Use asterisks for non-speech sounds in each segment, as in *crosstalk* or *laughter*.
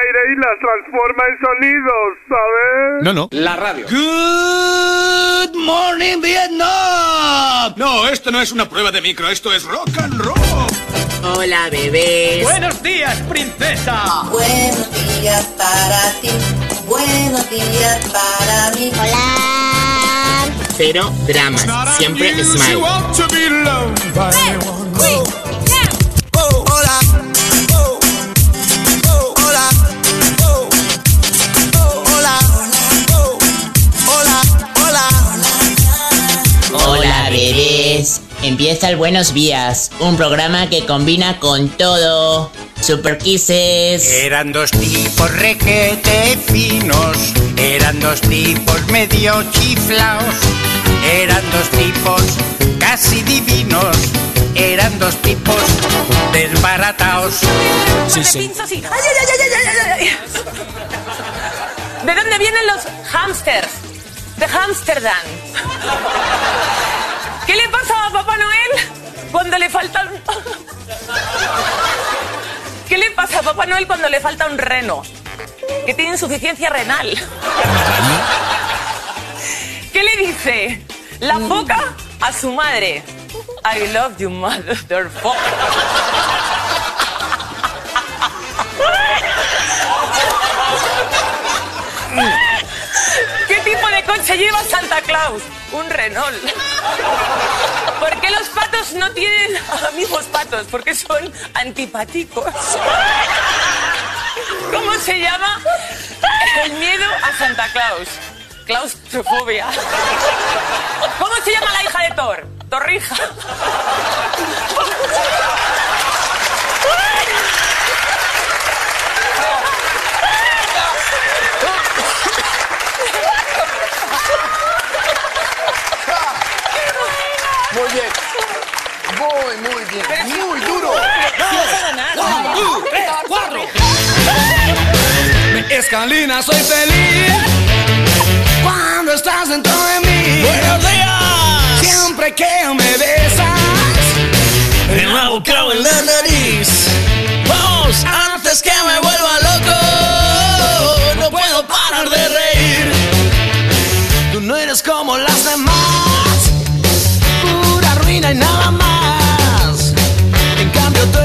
aire y las transforma en sonidos, ¿sabes? No, no. La radio. Good morning, Vietnam. No, esto no es una prueba de micro, esto es rock and roll. Hola, bebés. Buenos días, princesa. Buenos días para ti, buenos días para mí. Hola. Cero dramas, siempre smile. Empieza el Buenos Días, un programa que combina con todo. Super Kisses. Eran dos tipos requete finos, eran dos tipos medio chiflaos, eran dos tipos casi divinos, eran dos tipos desbarataos. de pinzas y- ¡Ay, ay, ay, ay, ay, ay, ay, ay! ¿De dónde vienen los hamsters? De Amsterdam. ¿Qué le pasa a Papá Noel cuando le falta un... ¿Qué le pasa a Papá Noel cuando le falta un reno? Que tiene insuficiencia renal. ¿Qué le dice la foca a su madre? I love you, mother foca. ¿Qué tipo de coche lleva Santa Claus? Un Renault. ¿Por qué los patos no tienen amigos patos? Porque son antipáticos. ¿Cómo se llama el miedo a Santa Claus? Claustrofobia. ¿Cómo se llama la hija de Thor? Torrija. Muy bien. Muy, muy bien. Muy duro. Escalina, soy feliz cuando estás dentro de mí. Buenos días. Siempre que me besas, en la boca o en la nariz. Vamos, antes que me vuelva loco, no puedo parar de reír. Tú no eres como las demás,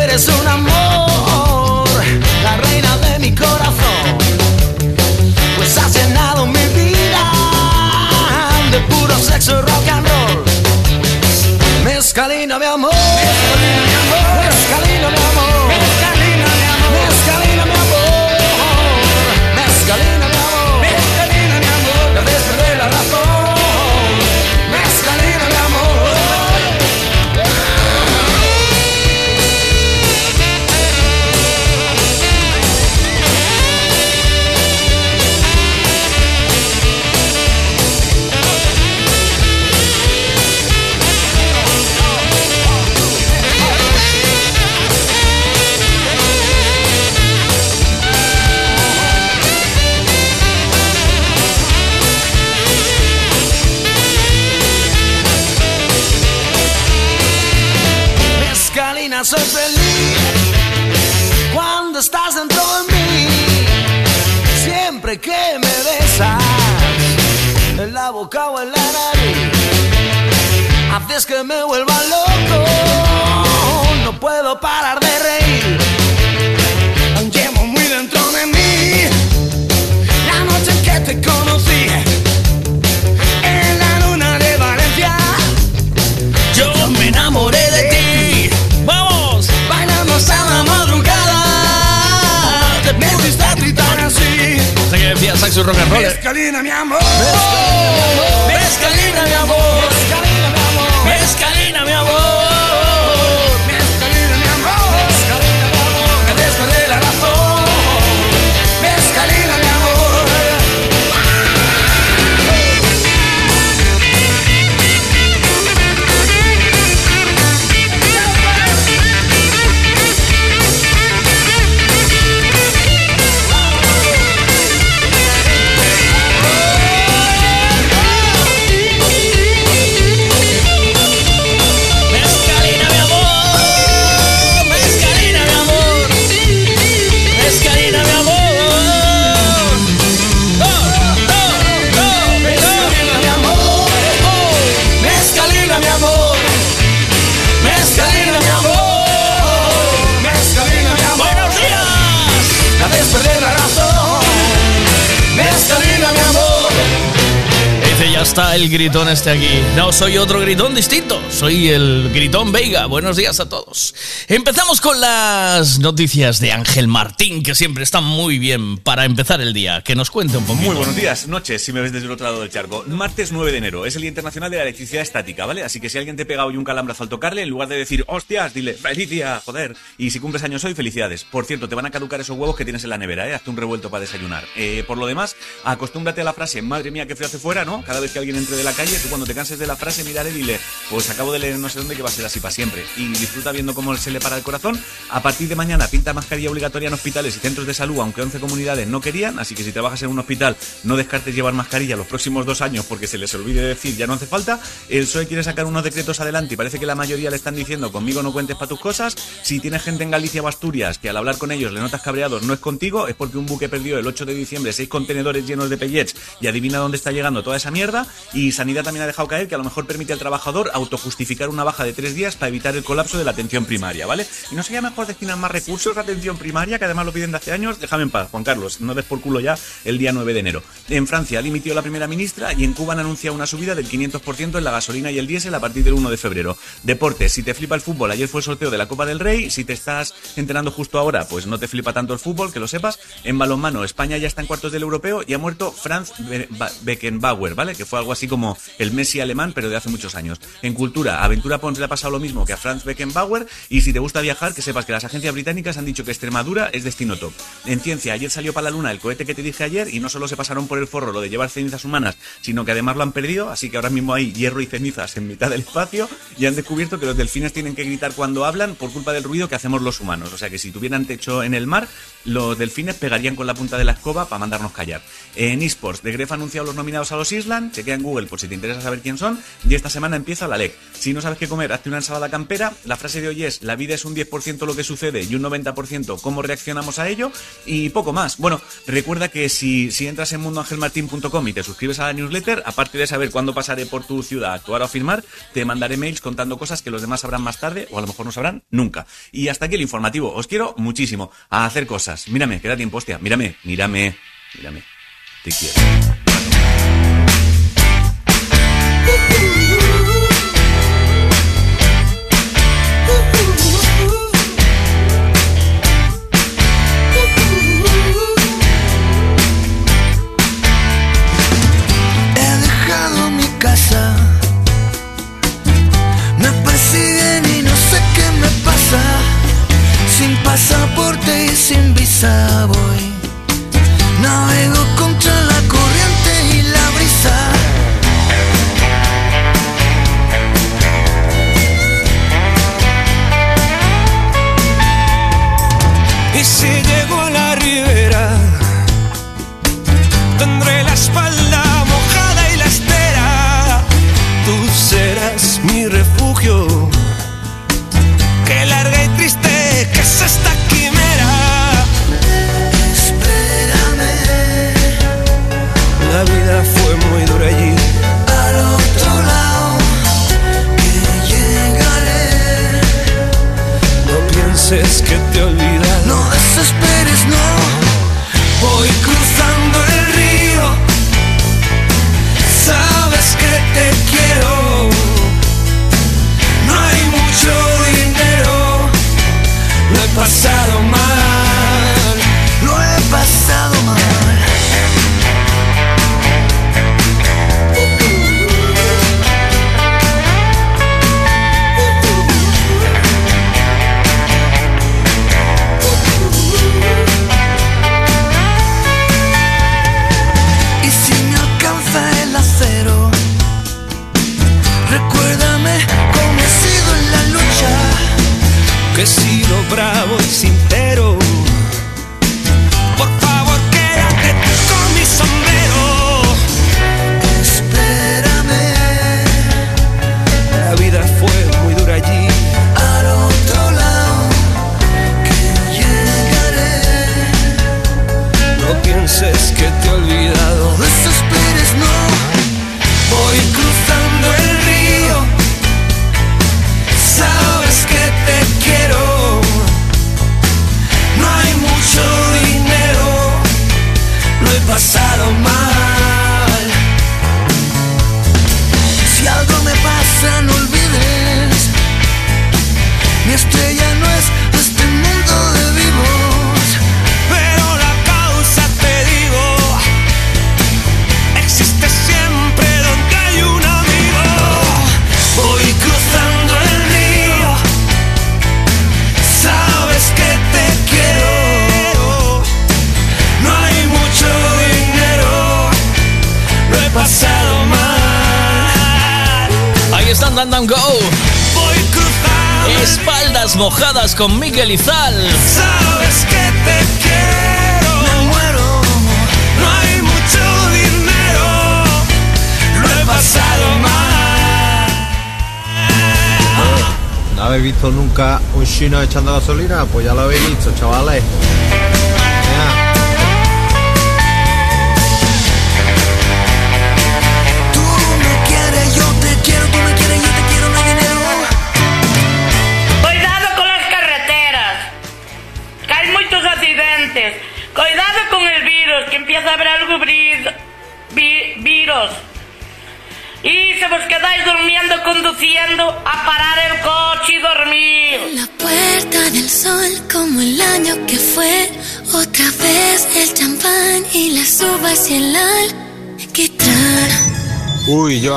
eres un amor, la reina de mi corazón. Pues has llenado mi vida de puro sexo rock and roll. Mezcalina mi amor, en la nariz, haces que me vuelva loco. No puedo parar de reír. Saxo Rock and Roll. Mezcalina, mi amor. Mezcalina, mi amor. Está el gritón este aquí. No, soy otro gritón distinto. Soy el gritón Veiga. Buenos días a todos. Empezamos con las noticias de Ángel Martín, que siempre están muy bien para empezar el día. Que nos cuente un poquito. Muy buenos días, noches, si me ves desde el otro lado del charco. Martes 9 de enero, es el Día Internacional de la Electricidad Estática, ¿vale? Así que si alguien te pega hoy un calambrazo al tocarle, en lugar de decir, hostias, dile, feliz día, joder. Y si cumples años hoy, felicidades. Por cierto, te van a caducar esos huevos que tienes en la nevera, ¿eh? Hazte un revuelto para desayunar. Eh, por lo demás, acostúmbrate a la frase, madre mía, que feo hace fuera, ¿no? Cada vez que alguien entre de la calle, tú cuando te canses de la frase, miraré y dile, pues acabo de leer no sé dónde que va a ser así para siempre. Y disfruta viendo cómo se le para el corazón. A partir de mañana, pinta mascarilla obligatoria en hospitales y centros de salud, aunque 11 comunidades no querían, así que si trabajas en un hospital, no descartes llevar mascarilla los próximos dos años porque se les olvide decir ya no hace falta. El PSOE quiere sacar unos decretos adelante y parece que la mayoría le están diciendo conmigo no cuentes para tus cosas. Si tienes gente en Galicia o Asturias que al hablar con ellos le notas cabreados no es contigo, es porque un buque perdió el 8 de diciembre seis contenedores llenos de pellets y adivina dónde está llegando toda esa mierda. Y Sanidad también ha dejado caer que a lo mejor permite al trabajador autojustificar una baja de tres días para evitar el colapso de la atención primaria, ¿vale? Y no sería mejor destinar más recursos a atención primaria, que además lo piden de hace años. Déjame en paz, Juan Carlos, no des por culo ya el día 9 de enero. En Francia ha dimitido la primera ministra y en Cuba han anunciado una subida del 500% en la gasolina y el diésel a partir del 1 de febrero. Deportes, si te flipa el fútbol, ayer fue el sorteo de la Copa del Rey. Si te estás enterando justo ahora, pues no te flipa tanto el fútbol, que lo sepas. En balonmano, España ya está en cuartos del europeo y ha muerto Franz Be- Ba- Beckenbauer, ¿vale? Que fue algo así como el Messi alemán, pero de hace muchos años. En cultura, a Aventura Pons le ha pasado lo mismo que a Franz Beckenbauer. Y si te gusta viajar, que sepas que las agencias británicas han dicho que Extremadura es destino top. En ciencia, ayer salió para la luna el cohete que te dije ayer y no solo se pasaron por el forro lo de llevar cenizas humanas, sino que además lo han perdido, así que ahora mismo hay hierro y cenizas en mitad del espacio y han descubierto que los delfines tienen que gritar cuando hablan por culpa del ruido que hacemos los humanos. O sea que si tuvieran techo en el mar, los delfines pegarían con la punta de la escoba para mandarnos callar. En eSports, The Gref ha anunciado los nominados a los Island, chequea en Google por si te interesa saber quién son, y esta semana empieza la LEC. Si no sabes qué comer, hazte una ensalada campera. La frase de hoy es, la vida es un 10% lo que sucede y un 90% cómo reaccionamos a ello, y poco más. Bueno, recuerda que si, si entras en mundoangelmartin.com y te suscribes a la newsletter, aparte de saber cuándo pasaré por tu ciudad a actuar o firmar, te mandaré mails contando cosas que los demás sabrán más tarde o a lo mejor no sabrán nunca. Y hasta aquí el informativo. Os quiero muchísimo a hacer cosas. Mírame, queda tiempo, hostia. Mírame, mírame, mírame. Te quiero. Nunca un chino echando gasolina? Pues ya lo habéis visto, chavales.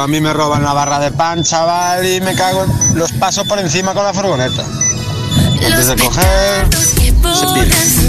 A mí me roban la barra de pan, chaval, y me cago los pasos por encima con la furgoneta. Antes de coger, borran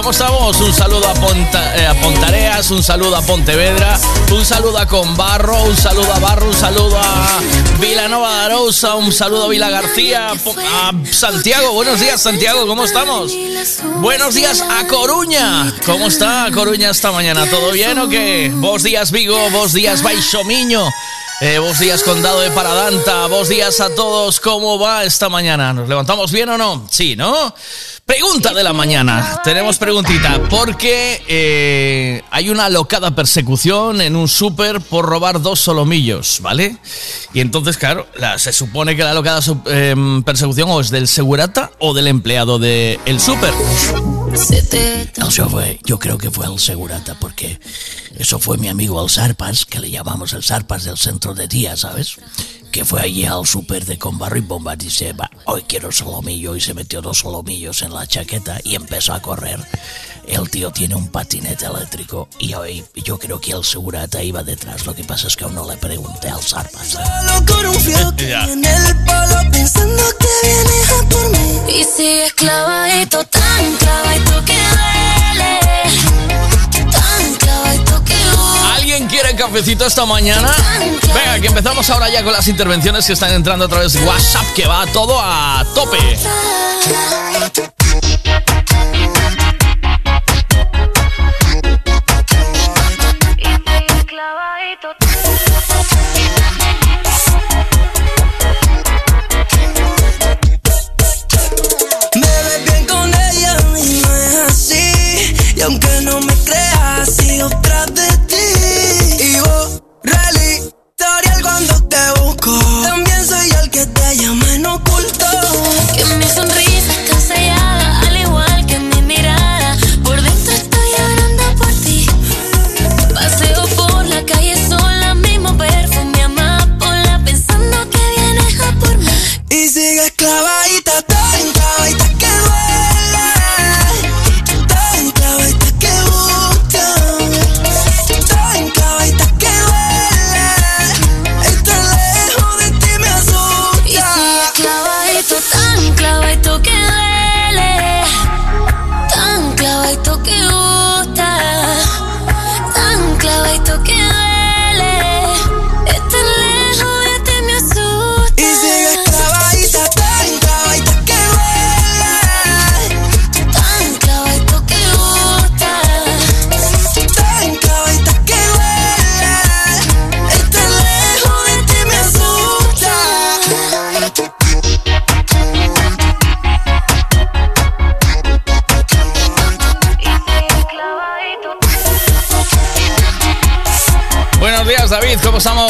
¿Cómo estamos? Un saludo a, Ponta- eh, a Pontareas, un saludo a Pontevedra, un saludo a Conbarro, un saludo a Barro, un saludo a Vilanova de Arousa, un saludo a Vila García, a Santiago. Buenos días, Santiago, ¿cómo estamos? Buenos días a Coruña. ¿Cómo está Coruña esta mañana? ¿Todo bien o qué? Vos días Vigo, vos días Baixo Miño. Eh, vos días Condado de Paradanta, vos días a todos, ¿cómo va esta mañana? ¿Nos levantamos bien o no? Sí, ¿no? Pregunta de la mañana, tenemos preguntita, porque eh, hay una alocada persecución en un súper por robar dos solomillos, ¿vale? Y entonces, claro, la- se supone que la alocada su- em, persecución es del segurata o del empleado del el súper. Yo creo que fue el segurata, porque eso fue mi amigo el Sarpas, que le llamamos el Sarpas del centro de día, ¿sabes? Que fue allí al súper de Conbarro y Bomba, dice, va, hoy quiero solomillo, y se metió dos solomillos en la chaqueta y empezó a correr. El tío tiene un patinete eléctrico y hoy yo creo que el segurata iba detrás, lo que pasa es que aún no le pregunté al Sarpas. Con un *laughs* en el polo pensando que vienes a por mí. Y sigues clavadito, tan clavadito que cafecito esta mañana? Venga, que empezamos ahora ya con las intervenciones que están entrando a través de WhatsApp, que va todo a tope.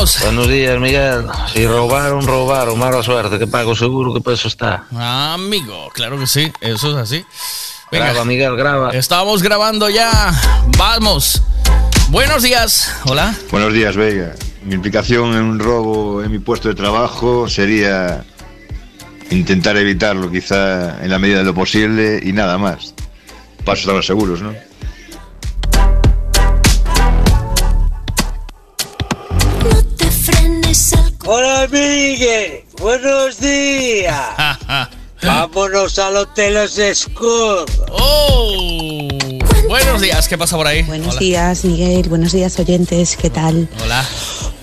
Buenos días, Miguel. Si robaron, robaron, mala suerte. Que pago seguro que por eso está. Amigo, claro que sí, eso es así. Venga. Graba, Miguel, graba. Estamos grabando ya. Vamos. Buenos días. Hola. Buenos días, Vega. Mi implicación en un robo en mi puesto de trabajo sería intentar evitarlo, quizá en la medida de lo posible y nada más. Paso estar seguros, ¿no? Miguel. Buenos días. *laughs* Vámonos al Hotel School. ¡Oh! Buenos días, ¿qué pasa por ahí? Buenos Hola. días, Miguel. Buenos días, oyentes. ¿Qué tal? Hola.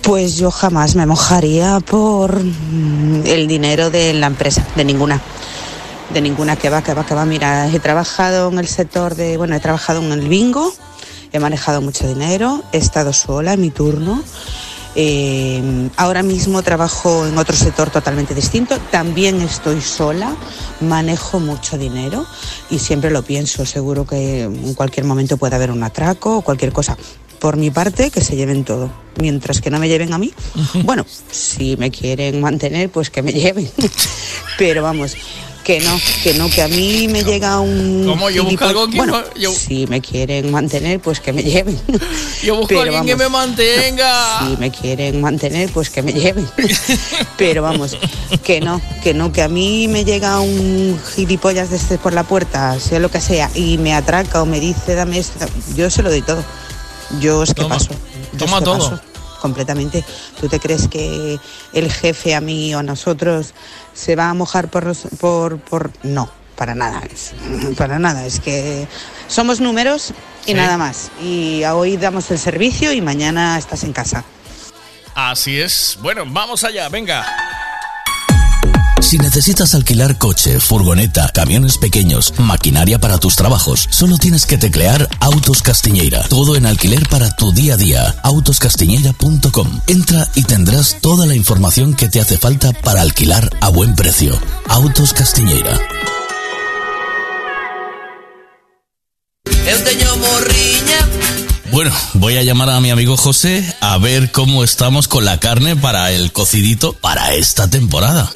Pues yo jamás me mojaría por mm, el dinero de la empresa, de ninguna. De ninguna que va, que va, que va. Mira, he trabajado en el sector de, bueno, he trabajado en el bingo, he manejado mucho dinero, he estado sola en mi turno. Eh, ahora mismo trabajo en otro sector totalmente distinto, también estoy sola, manejo mucho dinero y siempre lo pienso, seguro que en cualquier momento puede haber un atraco o cualquier cosa. Por mi parte, que se lleven todo. Mientras que no me lleven a mí, *laughs* bueno, si me quieren mantener, pues que me lleven. *laughs* Pero vamos, que no, que no, que a mí me llega un... ¿Cómo? Yo busco algo que Bueno, yo- si me quieren mantener, pues que me lleven. *laughs* Yo busco Pero alguien que me mantenga. si me quieren mantener, pues que me lleven. *laughs* Pero vamos, que no, que no, que a mí me llega un gilipollas de este por la puerta, sea lo que sea, y me atraca o me dice, dame esto, yo se lo doy todo. Yo es que Toma, paso. yo toma es que todo. paso, completamente. ¿Tú te crees que el jefe a mí o a nosotros se va a mojar por, los- por, por... No, para nada, es- para nada. Es que somos números y Sí. nada más. Y hoy damos el servicio y mañana estás en casa. Así es. Bueno, vamos allá, venga. Si necesitas alquilar coche, furgoneta, camiones pequeños, maquinaria para tus trabajos, solo tienes que teclear Autos Castiñeira. Todo en alquiler para tu día a día. Autoscastiñeira.com. Entra y tendrás toda la información que te hace falta para alquilar a buen precio. Autos Castiñeira. Bueno, voy a llamar a mi amigo José a ver cómo estamos con la carne para el cocidito para esta temporada.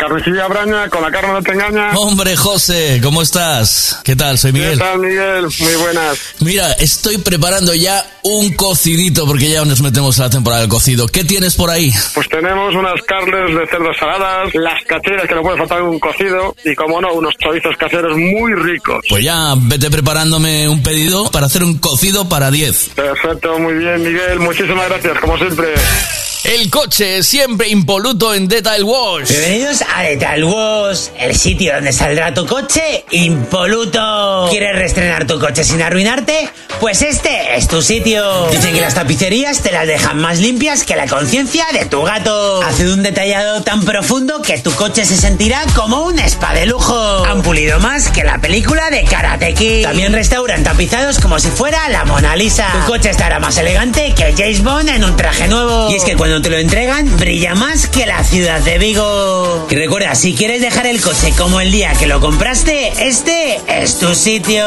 Carnicilla Braña, con la carne no te engaña. Hombre, José, ¿cómo estás? ¿Qué tal? Soy ¿Qué Miguel. tal, Miguel? Muy buenas. Mira, estoy preparando ya un cocidito porque ya nos metemos a la temporada del cocido. ¿Qué tienes por ahí? Pues tenemos unas carnes de cerdo saladas, las cacheras que no puede faltar en un cocido y, como no, unos chorizos caseros muy ricos. Pues ya vete preparándome un pedido para hacer un cocido para 10. Perfecto, muy bien, Miguel. Muchísimas gracias, como siempre. El coche siempre impoluto en Detail Wash. Bienvenidos a Detail Wash, el sitio donde saldrá tu coche impoluto. ¿Quieres reestrenar tu coche sin arruinarte? Pues este es tu sitio. Dicen que las tapicerías te las dejan más limpias que la conciencia de tu gato. Hace un detallado tan profundo que tu coche se sentirá como un spa de lujo. Han pulido más que la película de Karate Kid. También restauran tapizados como si fuera la Mona Lisa. Tu coche estará más elegante que James Bond en un traje nuevo. Y es que cuando te lo entregan, brilla más que la ciudad de Vigo. Y recuerda, si quieres dejar el coche como el día que lo compraste, este es tu sitio.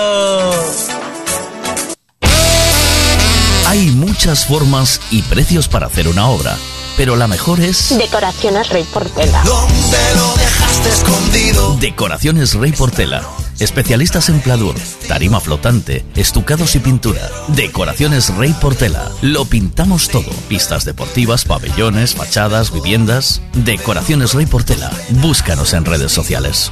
Hay muchas formas y precios para hacer una obra, pero la mejor es Decoraciones Rey Portela. ¿Dónde lo dejaste escondido? Decoraciones Rey Portela. Especialistas en pladur, tarima flotante, estucados y pintura. Decoraciones Rey Portela. Lo pintamos todo. Pistas deportivas, pabellones, fachadas, viviendas. Decoraciones Rey Portela. Búscanos en redes sociales.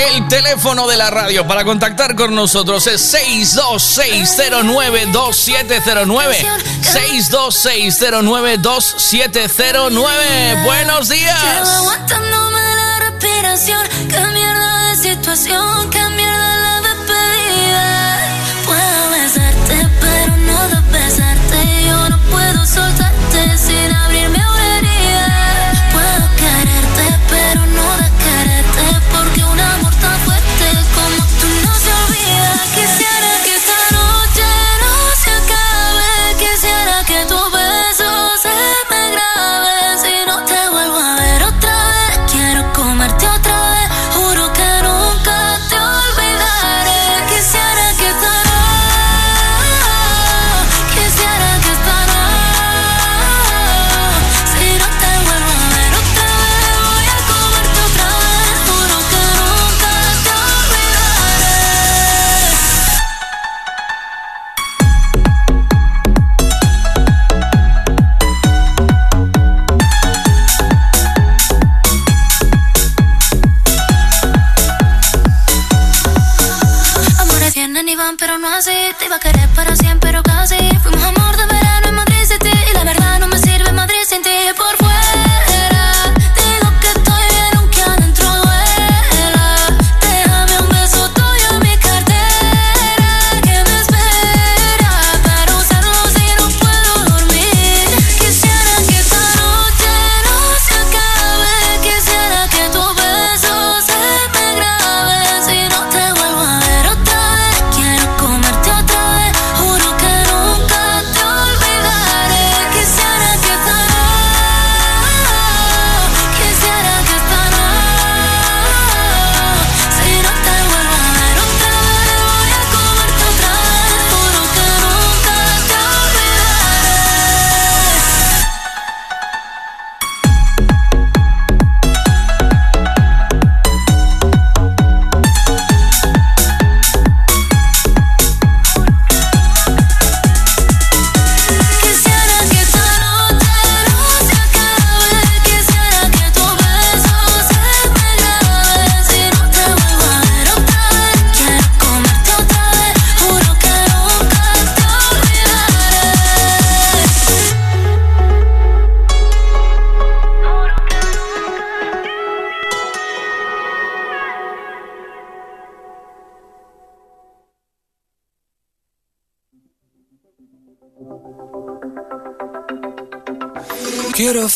El teléfono de la radio para contactar con nosotros es 626092709. 626092709. Buenos días.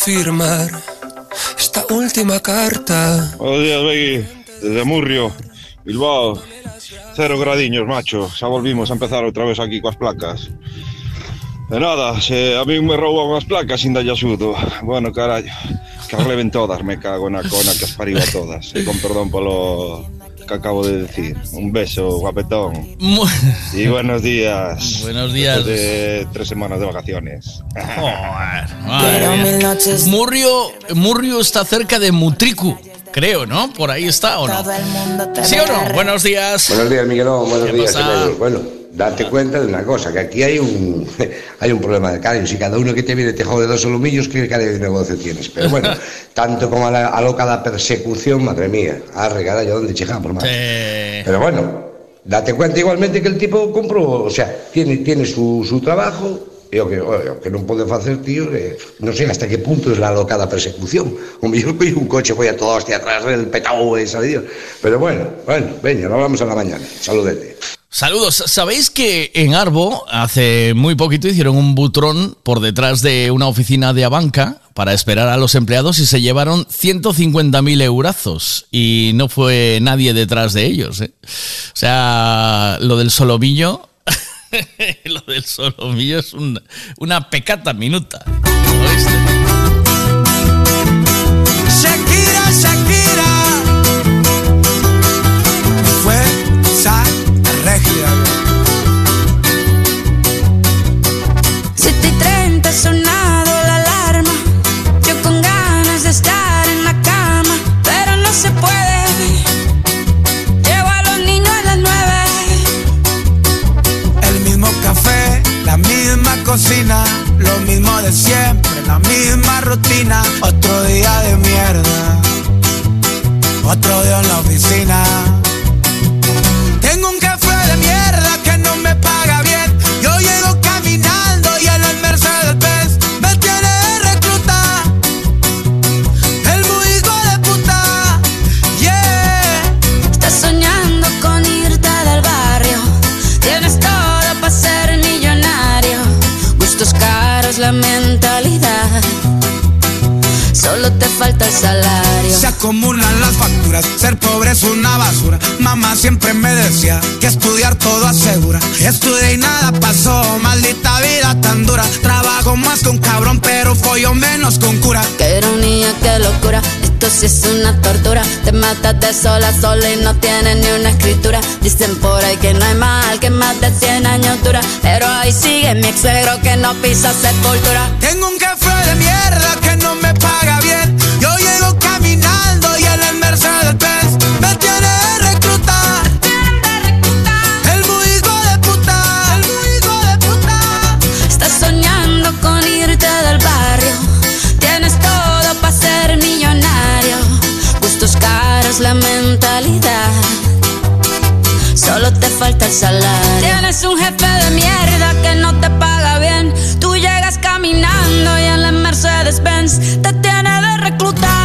Firmar esta última carta. Buenos días, Begui. Desde Murrio, Bilbao. Cero gradiños, macho. Ya volvimos a empezar outra vez aquí coas placas. De nada, se a mí me rouban as placas sin dalle axudo. Bueno, carallo. Que as leven todas, me cago na cona que as pariu a todas. E con perdón polo que acabo de decir. Un beso, guapetón. Y buenos días. *laughs* Buenos días. Después de tres semanas de vacaciones. *laughs* Mía. Murrio, Murrio está cerca de Mutriku, creo, ¿no? Por ahí está, ¿o no? ¿Sí o no? Buenos días. Buenos días, Miguelón. Buenos ¿Qué días. Bueno, date cuenta de una cosa, que aquí hay un *laughs* hay un problema de carne. Si cada uno que te viene te jode dos solomillos, ¿qué cara de negocio tienes? Pero bueno, *laughs* tanto como a, la, a loca la persecución, madre mía. Arre, carajo, ¿dónde chegamos, más? Pero bueno, date cuenta igualmente que el tipo compró, o sea, tiene, tiene su, su trabajo, e o que, o que non pode facer, tío, que non sei hasta que punto es la locada persecución. O mellor que un coche foi a toda hostia atrás del petao e sabe Dios. Pero bueno, bueno, veña, nos hablamos a la mañana. Saludete. Saludos. ¿Sabéis que en Arbo hace muy poquito hicieron un butrón por detrás de una oficina de Abanca para esperar a los empleados y se llevaron 150.000 eurazos y no fue nadie detrás de ellos? ¿eh? O sea, lo del solomillo, *laughs* lo del solomillo es un- una pecata minuta. Lo mismo de siempre, la misma rutina. Otro día de mierda, te falta el salario. Se acumulan las facturas, ser pobre es una basura. Mamá siempre me decía que estudiar todo asegura. Estudié y nada pasó, maldita vida tan dura. Trabajo más un cabrón, pero follo menos con cura. Qué ironía, qué locura. Esto sí es una tortura. Te matas de sola a sola y no tienes ni una escritura. Dicen por ahí que no hay mal, que más de 100 años dura. Pero ahí sigue mi ex suegro que no pisa sepultura. Tengo un café de mierda que no me y en el Mercedes Benz me tiene recluta. El muy hijo de puta, el muy de puta. Estás soñando con irte del barrio. Tienes todo para ser millonario. Gustos caros, la mentalidad. Solo te falta el salario. Tienes un jefe de mierda que no te paga bien. Tú llegas caminando y en la Mercedes Benz te tiene de reclutar.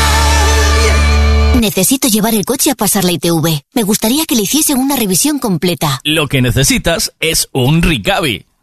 Necesito llevar el coche a pasar la ITV. Me gustaría que le hiciesen una revisión completa. Lo que necesitas es un Ricavi.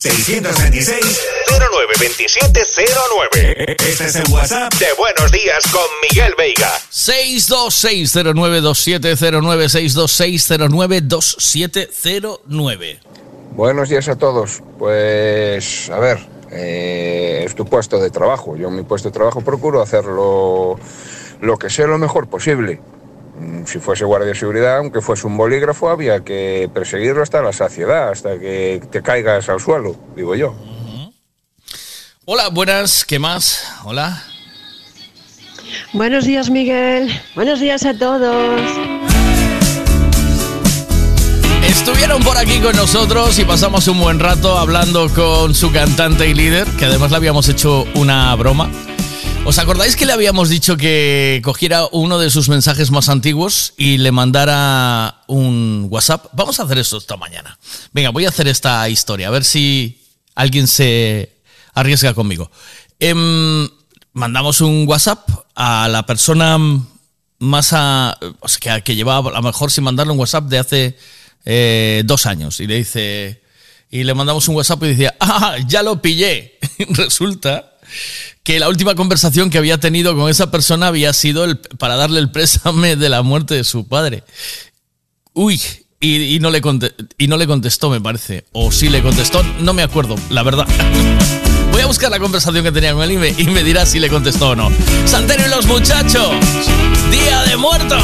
626 092709. Este es el WhatsApp de Buenos Días con Miguel Veiga. 626092709 626092709. Buenos días a todos. Pues, a ver, eh, es tu puesto de trabajo. Yo en mi puesto de trabajo procuro hacerlo lo que sea lo mejor posible. Mm, Si fuese guardia de seguridad, aunque fuese un bolígrafo, había que perseguirlo hasta la saciedad, hasta que te caigas al suelo, digo yo. Hola, buenas, ¿qué más? Hola. Buenos días, Miguel. Buenos días a todos. Estuvieron por aquí con nosotros y pasamos un buen rato hablando con su cantante y líder, que además le habíamos hecho una broma. ¿Os acordáis que le habíamos dicho que cogiera uno de sus mensajes más antiguos y le mandara un WhatsApp? Vamos a hacer esto esta mañana. Venga, voy a hacer esta historia, a ver si alguien se arriesga conmigo. Em, mandamos un WhatsApp a la persona más a, o sea, que, que llevaba a lo mejor sin mandarle un WhatsApp de hace eh, dos años y le dice y le mandamos un WhatsApp y decía ah ya lo pillé *laughs* resulta que la última conversación que había tenido con esa persona había sido el- para darle el préstame de la muerte de su padre uy y, no le y no le contestó me parece o sí le contestó no me acuerdo la verdad Voy a buscar la conversación que tenía con él y me, y dirá si le contestó o no. Santero y los muchachos. Día de muertos.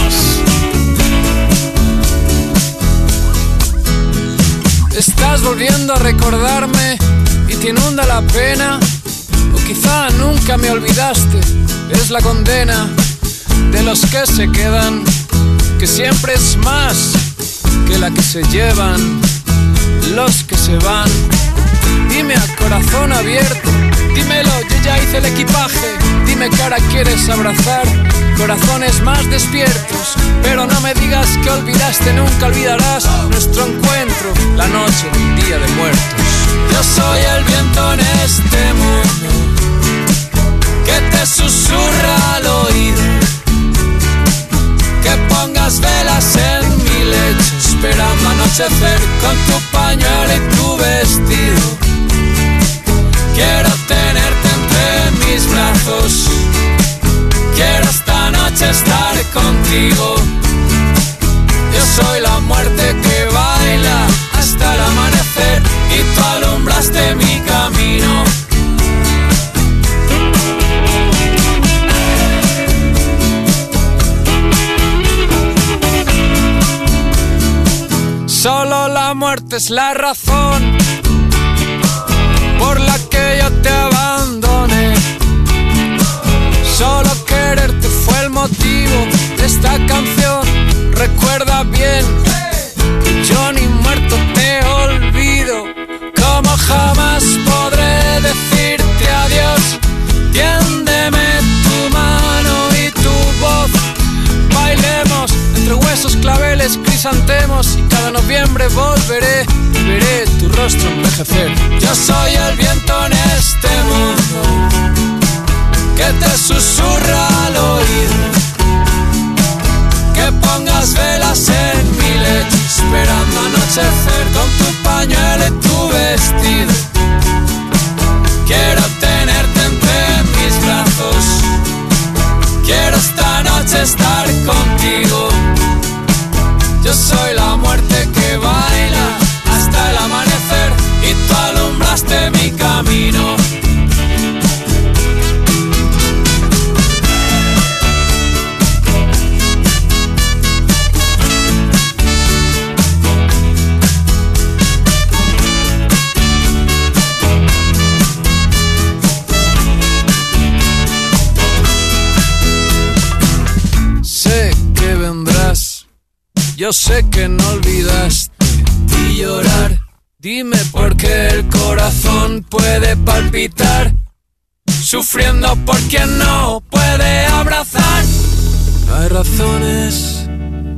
Estás volviendo a recordarme y te inunda la pena. Quizá nunca me olvidaste. Es la condena de los que se quedan, que siempre es más que la que se llevan los que se van. Dime a corazón abierto, dímelo, yo ya hice el equipaje. Dime que ahora quieres abrazar corazones más despiertos. Pero no me digas que olvidaste, nunca olvidarás nuestro encuentro, la noche día de muertos. Yo soy el viento en este mundo susurra al oído. Que pongas velas en mi lecho, esperando anochecer con tu pañuelo y tu vestido. Quiero tenerte entre mis brazos. Quiero esta noche estar contigo. Yo soy la muerte que baila hasta el amanecer y tú alumbraste mi camino. Es la razón por la que yo te abandoné. Solo quererte fue el motivo de esta canción. Recuerda bien, yo ni muerto te olvido. Como jamás podré decirte adiós. Tiéndeme Bailemos entre huesos, claveles, crisantemos. Y cada noviembre volveré. Veré tu rostro envejecer. Yo soy el viento en este mundo que te susurra al oído. Que pongas velas en mi lecho, esperando anochecer con tu pañuelo y tu vestido. Quiero tenerte entre mis brazos. Quiero esta noche estar contigo. Yo soy yo sé que no olvidaste y llorar. Dime por qué el corazón puede palpitar, sufriendo por quien no puede abrazar. Hay razones.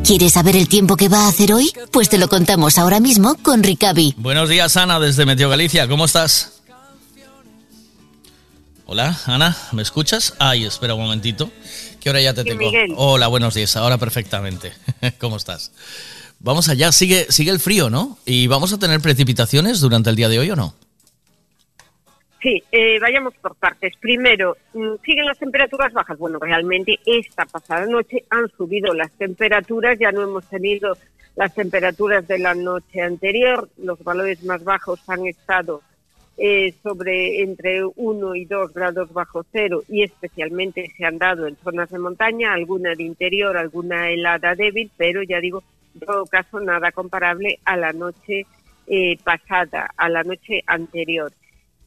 ¿Quieres saber el tiempo que va a hacer hoy? Pues te lo contamos ahora mismo con Ricavi. Buenos días, Ana, desde Meteo Galicia. ¿Cómo estás? Hola, Ana, ¿me escuchas? Ay, espera un momentito, que ahora ya te Sí, tengo. Miguel. Hola, buenos días, ahora perfectamente. *laughs* ¿Cómo estás? Vamos allá, sigue, sigue el frío, ¿no? ¿Y vamos a tener precipitaciones durante el día de hoy o no? Sí, eh, vayamos por partes. Primero, mm, ¿siguen las temperaturas bajas? Bueno, realmente esta pasada noche han subido las temperaturas, ya no hemos tenido las temperaturas de la noche anterior, los valores más bajos han estado eh, sobre entre 1 y 2 grados bajo cero y especialmente se han dado en zonas de montaña, alguna de interior, alguna helada débil, pero ya digo, en todo caso nada comparable a la noche eh, pasada, a la noche anterior.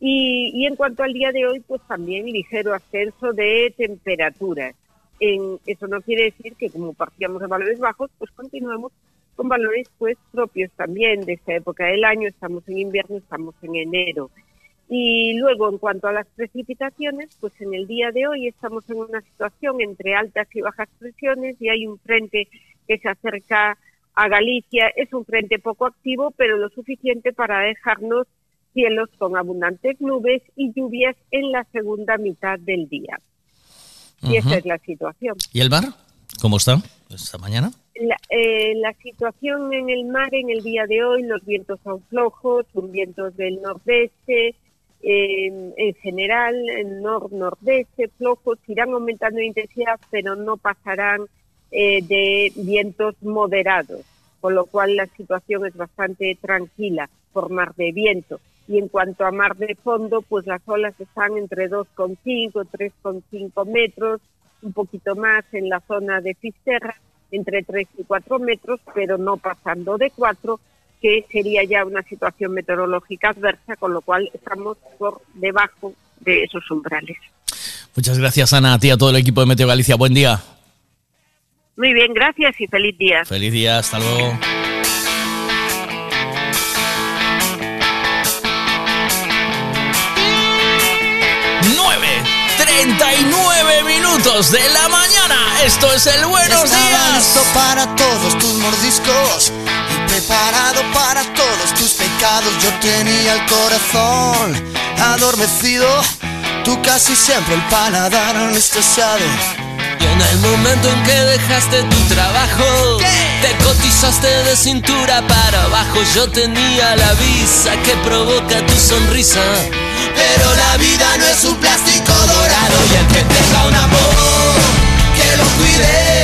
Y, en cuanto al día de hoy, pues también ligero ascenso de temperaturas. Eso no quiere decir que como partíamos de valores bajos, pues continuamos con valores pues propios también de esta época del año. Estamos en invierno, estamos en enero. Y luego, en cuanto a las precipitaciones, pues en el día de hoy estamos en una situación entre altas y bajas presiones y hay un frente que se acerca a Galicia. Es un frente poco activo, pero lo suficiente para dejarnos cielos con abundantes nubes y lluvias en la segunda mitad del día. Y esa Ujú. es la situación. ¿Y el mar? ¿Cómo está esta mañana? La, eh, la situación en el mar en el día de hoy, los vientos son flojos, son vientos del nordeste, eh, en general, nor-nordeste, flojos, irán aumentando de intensidad, pero no pasarán eh, de vientos moderados, con lo cual la situación es bastante tranquila por mar de viento. Y en cuanto a mar de fondo, pues las olas están entre 2,5, 3,5 metros, un poquito más en la zona de Fisterra, entre 3 y 4 metros, pero no pasando de 4, que sería ya una situación meteorológica adversa, con lo cual estamos por debajo de esos umbrales. Muchas gracias, Ana, a ti a todo el equipo de Meteo Galicia. Buen día. Muy bien, gracias y feliz día. Feliz día, hasta luego. Minutos de la mañana. Esto es el Buenos Estaba Días. listo para todos tus mordiscos y preparado para todos tus pecados. Yo tenía el corazón adormecido, tú casi siempre el paladar anestesiado. Y en el momento en que dejaste tu trabajo, te cotizaste de cintura para abajo. Yo tenía la visa que provoca tu sonrisa. Pero la vida no es un plástico dorado y el que tenga un amor, que lo cuide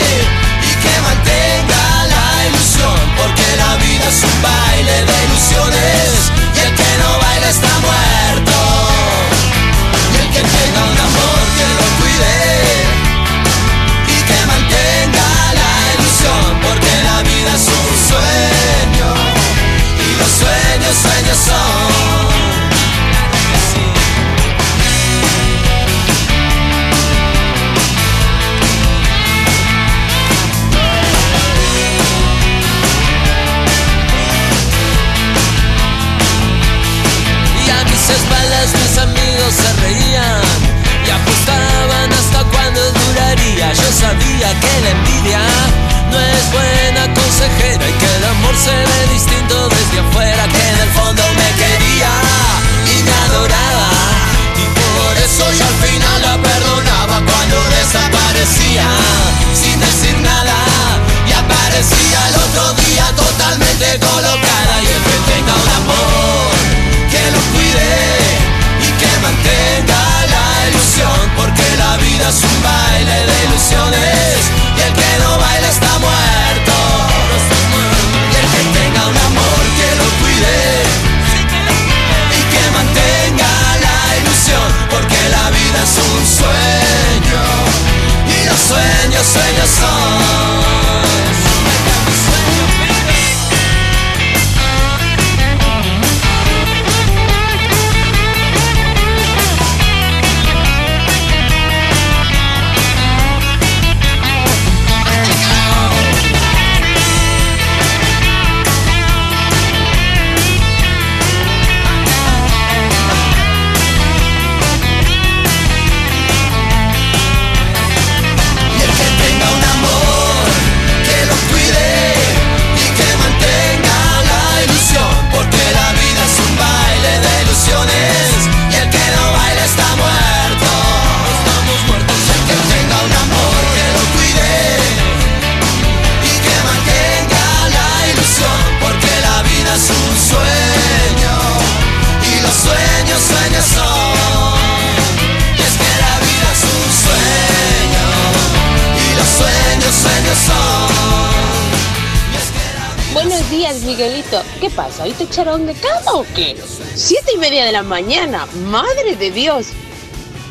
qué? Siete y media de la mañana. Madre de Dios.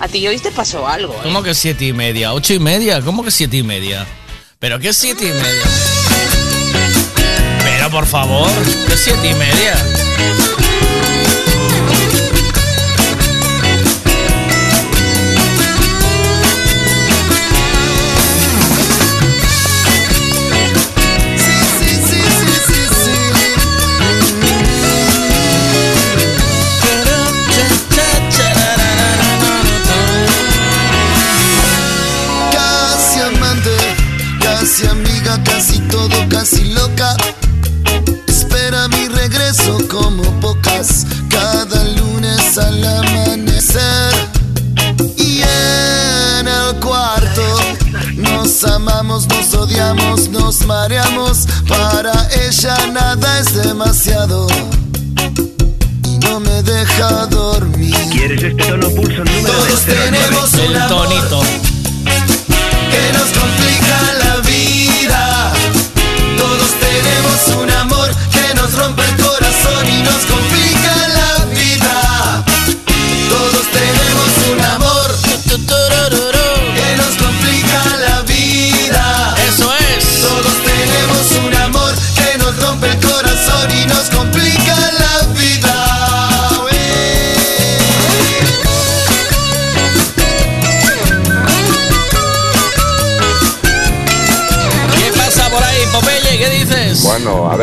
A ti hoy te pasó algo. ¿eh? ¿Cómo que siete y media? ¿Ocho y media? ¿Cómo que siete y media? ¿Pero qué siete y media? Pero por favor, ¿qué siete y media? Nada es demasiado. Y no me deja dormir. ¿Quieres este tono pulso número Todos tenemos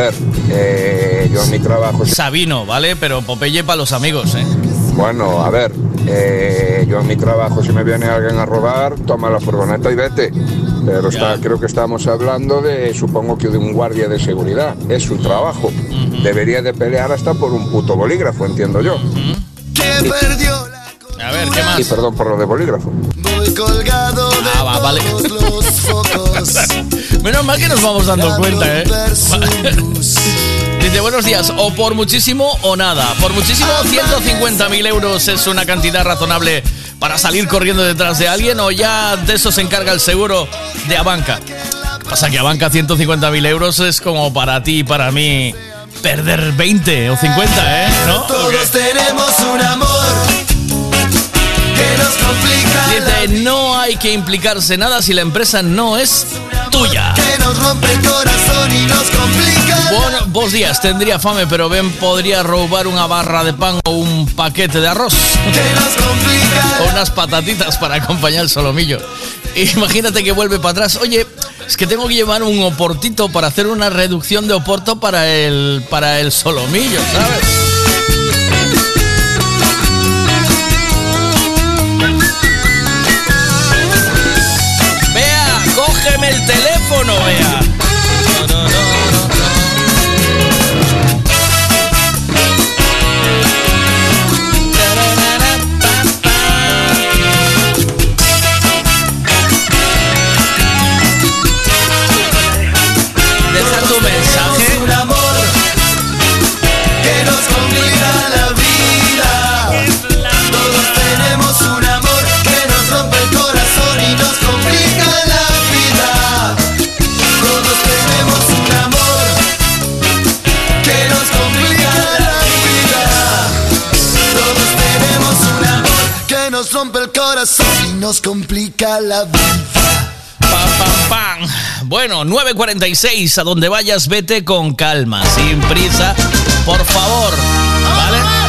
ver, eh, yo en mi trabajo... Sabino, ¿vale? Pero Popeye para los amigos, ¿eh? Bueno, a ver, eh, yo en mi trabajo si me viene alguien a robar, toma la furgoneta y vete. Pero está, creo que estamos hablando de, supongo que de un guardia de seguridad. Es su trabajo. Debería de pelear hasta por un puto bolígrafo, entiendo yo. Que perdió A ver, ¿qué Y más? perdón por lo de bolígrafo. Voy colgado de Ah, va, vale. todos los *laughs* focos. Menos mal que nos vamos dando cuenta, ¿eh? *laughs* Dice, buenos días, o por muchísimo o nada. Por muchísimo, 150.000 euros es una cantidad razonable para salir corriendo detrás de alguien o ya de eso se encarga el seguro de Abanca. Pasa que Abanca 150.000 euros es como para ti y para mí perder 20 o 50, ¿eh? ¿No? Todos tenemos un amor que nos complica Dice, no hay que implicarse nada si la empresa no es tuya. que nos rompe el corazón y nos complica Bueno, vos días, tendría fame, pero Ben podría robar una barra de pan o un paquete de arroz. o unas patatitas para acompañar el solomillo. Imagínate que vuelve para atrás. Oye, es que tengo que llevar un oportito para hacer una reducción de oporto para el, para el solomillo, ¿sabes? Complica la vida. Pam, pam, pam. Bueno, 9.46, a donde vayas, vete con calma, sin prisa, por favor, ¿vale?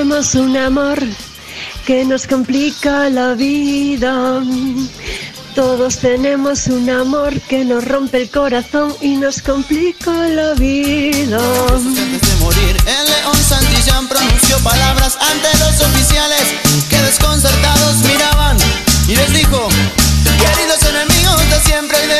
Tenemos un amor que nos complica la vida. Todos tenemos un amor que nos rompe el corazón y nos complica la vida. Antes de morir, el león Santillán pronunció palabras ante los oficiales que desconcertados miraban y les dijo: Queridos enemigos de siempre, y de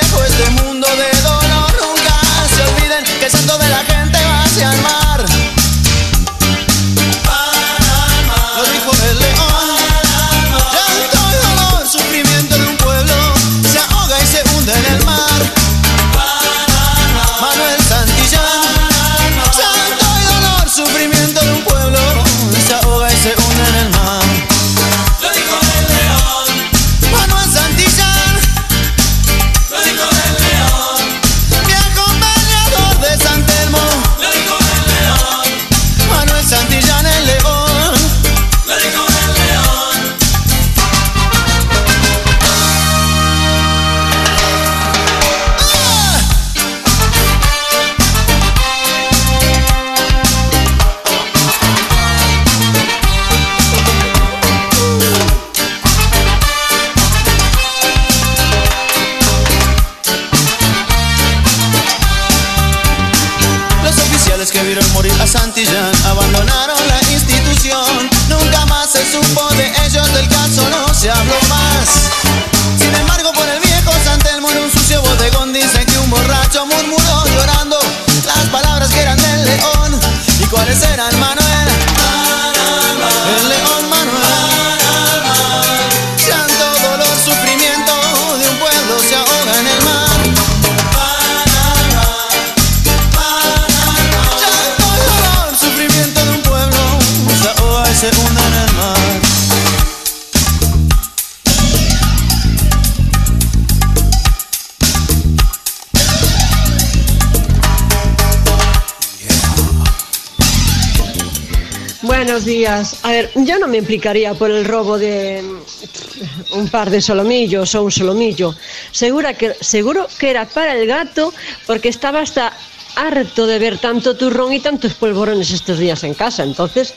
me implicaría por el robo de mm, un par de solomillos o un solomillo. Segura que, seguro que era para el gato porque estaba hasta harto de ver tanto turrón y tantos polvorones estos días en casa. Entonces,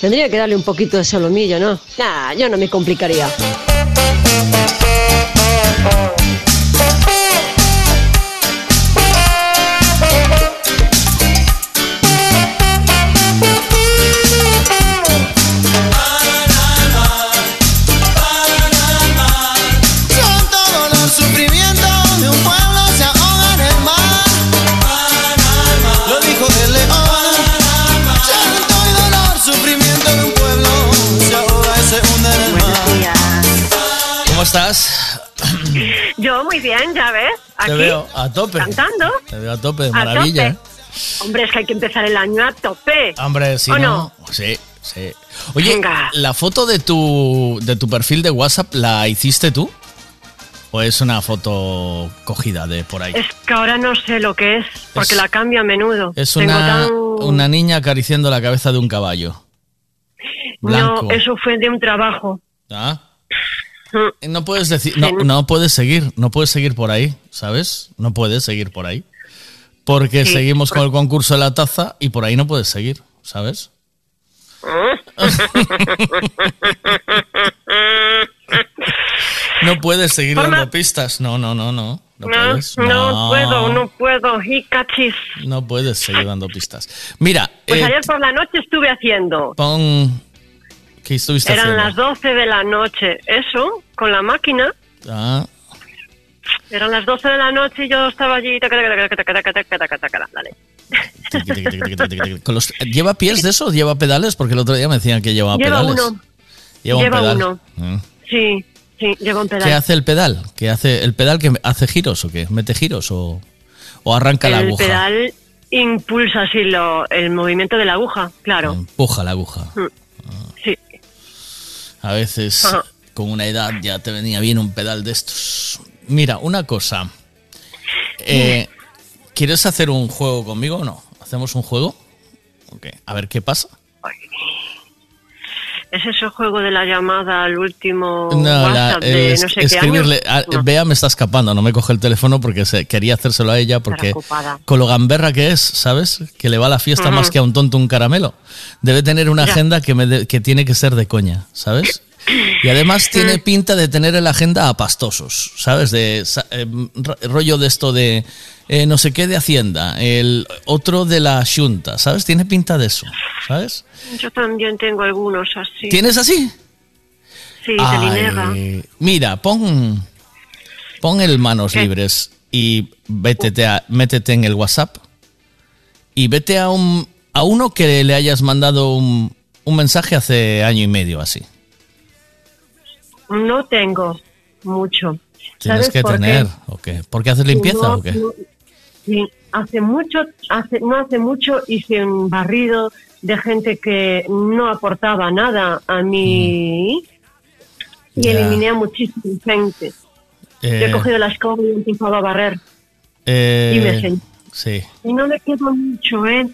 tendría que darle un poquito de solomillo, ¿no? Nah, yo no me complicaría. Aquí, Te veo a tope. cantando. Te veo a tope, de maravilla. tope. Hombre, es que hay que empezar el año a tope. Hombre, si ¿O no, sí, sí. Oye, Venga. ¿la foto de tu, de tu perfil de WhatsApp la hiciste tú? ¿O es una foto cogida de por ahí? Es que ahora no sé lo que es, porque Es- la cambio a menudo. Es Tengo una, tan- una niña acariciando la cabeza de un caballo. Blanco. No, eso fue de un trabajo. ¿Ah? *laughs* No puedes decir, no, no puedes seguir, no puedes seguir por ahí, ¿sabes? No puedes seguir por ahí. Porque Sí, seguimos con el concurso de la taza y por ahí no puedes seguir, ¿sabes? *laughs* No puedes seguir dando pistas. No, no, no, no. No, No, puedo, no puedo. No puedes seguir dando pistas. Mira, Pues eh, ayer por la noche estuve haciendo. pon. ¿Qué estuviste Eran haciendo? las 12 de la noche. Eso, con la máquina. Ah. Eran las 12 de la noche y yo estaba allí. Dale. Con los, ¿Lleva pies de eso? ¿Lleva pedales? Porque el otro día me decían que llevaba lleva pedales. Uno. Lleva, lleva un pedal. uno. Ah. Sí, sí, lleva un pedal. ¿Qué hace el pedal? ¿Qué hace el pedal que hace giros o qué? ¿Mete giros o, o arranca el la aguja? El pedal impulsa así lo, el movimiento de la aguja, claro. Empuja la aguja. Mm. A veces Ajá. con una edad ya te venía bien un pedal de estos. Mira, una cosa. Eh, ¿Quieres hacer un juego conmigo o no? ¿Hacemos un juego? Ok, A ver qué pasa. Es ese juego de la llamada al último No, la- WhatsApp el de es- no sé qué escribirle. año. a- Bea me está escapando, no me coge el teléfono porque se, quería hacérselo a ella porque con lo gamberra que es, ¿sabes? Que le va a la fiesta más que a un tonto un caramelo. Debe tener una Ya. agenda que, me de- que tiene que ser de coña, ¿sabes? Y además tiene pinta de tener en la agenda a pastosos, ¿sabes? De eh, ro- rollo de esto de eh, no sé qué de Hacienda, el otro de la Junta, ¿sabes? Tiene pinta de eso, ¿sabes? Yo también tengo algunos así. ¿Tienes así? Sí, de Ay, Linega. mira, pon, pon el manos ¿Qué? libres y vétete a- métete en el WhatsApp y vete a un a uno que le hayas mandado un, un mensaje hace año y medio así. No tengo mucho. Tienes ¿Sabes que qué? tener, ¿o qué? ¿Por qué haces limpieza No, o qué? no, sí, hace mucho, hace, no hace mucho hice un barrido de gente que no aportaba nada a mí y eliminé a muchísima gente. Yo Eh, he cogido la escoba y he empezado a barrer. eh, y me senté. sí. Y no me quedo mucho, ¿eh?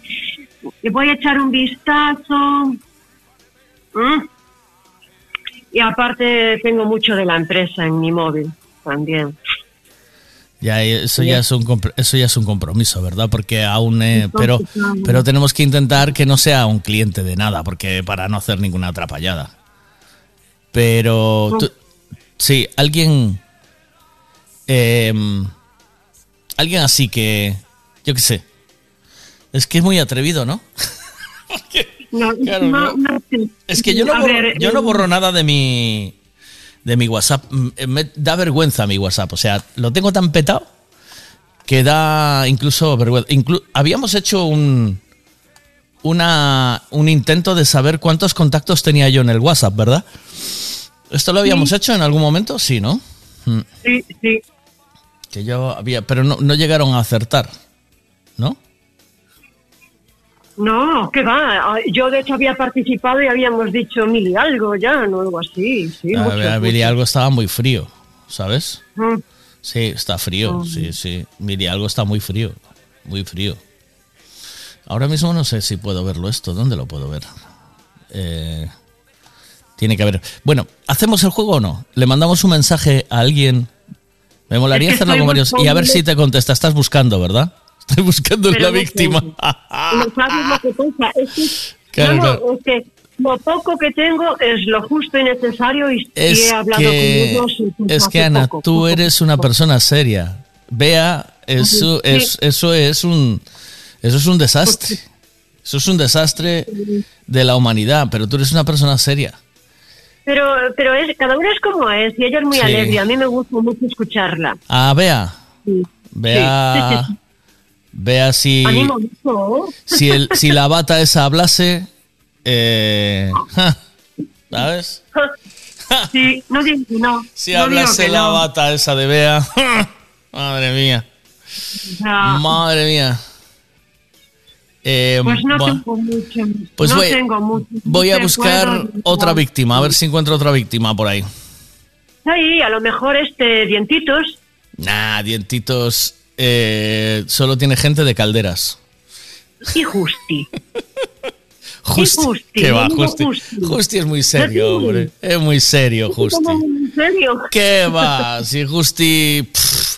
Le voy a echar un vistazo. Mm. Y aparte tengo mucho de la empresa en mi móvil también. Ya, eso Ya. es un eso ya es un compromiso, ¿verdad? Porque aún eh, pero pero tenemos que intentar que no sea un cliente de nada, porque para no hacer ninguna atrapallada. Pero tú- sí, alguien em, alguien así que yo qué sé. Es que es muy atrevido, ¿no? *laughs* No, Claro, no, no. Es que yo no, borro, yo no eh, borro nada de mi de mi WhatsApp. Mm, eh, Me da vergüenza mi WhatsApp. O sea, lo tengo tan petado que da incluso vergüenza. Inclu- habíamos hecho un una un intento de saber cuántos contactos tenía yo en el WhatsApp, ¿verdad? ¿Esto lo habíamos hecho en algún momento? Sí, ¿no? Mm, Sí, sí. Que yo había, pero no, no llegaron a acertar, ¿no? No, ¿qué va? Ah, Yo de hecho había participado y habíamos dicho mil y algo ya, no algo así. Sí, A mucho, ver, Billy, mucho. algo estaba muy frío, ¿sabes? Mm. Sí, está frío, Ah. sí, sí. Mire, algo está muy frío, muy frío. Ahora mismo no sé si puedo verlo esto. ¿Dónde lo puedo ver? Eh, tiene que haber. Bueno, ¿hacemos el juego o no? Le mandamos un mensaje a alguien. Me molaría Es que hacerlo con varios. Y a ver si te contesta. Estás buscando, ¿verdad? Estoy buscando Pero la no víctima. No sabes lo que pasa. Es que, Claro, no, no, claro. es que lo poco que tengo es lo justo y necesario y, Es he hablado que, con ellos. pues es que Ana, poco, tú poco. eres una persona seria. Vea, eso, Sí. es, eso es un eso es un desastre. Eso es un desastre de la humanidad, pero tú eres una persona seria. Pero, pero es, cada uno es como es y ella es muy Sí. alegre. A mí me gusta mucho escucharla. Ah, vea, Sí. vea. Vea si si el si la bata esa hablase, eh, ja, ¿sabes? Sí, no digo que no. Si no hablase que la no. bata esa de Bea, madre mía, madre mía. Eh, pues no bueno. tengo mucho. Pues no voy- tengo mucho. Voy a buscar otra víctima, a ver si encuentro otra víctima por ahí. Ahí, a lo mejor este dientitos. Nah, dientitos. Eh, solo tiene gente de calderas. Y Justi. *laughs* Justi. Justi, ¿Qué va, Justi? Justi. Justi es muy serio, hombre. Es muy serio, Justi. ¿En serio? ¿Qué va? Si Justi. pff,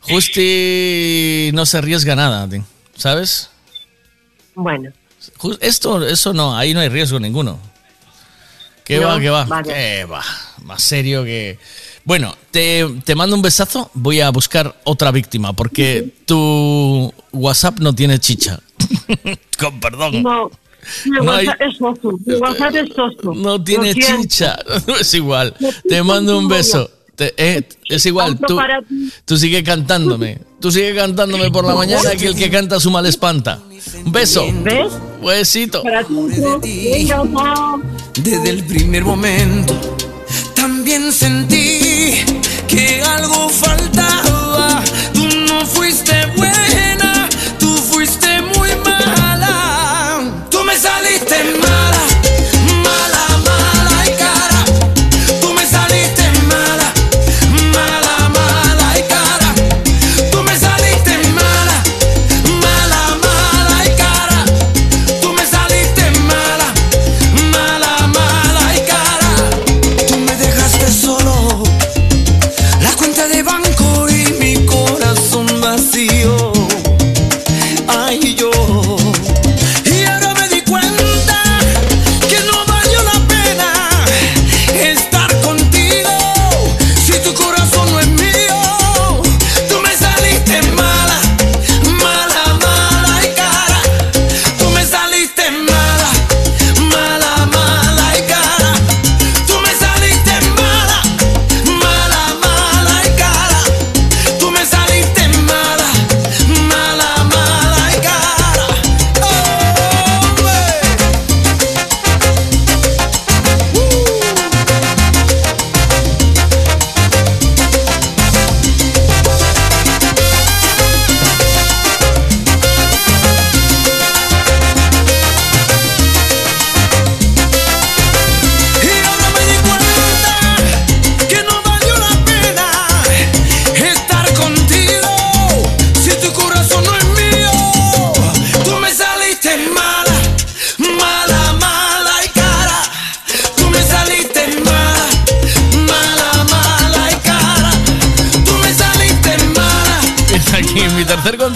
Justi no se arriesga nada, ¿sabes? Bueno. Esto, eso no, ahí no hay riesgo ninguno. ¿Qué No, va, qué va? vale. ¿Qué va? Más serio que... Bueno, te, te mando un besazo. Voy a buscar otra víctima porque tu WhatsApp no tiene chicha. *laughs* Con perdón. No. Mi No hay- WhatsApp es soso. Mi WhatsApp es soso. No tiene chicha. *laughs* es igual. Te mando un beso. Te- eh, es igual. Tú, tú sigue cantándome. Tú sigue cantándome por la mañana que el que canta su mal espanta. Un beso. ¿Ves? Besito. Para ti. Desde el primer momento también sentí que algo faltaba. Tú no fuiste buena,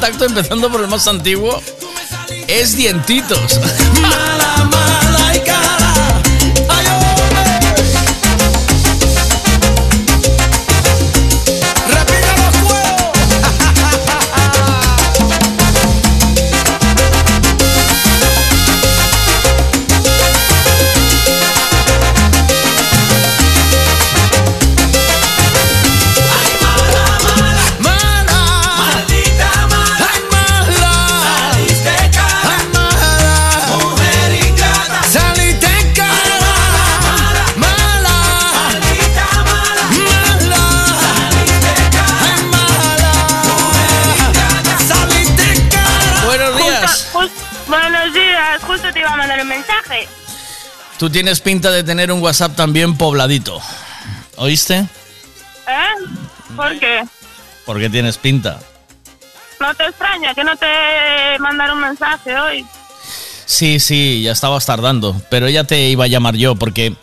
contacto, empezando por el más antiguo, es Dientitos. Mala, *laughs* mala *laughs* Tú tienes pinta de tener un WhatsApp también pobladito. ¿Oíste? ¿Eh? ¿Por qué? Porque tienes pinta. ¿No te extraña que no te mandaron un mensaje hoy? Sí, sí, ya estabas tardando. Pero ya te iba a llamar yo porque...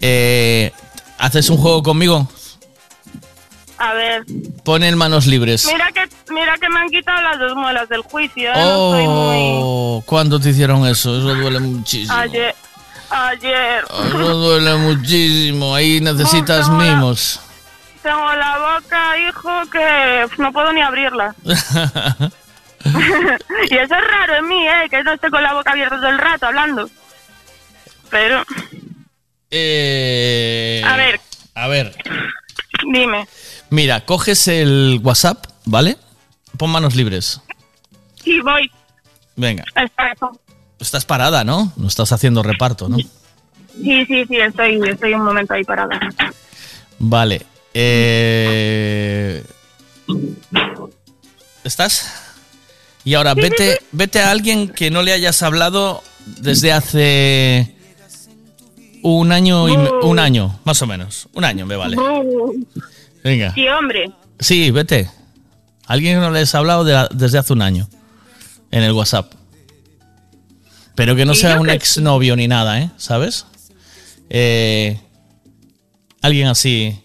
eh, ¿Haces un juego conmigo? A ver. Pon en manos libres. Mira que, mira que me han quitado las dos muelas del juicio. ¿eh? No muy... Oh, ¿cuándo te hicieron eso? Eso duele muchísimo. Ayer. Ayer. Eso duele muchísimo. Ahí *laughs* necesitas No, no, no. mimos. Tengo la boca, hijo, que no puedo ni abrirla. *laughs* *laughs* y eso es raro en mí, ¿eh? Que no esté con la boca abierta todo el rato hablando. Pero, Eh, a ver, A ver. dime. Mira, coges el WhatsApp, ¿vale? Pon manos libres. Sí, voy. Venga. Espera. Estás parada, ¿no? No estás haciendo reparto, ¿no? Sí, sí, sí, estoy, estoy un momento ahí parada. Vale. Eh... ¿Estás? Y ahora vete, vete a alguien que no le hayas hablado desde hace un año y un año, más o menos. Un año me vale. Venga. Sí, hombre. Sí, vete. Alguien que no les has hablado de- desde hace un año en el WhatsApp. Pero que no sea un exnovio ni nada, ¿eh? ¿Sabes? Eh, alguien así.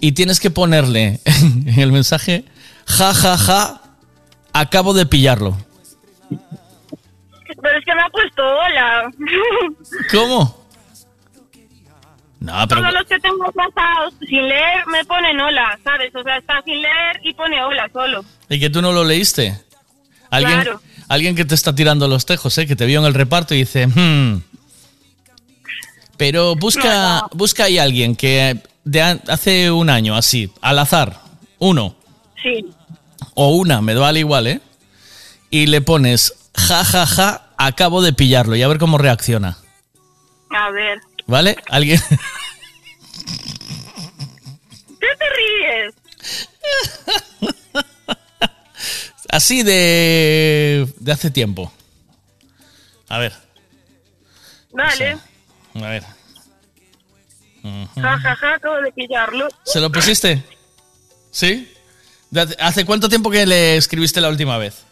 Y tienes que ponerle *laughs* en el mensaje, ja, ja, ja, acabo de pillarlo. Pero es que me ha puesto hola. *laughs* ¿Cómo? No, pero... Todos los que tengo pasados sin leer me ponen hola, ¿sabes? O sea, está sin leer y pone hola solo. ¿Y que tú no lo leíste? Alguien, Claro. Alguien que te está tirando los tejos, ¿eh? que te vio en el reparto y dice, "Hmm". pero busca, busca ahí alguien que de hace un año, así, al azar, uno Sí. o una, me vale igual, ¿eh? Y le pones, ja, ja, ja, acabo de pillarlo y a ver cómo reacciona, A ver. ¿vale? Alguien... ¿Qué te ríes? *laughs* así de, de hace tiempo. A ver, Dale. a ver. Ja, ja, ja, acabo de pillarlo. ¿Se lo pusiste? ¿Sí? ¿De hace- ¿Hace cuánto tiempo que le escribiste la última vez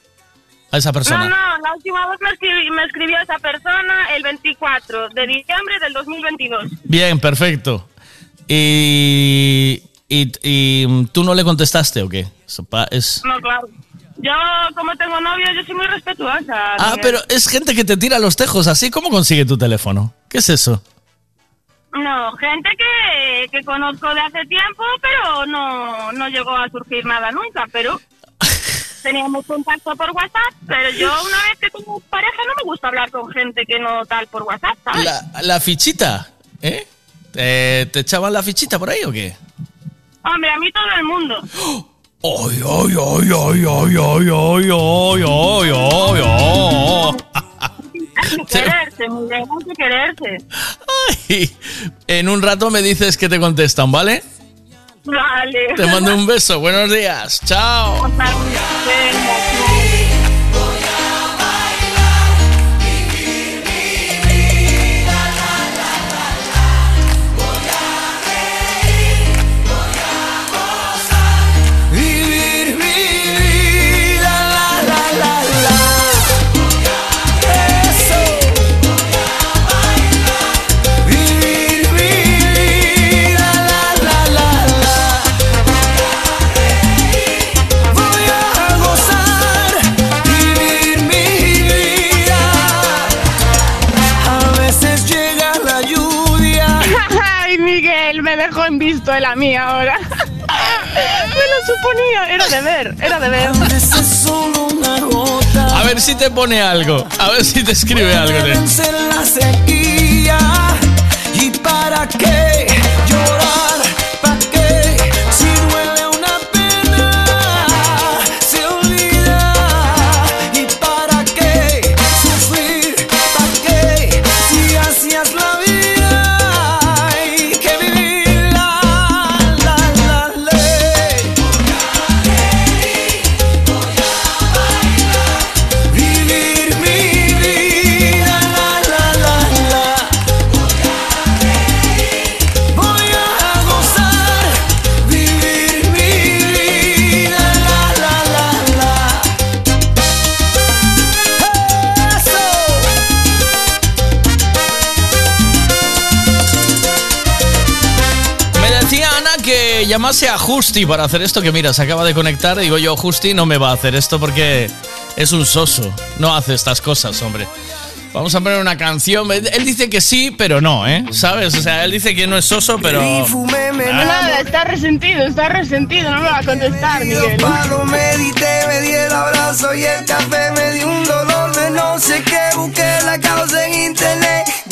a esa persona? No, no, la última vez me, escribí- me escribió esa persona el 24 de diciembre del 2022. Bien, perfecto. Y, y, y, tú no le contestaste o qué? Eso pa- Es... No, claro. Yo, como tengo novio, yo soy muy respetuosa. Ah, pero es gente que te tira los tejos así. ¿Cómo consigue tu teléfono? ¿Qué es eso? No, gente que, que conozco de hace tiempo, pero no, no llegó a surgir nada nunca, pero *laughs* teníamos contacto por WhatsApp, pero yo una vez que tengo pareja no me gusta hablar con gente que no tal por WhatsApp, ¿sabes? La, la fichita, ¿eh? ¿Te, ¿Te echaban la fichita por ahí o qué? Hombre, a mí todo el mundo. ¡Ay, ay, ay, ay, ay, ay, ay, ay, ay, ay, ay! Hay que quererse, Miguel, hay que quererse. Y en un rato me dices que te contestan, ¿vale? Vale. Te mando un beso. Buenos días. Chao. Dejó en visto el a mí ahora. *laughs* Me lo suponía, era de ver, era de ver. A ver si te pone algo. A ver si te escribe algo. de- la. ¿Y para qué llorar? Llamase a Justi para hacer esto, que mira, se acaba de conectar. Digo yo, Justi no me va a hacer esto porque es un soso. No hace estas cosas, hombre. Vamos a poner una canción. Él dice que sí, pero no, ¿eh? ¿Sabes? O sea, él dice que no es soso, pero. No, nada, está resentido, está resentido, no me va a contestar, Miguel. Palo, medité, me di el abrazo y el café me dio un dolor de no sé qué. Busqué la causa en internet.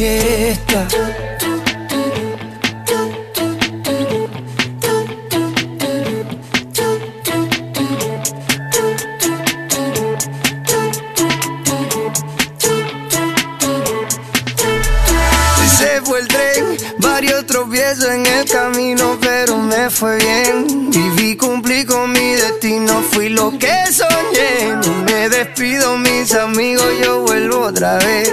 Se fue el tren, varios tropiezos en el camino, pero me fue bien. Viví, cumplí con mi destino, fui lo que soñé. No me despido, mis amigos, yo vuelvo otra vez.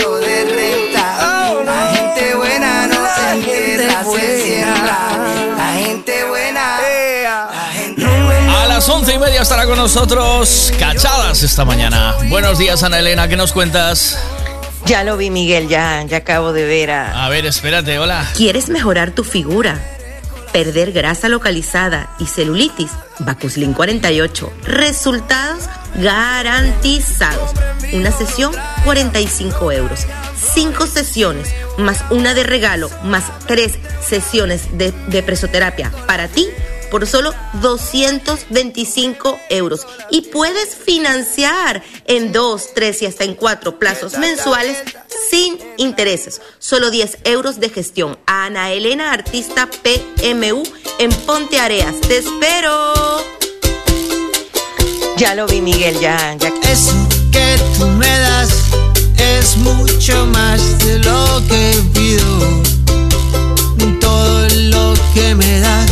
estará con nosotros Cachadas esta mañana. Buenos días, Ana Elena, ¿qué nos cuentas? Ya lo vi, Miguel, ya, ya acabo de ver a... A ver, espérate, hola. ¿Quieres mejorar tu figura? Perder grasa localizada y celulitis. Vacuslin 48. Resultados garantizados. Una sesión, 45 euros. Cinco sesiones, más una de regalo, más tres sesiones de, de presoterapia para ti por solo 225 euros. Y puedes financiar en dos, tres y hasta en cuatro plazos mensuales sin intereses. Solo 10 euros de gestión. Ana Elena Artista PMU en Ponte Areas. Te espero. Ya lo vi, Miguel, ya, ya. Eso que tú me das es mucho más de lo que pido. Todo lo que me das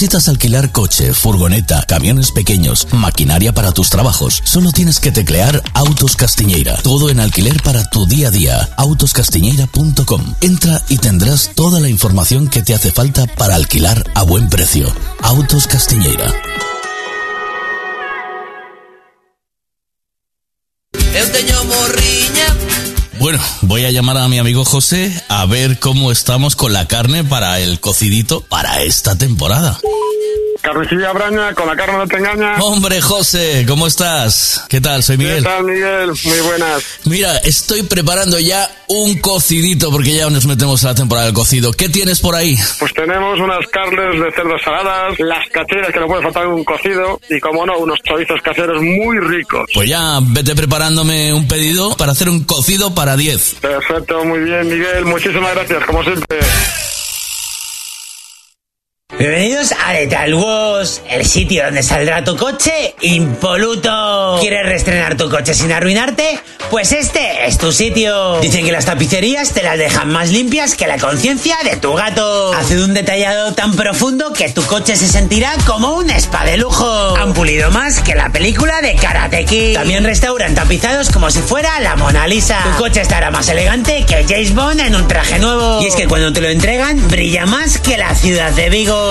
Necesitas alquilar coche, furgoneta, camiones pequeños, maquinaria para tus trabajos, solo tienes que teclear Autos Castiñeira. Todo en alquiler para tu día a día. autoscastiñeira.com. Entra y tendrás toda la información que te hace falta para alquilar a buen precio. Autos Castiñeira. Bueno, voy a llamar a mi amigo José a ver cómo estamos con la carne para el cocidito para esta temporada. Carnicilla Braña, con la carne no te engaña. Hombre, José, ¿cómo estás? ¿Qué tal? Soy ¿Qué Miguel. tal, Miguel? Muy buenas. Mira, estoy preparando ya un cocidito porque ya nos metemos a la temporada del cocido. ¿Qué tienes por ahí? Pues tenemos unas carnes de cerdo saladas, las cacheras que no puede faltar en un cocido y, como no, unos chorizos caseros muy ricos. Pues ya vete preparándome un pedido para hacer un cocido para 10. Perfecto, muy bien, Miguel. Muchísimas gracias, como siempre. Bienvenidos a Detalgos, el sitio donde saldrá tu coche impoluto. ¿Quieres reestrenar tu coche sin arruinarte? Pues este es tu sitio. Dicen que las tapicerías te las dejan más limpias que la conciencia de tu gato. Hace un detallado tan profundo que tu coche se sentirá como un spa de lujo. Han pulido más que la película de Karate Kid. También restauran tapizados como si fuera la Mona Lisa. Tu coche estará más elegante que James Bond en un traje nuevo. Y es que cuando te lo entregan, brilla más que la ciudad de Vigo.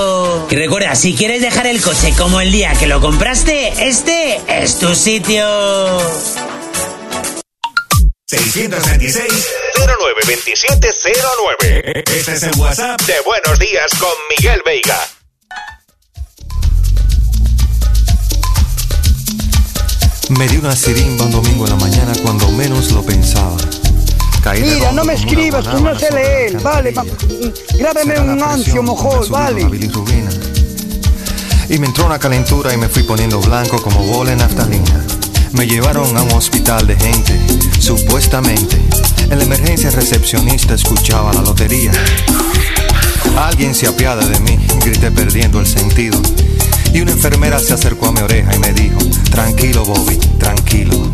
Y recuerda, si quieres dejar el coche como el día que lo compraste, este es tu sitio. 626 092709. Este es el WhatsApp de Buenos Días con Miguel Veiga. Me di una sirimba un domingo en la mañana cuando menos lo pensaba. Mira, no me escribas, que guanábana no sé leer, vale, grábeme un ansio subió vale. Y me entró una calentura y me fui poniendo blanco como bola en naftalina. Me llevaron a un hospital de gente, supuestamente. En la emergencia recepcionista escuchaba la lotería. Alguien se apiada de mí, grité perdiendo el sentido. Y una enfermera se acercó a mi oreja y me dijo, tranquilo Bobby, tranquilo.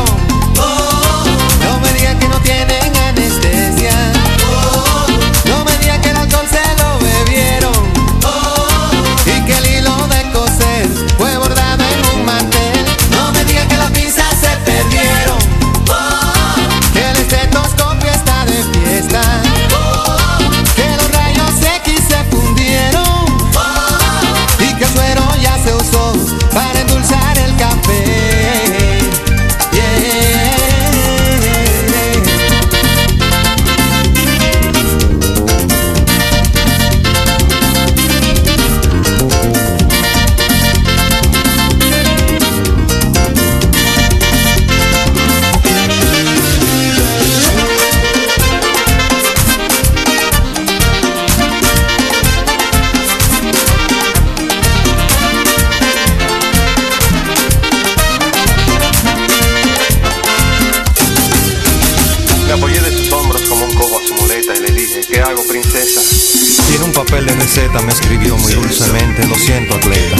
Receta me escribió muy dulcemente, lo siento, atleta.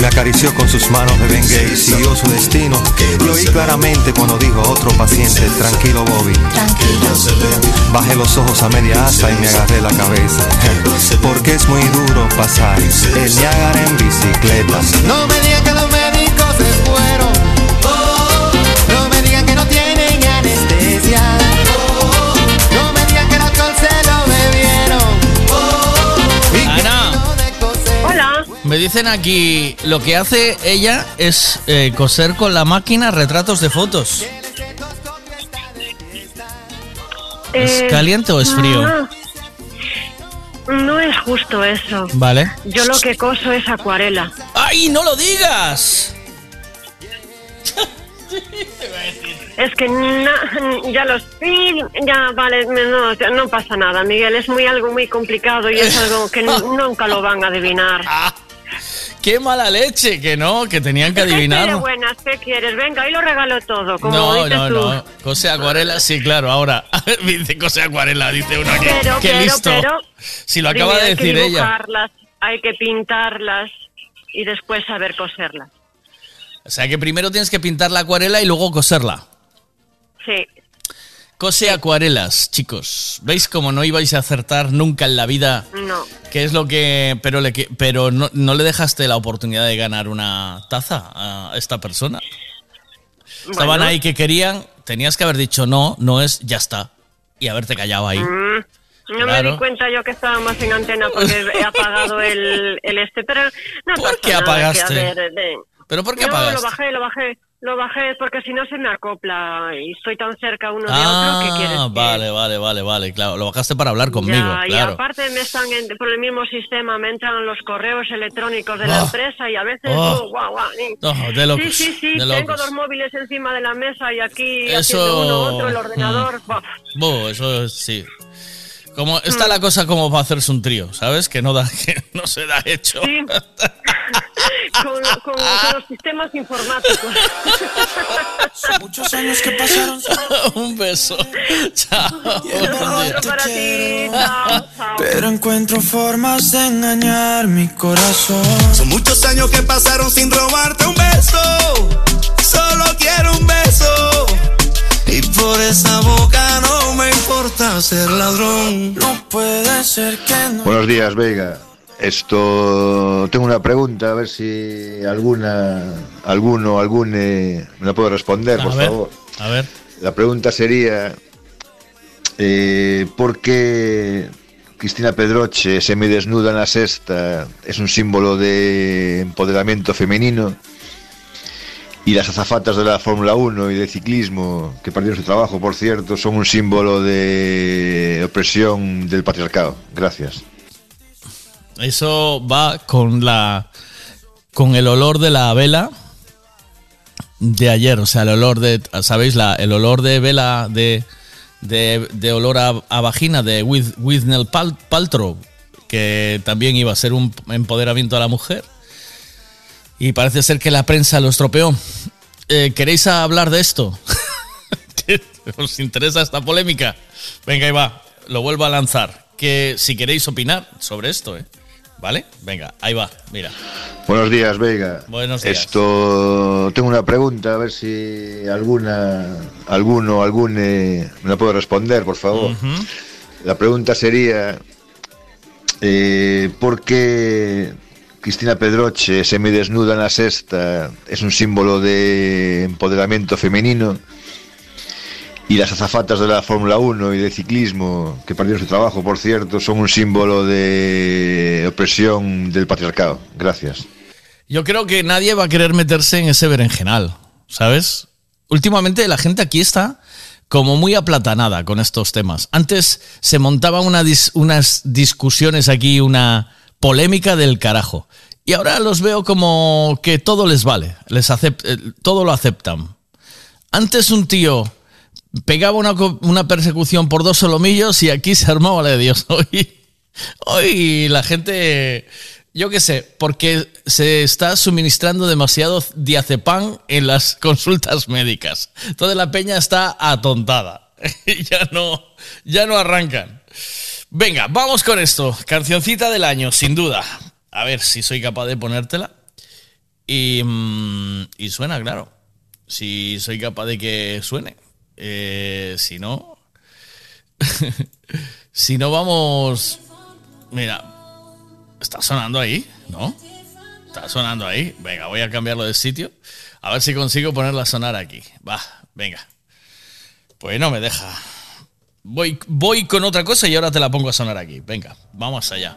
Me acarició con sus manos de Bengay, siguió su destino. Y oí claramente cuando dijo a otro paciente, tranquilo, Bobby. Bajé los ojos a media asta y me agarré la cabeza. Porque es muy duro pasar el Niágara en bicicleta. No me digan que los médicos se fueron. Me dicen aquí, lo que hace ella es eh, coser con la máquina retratos de fotos. ¿Es Eh, caliente o es frío? No, no es justo eso. Vale. Yo lo que coso es acuarela. ¡Ay, no lo digas! Es que na- ya los ya vale, no, no pasa nada, Miguel. Es muy algo muy complicado y es algo que *laughs* nunca lo van a adivinar. ¡Qué mala leche! Que no, que tenían que ¿Qué adivinar. buenas? ¿Qué quieres? Venga, ahí lo regalo todo, como No, dices no, tú. no. Cose acuarela, sí, claro. Ahora, *laughs* dice cose acuarela, dice uno. Pero, ¡Qué pero, listo! pero, si lo acaba de hay que decir ella. dibujarlas, Hay que pintarlas y después saber coserlas. O sea que primero tienes que pintar la acuarela y luego coserla. Sí. Cose acuarelas, chicos. ¿Veis cómo no ibais a acertar nunca en la vida? No. ¿Qué es lo que... Pero, le, pero no, no le dejaste la oportunidad de ganar una taza a esta persona? Estaban ahí que querían, tenías que haber dicho no, no es, ya está. Y haberte callado ahí. Mm, No me di cuenta yo que estábamos en antena porque he *laughs* apagado el, el este, pero no ¿Por qué apagaste? que, a ver, ¿Pero por qué no, apagaste? lo bajé, lo bajé, lo bajé porque si no se me acopla y estoy tan cerca uno de Ah, otro que quieres vale, vale, vale, vale, claro. Lo bajaste para hablar conmigo, Ya, Y claro. aparte me están en- por el mismo sistema, me entran los correos electrónicos de la Oh. empresa y a veces, Oh. uh, guau, guau, y- Oh, de locos, Sí, sí, sí, de tengo dos móviles encima de la mesa y aquí Eso- uno otro, el Mm. ordenador. buah. Buh, eso es- sí. Como, está la cosa como para hacerse un trío, ¿sabes? Que no da, *laughs* que no se da hecho. Sí. *laughs* con, con- con los sistemas informáticos. Son muchos años que pasaron. *laughs* un beso. Chao. Otro para ti. Chao, chao. Pero encuentro formas de engañar mi corazón. Son muchos años que pasaron sin robarte un beso. Solo quiero un beso. Y por esa boca no me importa ser ladrón. No puede ser que no. Buenos días, Veiga. Esto tengo una pregunta, a ver si alguna, alguno, algune me la puede responder, A por ver, favor. A ver. La pregunta sería eh, ¿por qué Cristina Pedroche semidesnuda en la sexta es un símbolo de empoderamiento femenino? Y las azafatas de la Fórmula 1 y de ciclismo, que perdieron su trabajo, por cierto, son un símbolo de opresión del patriarcado. Gracias. Eso va con la con el olor de la vela de ayer, o sea, el olor de, ¿sabéis? El olor de vela de, de, de olor a, vagina de With, Whitney Pal- Paltrow, que también iba a ser un empoderamiento a la mujer. Y parece ser que la prensa lo estropeó. Eh, ¿Queréis hablar de esto? *laughs* ¿Os interesa esta polémica? Venga, ahí va. Lo vuelvo a lanzar. Que si queréis opinar sobre esto, ¿eh? ¿Vale? Venga, ahí va. Mira. Buenos días, Veiga. Buenos días. Esto tengo una pregunta, a ver si alguna, alguno, algune me la puede responder, por favor. La pregunta sería eh, ¿por qué Cristina Pedroche semidesnuda en la sexta es un símbolo de empoderamiento femenino? Y las azafatas de la Fórmula 1 y de ciclismo, que perdieron su trabajo, por cierto, son un símbolo de opresión del patriarcado. Gracias. Yo creo que nadie va a querer meterse en ese berenjenal, ¿sabes? Últimamente la gente aquí está como muy aplatanada con estos temas. Antes se montaban una unas discusiones aquí, una polémica del carajo. Y ahora los veo como que todo les vale, les eh, todo lo aceptan. Antes un tío pegaba una, una persecución por dos solomillos y aquí se armaba la de Dios. *laughs* Hoy, hoy la gente, yo qué sé, porque se está suministrando demasiado diazepam en las *laughs* consultas médicas. Toda la peña está atontada. *laughs* ya no, ya no arrancan. Venga, vamos con esto. Cancioncita del año, sin duda. A ver si soy capaz de ponértela. Y, mm, y suena, claro. Si soy capaz de que suene. Eh, si no. *laughs* si no, vamos. Mira. ¿Está sonando ahí? ¿No? ¿Está sonando ahí? Venga, voy a cambiarlo de sitio. A ver si consigo ponerla a sonar aquí. Va, venga. Pues no me deja. Voy, voy con otra cosa y ahora te la pongo a sonar aquí. Venga, vamos allá.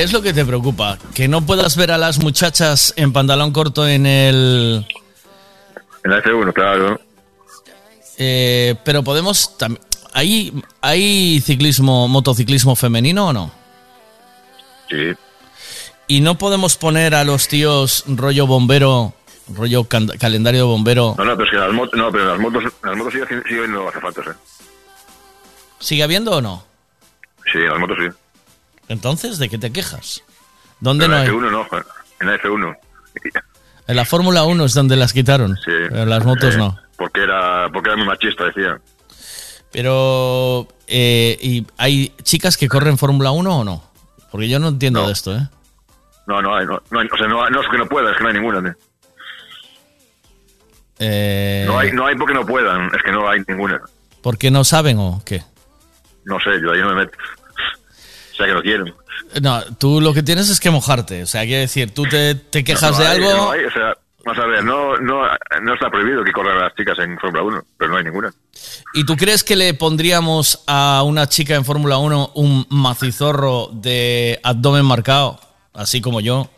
¿qué, es lo que te preocupa? ¿Que no puedas ver a las muchachas en pantalón corto en el... En la F1, claro. eh, pero podemos... ¿Hay, ¿Hay ciclismo, motociclismo femenino o no? Sí. Y no podemos poner a los tíos rollo bombero, rollo calendario bombero. No, no, pero es que las motos, no, pero las motos, las motos siguen, siendo azafatas, eh. ¿Sigue habiendo o no? Sí, las motos sí. Entonces, ¿de qué te quejas? ¿Dónde no en hay? la F1 no, en la F1. En la Fórmula 1 es donde las quitaron. Sí. Pero las motos Eh, no. Porque era, porque era muy machista, decía. Pero, eh, ¿y ¿hay chicas que corren Fórmula 1 o no? Porque yo no entiendo de esto, ¿eh? No, no hay, no, no hay- o sea, no, no es que no pueda, es que no hay ninguna. Eh, No hay, no hay porque no puedan, es que no hay ninguna. ¿Por qué no saben o qué? No sé, yo ahí no me meto. Sea que no quieren. No, tú lo que tienes es que mojarte. O sea, quiero decir, tú te, te quejas No de hay, algo. no hay, o sea, vamos a ver, no, no, no está prohibido que corran las chicas en Fórmula 1, pero no hay ninguna. ¿Y tú crees que le pondríamos a una chica en Fórmula 1 un macizorro de abdomen marcado, así como yo,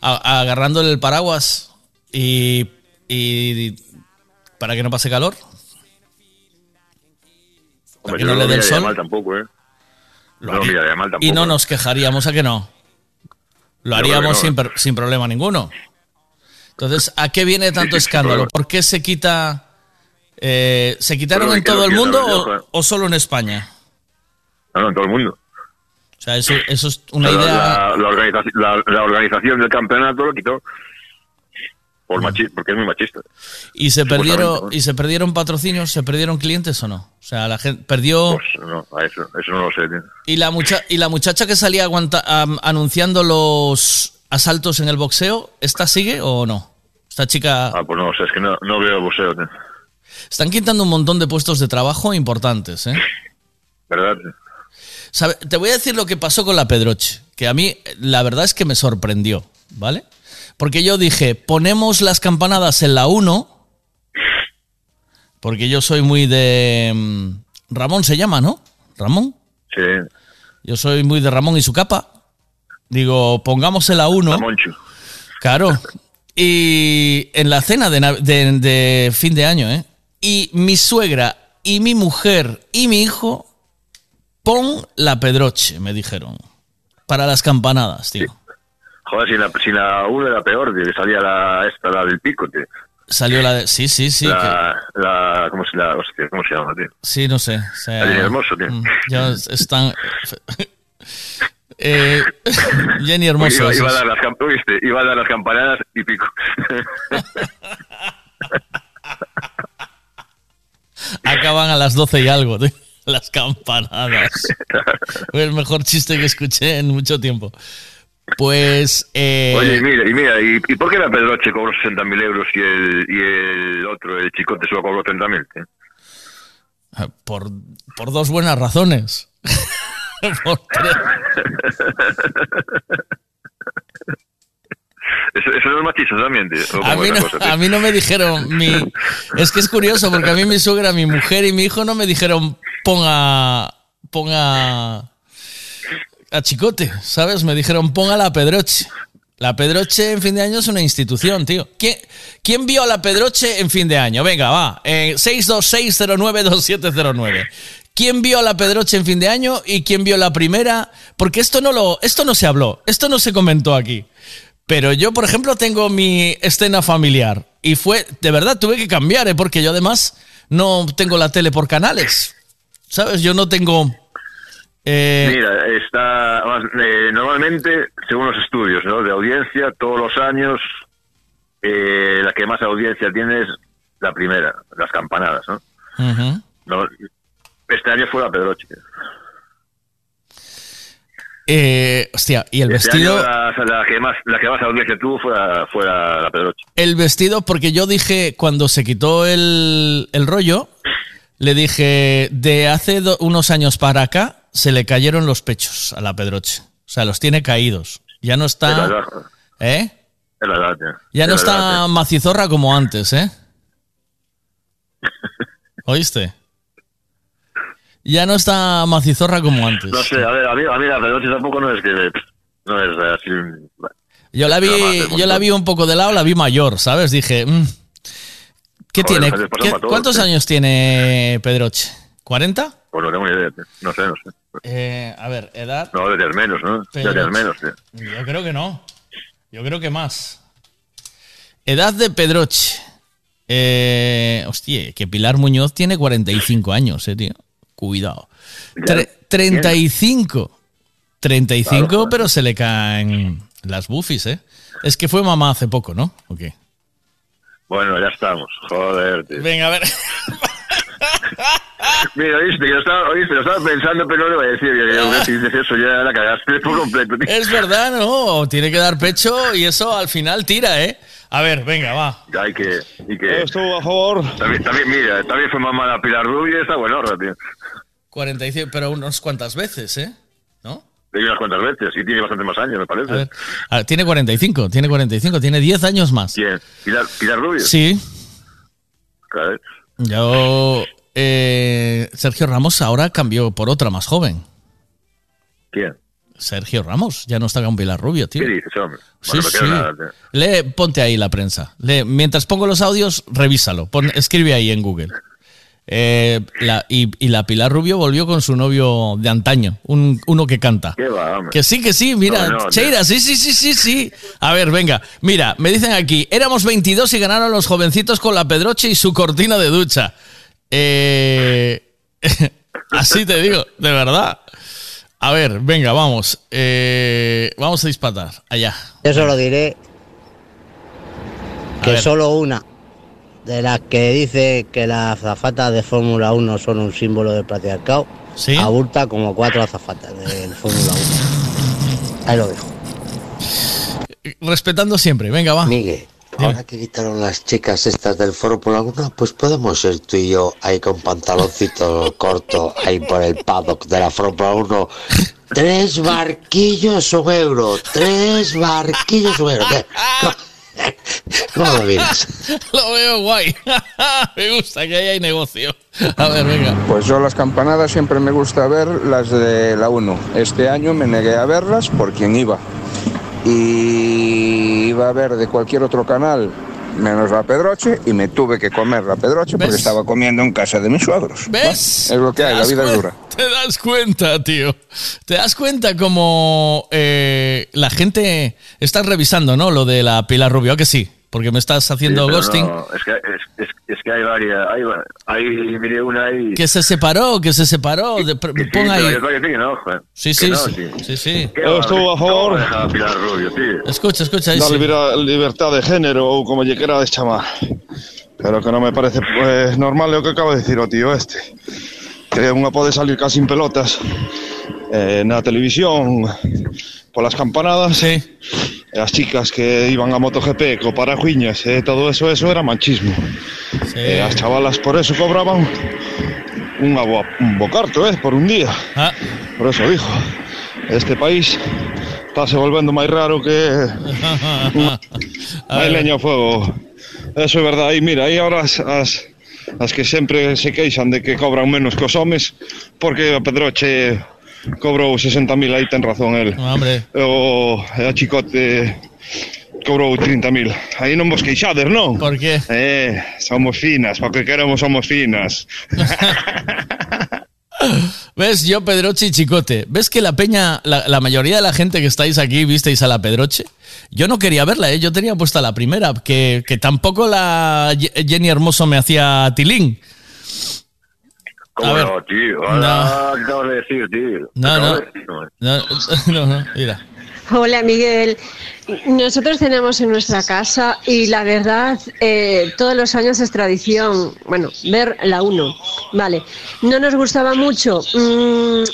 a- agarrándole el paraguas y, y para que no pase calor? Hombre, que yo no no le dé el sol? mal tampoco, ¿eh? Lo no lo haría- miraría mal tampoco. Y no nos quejaríamos a que no. Lo haríamos no. sin, problema ninguno. Entonces, ¿a qué viene tanto sí, escándalo? ¿Por qué se quita... eh, ¿Se quitaron en ¿qué es todo el mundo o, solo en España? No, no, en todo el mundo. O sea, eso, eso es una idea... La, la organizaci- la- la organización del campeonato lo quitó. Por machi porque es muy machista. ¿Y se perdieron ¿no? y se perdieron patrocinios? ¿Se perdieron clientes o no? O sea, la gente perdió... Pues no, eso, eso no lo sé. tío. ¿Y la, mucha, y la muchacha que salía aguanta- anunciando los asaltos en el boxeo, ¿esta sigue o no? Esta chica... Ah, pues no sé, es que no, no veo boxeo, tío. Están quitando un montón de puestos de trabajo importantes, ¿eh? *laughs* ¿verdad? Sabe- Te voy a decir lo que pasó con la Pedroche, que a mí la verdad es que me sorprendió, ¿vale? Porque yo dije, ponemos las campanadas en la 1, porque yo soy muy de... mm, Ramón se llama, ¿no? Ramón. Sí. Yo soy muy de Ramón y su capa. Digo, pongamos en la 1. Ramonchu. Claro. Y en la cena de, nav- de- de fin de año, ¿eh? Y mi suegra y mi mujer y mi hijo, pon la Pedroche, me dijeron. Para las campanadas, tío. Joder, si la, si la 1 era peor, que salía la, esta, la del pico, tío. Salió la de... Sí, sí, sí. que- la, la, ¿cómo, se, la, hostia, ¿Cómo se llama, tío? sí, no sé. o sea, La Hermoso, tío. mm, Ya están... *laughs* Eh, *laughs* Jenny Hermoso. Iba, iba a dar las, ¿oíste? Iba a dar las campanadas y pico. *laughs* Acaban a las 12 y algo, tío, las campanadas. Fue el mejor chiste que escuché en mucho tiempo. Pues... eh, Oye, y mira, y mira, ¿y, y por qué la Pedroche cobró 60.000 euros y el, y el otro, el Chicote, solo cobró 30.000? tío? por, por dos buenas razones. *laughs* Por tres. Eso, eso no es machista también, tío. ¿O A mí, no, cosa, tío? a mí no me dijeron, mi, es que es curioso porque a mí mi suegra, mi mujer y mi hijo no me dijeron ponga, ponga a Chicote, ¿sabes? Me dijeron ponga la Pedroche. La Pedroche en fin de año es una institución, tío. ¿Quién, vio a la Pedroche en fin de año? Venga, va. Eh, 626092709. ¿Quién vio a la Pedroche en fin de año y quién vio la primera? Porque esto no lo, esto no se habló, esto no se comentó aquí. Pero yo, por ejemplo, tengo mi escena familiar y fue, de verdad, tuve que cambiar, ¿eh? porque yo además no tengo la tele por canales. ¿Sabes? Yo no tengo... eh, Mira, está eh, normalmente, según los estudios ¿no? de audiencia, todos los años eh, la que más audiencia tiene es la primera, las campanadas. ¿no? No, este año fue la Pedroche. Eh, hostia, y el Este vestido... la, la que más la que más audiencia tuvo fue la, fue la, la Pedroche. El vestido, porque yo dije, cuando se quitó el, el rollo, le dije, de hace do- unos años para acá, se le cayeron los pechos a la Pedroche. O sea, los tiene caídos. Ya no está... ¿Eh? tío. Ya no está macizorra como antes, ¿eh? *laughs* ¿Oíste? Ya no está macizorra como antes. No sé, a ver, a mí, a mí la Pedroche tampoco no es que... No es así... Yo la vi, yo la vi un poco de lado, la vi mayor, ¿sabes? Dije, mm, ¿qué Joder, tiene? pasan ¿Qué- ¿Cuántos años tiene Pedroche? ¿40? Pues no tengo ni idea, tío. No sé, no sé. Eh, a ver, edad. No, deberías menos, ¿no? Pedroche. Deberías menos, tío. Yo creo que no. Yo creo que más. Edad de Pedroche. Eh, hostia, que Pilar Muñoz tiene 45 años, eh, tío. Cuidado. Tre- 35. 35, Claro, pero se le caen las bufis, ¿eh? Es que fue mamá hace poco, ¿no? ¿O qué? Bueno, ya estamos. Joder, tío. Venga, a ver. *laughs* *laughs* Mira, oíste, que lo estaba, oíste, lo estaba pensando, pero no le voy a decir. que yo- Si dices eso, ya la cagaste por completo. tío. *laughs* Es verdad, ¿no? Tiene que dar pecho y eso al final tira, ¿eh? A ver, venga, va. Hay que... Y que Estuvo a favor. también, también, mira, también fue mamá la Pilar Rubio y está buenorra, tío. 45, pero unas cuantas veces, ¿eh? Le di unas cuantas veces y tiene bastante más años, me parece. A ver. Ah, tiene 45, tiene 45, tiene 10 años más. ¿Quién? ¿Pilar, Pilar Rubio? Sí. Claro. Yo. eh, Sergio Ramos ahora cambió por otra más joven. ¿Quién? Sergio Ramos, ya no está con Rubio, tío. ¿Qué dices, hombre? Sí, Bueno, sí. nada, tío. Lee, ponte ahí la prensa. Lee, mientras pongo los audios, revísalo. Pon- escribe ahí en Google. Eh, la- y, y la Pilar Rubio volvió con su novio de antaño, un, uno que canta. ¿Qué va, hombre? Que sí, que sí, mira, No, no, Cheira, sí, sí, sí, sí, sí. A ver, venga, mira, me dicen aquí, éramos 22 y ganaron los jovencitos con la Pedroche y su cortina de ducha. Eh, *laughs* así te digo, de verdad. A ver, venga, vamos. Eh, vamos a disparar. Allá. Yo solo diré A que ver. solo una de las que dice que las azafatas de Fórmula 1 son un símbolo del patriarcado, abulta como cuatro azafatas de Fórmula 1. Ahí lo dejo. Respetando siempre, venga, va. Miguel, ahora que quitaron las chicas estas del Fórmula 1, pues podemos ir tú y yo ahí con pantaloncito *laughs* corto, ahí por el paddock de la Fórmula 1. Tres barquillos un euro, tres barquillos un euro. ¿Qué? ¿Cómo lo miras? *laughs* Lo veo guay. *laughs* me gusta que ahí hay negocio. A ver, venga. Pues yo las campanadas siempre me gusta ver las de la 1. Este año me negué a verlas por quien iba. Y iba a ver de cualquier otro canal menos la pedroche, y me tuve que comer la pedroche porque estaba comiendo en casa de mis suegros. ¿Ves? Es lo que hay, ¿Te la vida es dura. Te das cuenta, tío. Te das cuenta como eh, la gente está revisando, ¿no? Lo de la Pilar Rubio, ¿a que sí? Porque me estás haciendo Sí, ghosting. no, es, que, es, es- es que hay varias, hay, hay miré una ahí. Que se separó, que se separó. de, que pon sí, aí. Que no, sí, sí, que no, sí, sí, sí. Eu estou a favor. A Pilar Rubio, tío. Escucha, escucha, aí. Da sí. libertad de género ou como lle querades chamar. Pero que non me parece pues, normal é o que acaba de dicir o tío este. Que unha pode salir casi en pelotas eh, na televisión polas campanadas. Sí as chicas que iban a MotoGP co parajuiñas e todo eso, eso era machismo. Sí. E eh, as chavalas por eso cobraban unha boa, un bocarto, eh, por un día. Ah. Por eso dijo, este país está se volvendo máis raro que Hai *laughs* leña ao fuego. Eso é verdade. E mira, aí agora as, as as que sempre se queixan de que cobran menos que os homes porque a Pedroche cobrou 60.000, aí ten razón el. Hombre. O e a Chicote cobrou 30.000. Aí non vos queixades, non? Por qué? Eh, somos finas, para que queremos somos finas. *laughs* ¿Ves? Yo, Pedroche y Chicote. ¿Ves que la peña, la, la mayoría de la gente que estáis aquí visteis a la Pedroche? Yo no quería verla, ¿eh? yo tenía puesta la primera, que, que tampoco la Jenny Hermoso me hacía tilín. ¿Cómo ver. no, tío? Ahora, ¿Qué acabas de decir, tío? No, no. de decir, ¿no? No, *laughs* no, no, mira. Hola Miguel, nosotros tenemos en nuestra casa y la verdad eh, todos los años es tradición, bueno, ver la 1, vale. No nos gustaba mucho mm,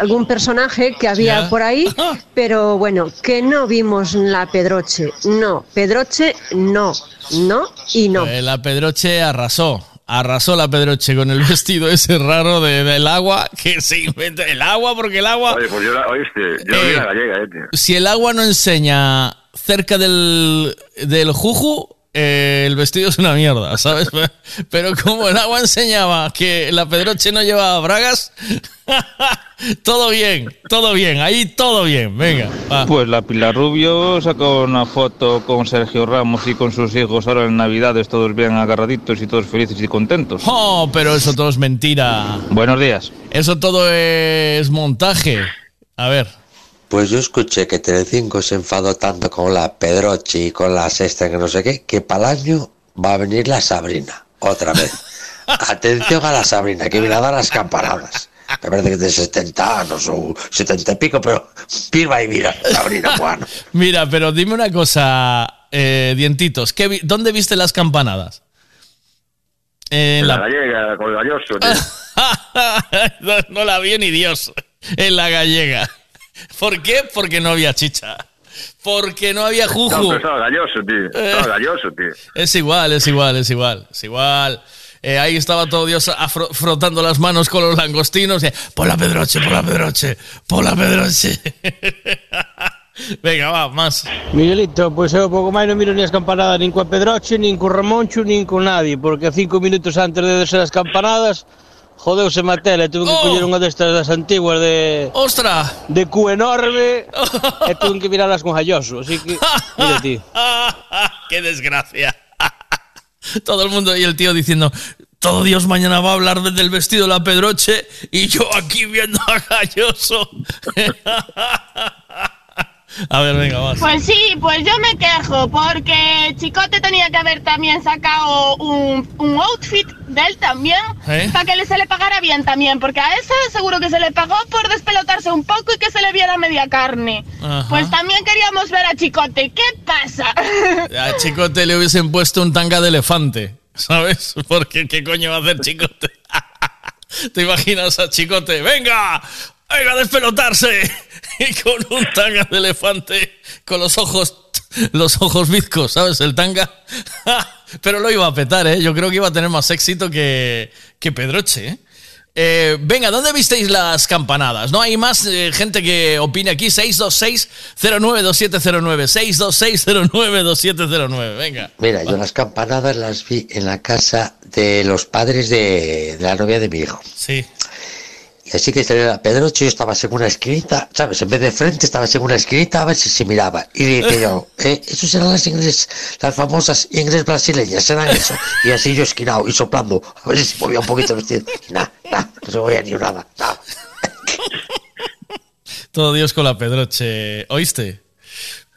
algún personaje que había Ya. por ahí, *laughs* pero bueno, que no vimos la Pedroche, no, Pedroche no, no y no. Eh, la Pedroche arrasó. Arrasó la Pedroche con el vestido ese raro de- del agua que se inventa el agua porque el agua Oye, pues yo la, oíste, yo vi Eh. la gallega, eh, tío. si el agua no enseña cerca del, del juju, eh, el vestido es una mierda, ¿sabes? Pero como el agua enseñaba que la Pedroche no llevaba bragas, *laughs* todo bien, todo bien, ahí todo bien, venga. va. Pues la Pilar Rubio sacó una foto con Sergio Ramos y con sus hijos ahora en Navidades, todos bien agarraditos y todos felices y contentos. Oh, pero eso todo es mentira. Buenos días. Eso todo es montaje. A ver. Pues yo escuché que Telecinco se enfadó tanto con la Pedroche y con la Sexta que no sé qué, que para el año va a venir la Sabrina, otra vez. *laughs* Atención a la Sabrina, que viene a dar las campanadas. Me parece que es de 70 años o 70 y pico, pero viva y mira, Sabrina, bueno. *laughs* Mira, pero dime una cosa, eh, dientitos, ¿qué vi- ¿dónde viste las campanadas? En En la la- gallega, con el galloso, *laughs* no, no la vio ni Dios en la gallega. ¿Por qué? Porque no había chicha. Porque no había juju. estaba galloso, tío. Estaba galloso, tío. Es igual, es igual, es igual, es igual. Eh, ahí estaba todo Dios afro- frotando las manos con los langostinos. y, por la pedroche, por la pedroche, por la pedroche. *laughs* Venga, va, más. Miguelito, pois eu pouco máis non miro ni as campanadas nin coa Pedroche, nin co Ramoncho, nin con nadie, porque cinco minutos antes de ser as campanadas jodeuse Matela e tuve que coller unha destas das antiguas de... ¡Ostra! De cu enorme *laughs* e tuve que mirarlas con halloso, así que... Mira, tío. *laughs* ¡Qué desgracia! *laughs* Todo el mundo y el tío diciendo, todo Dios mañana va a hablar de- del vestido de la Pedroche y yo aquí viendo a Galloso. A ver, venga, vas. Pues sí, pues yo me quejo porque Chicote tenía que haber también sacado un, un outfit de él también ¿Eh? para que se le pagara bien también, porque a esa seguro que se le pagó por despelotarse un poco y que se le viera media carne. Ajá. Pues también queríamos ver a Chicote. ¿Qué pasa? A Chicote le hubiesen puesto un tanga de elefante, ¿sabes? Porque ¿qué coño va a hacer Chicote? *laughs* ¿Te imaginas a Chicote? ¡Venga! ¡Venga a despelotarse! *laughs* Y con un tanga de elefante, con los ojos, los ojos bizcos, ¿sabes? El tanga. *laughs* Pero lo iba a petar, ¿eh? Yo creo que iba a tener más éxito que, que Pedroche, ¿eh? Eh, venga, ¿dónde visteis las campanadas? ¿No hay más eh, gente que opine aquí? 626-092709. 626-092709. Venga. Mira, yo las campanadas las vi en la casa de los padres de, de la novia de mi hijo. Sí. Y así que tenía Pedroche, yo estaba en una esquinita, ¿sabes? En vez de frente, estaba en una esquinita a ver si se miraba. Y dije yo, *laughs* eh, esos eran las ingles, las famosas ingles brasileñas, eran eso. Y así yo esquinado y soplando, a ver si se movía un poquito el vestido. Y nada, nada, no se movía ni nada, nada. *laughs* Todo Dios con la Pedroche, ¿oíste?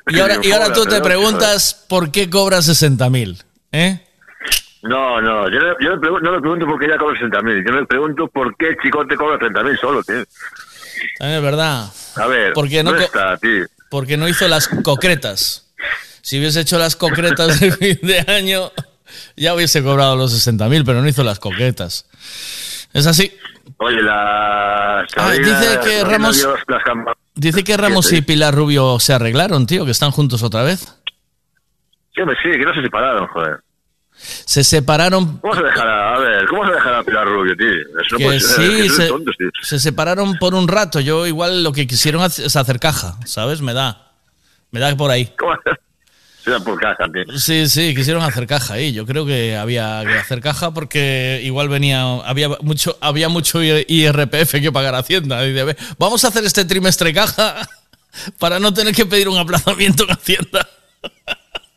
Y ahora, y ahora tú te preguntas por qué cobras 60.000, ¿eh? No, no, yo, yo no me pregunto por qué ella cobra 60.000. Yo me pregunto por qué Chicote cobra 30.000 solo, tío. También es verdad. A ver, Porque no no está, tío. Porque no hizo las concretas. Si hubiese hecho las concretas de fin de año, ya hubiese cobrado los 60.000, pero no hizo las concretas. Es así. Oye. Ah, dice que Ramos- Las campa- Dice que Ramos y. Pilar Rubio se arreglaron, tío, que están juntos otra vez. Sí, sí, que no se separaron, joder. Se separaron ¿Cómo se dejará? A ver, ¿cómo se dejará Pilar Rubio, tío? Eso no que puede ser, sí, que se, tontos, tío. se separaron por un rato. Yo igual lo que quisieron es hacer caja, ¿sabes? Me da. Me da por ahí. ¿Cómo? *laughs* Por caja, tío. Sí, sí, quisieron hacer caja ahí. Yo creo que había que hacer caja porque igual venía, había mucho, había mucho IRPF que pagar a Hacienda. Y de, vamos a hacer este trimestre caja *laughs* para no tener que pedir un aplazamiento en Hacienda.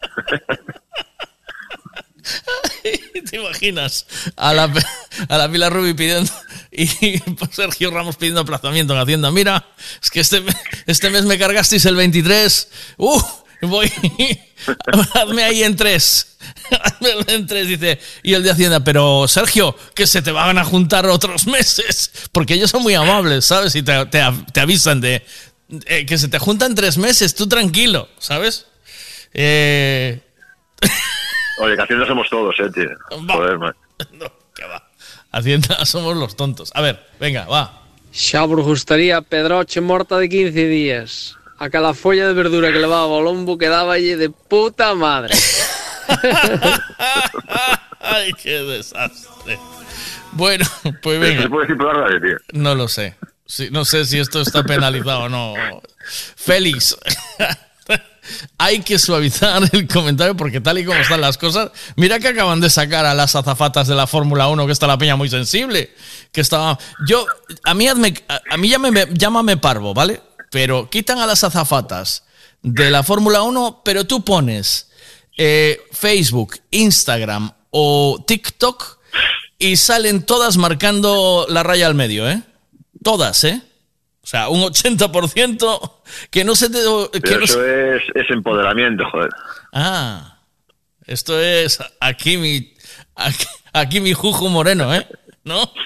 *laughs* *laughs* ¿Te imaginas? A la, a la pidiendo y *laughs* Sergio Ramos pidiendo aplazamiento en Hacienda. Mira, es que este, este mes me cargasteis el 23. ¡Uh! Voy. *laughs* Hazme ahí en tres. Hazme en tres, dice. Y el de Hacienda, pero Sergio, que se te van a juntar otros meses. Porque ellos son muy amables, ¿sabes? Y te, te- te avisan de eh, que se te juntan tres meses. Tú tranquilo, ¿sabes? Eh, Oye, que Hacienda somos todos, eh, tío. Joder, man. *laughs* Hacienda *laughs* somos los tontos. A ver, venga, va. Xa vos gustaría Pedroche morta de 15 días. Aquela folla de verdura que levaba ao lombo quedáballe de puta madre. *laughs* Ay, qué desastre. Bueno, pues ¿Se venga. puede decir por la radio, tío? No lo sé. Sí, no sé si esto está penalizado o no. Félix, hay que suavizar el comentario porque tal y como están las cosas, mira que acaban de sacar a las azafatas de la Fórmula 1 que está la peña muy sensible, que estaba yo a mí hazme- a, llámame parvo, ¿vale? Pero quitan a las azafatas de la Fórmula 1, pero tú pones eh, Facebook, Instagram o TikTok y salen todas marcando la raya al medio, ¿eh? Todas, ¿eh? O sea, un 80% que no se te... Que Pero no eso se- es, es empoderamiento, joder. Ah, esto es aquí mi... Aquí, aquí mi Juju Moreno, ¿eh? ¿No? *laughs*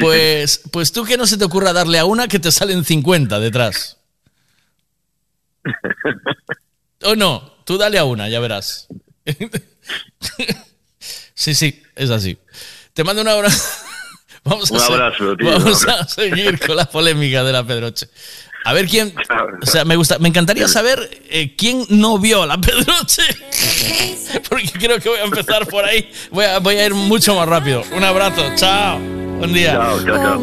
Pues, pues tú que no se te ocurra darle a una que te salen 50 detrás. *laughs* O no, tú dale a una, ya verás. *laughs* Sí, sí, es así. Te mando un abrazo. Vamos a, Un abrazo, tío, vamos a seguir con la polémica de la Pedroche. A ver quién. *laughs* O sea, me gusta, me encantaría saber eh, quién no vio a la Pedroche. *laughs* Porque creo que voy a empezar por ahí. Voy a, voy a ir mucho más rápido. Un abrazo, chao. Buen día. Chao, chao, chao.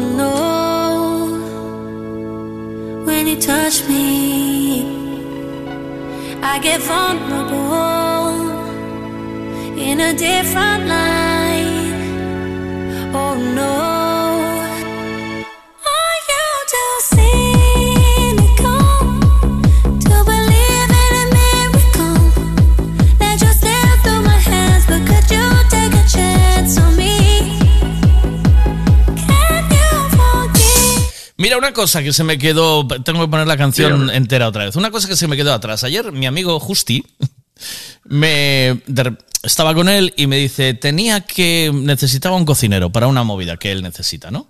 Mira, una cosa que se me quedó. Tengo que poner la canción entera otra vez. Una cosa que se me quedó atrás. Ayer mi amigo Justi me estaba con él y me dice tenía que necesitaba un cocinero para una movida que él necesita, ¿no?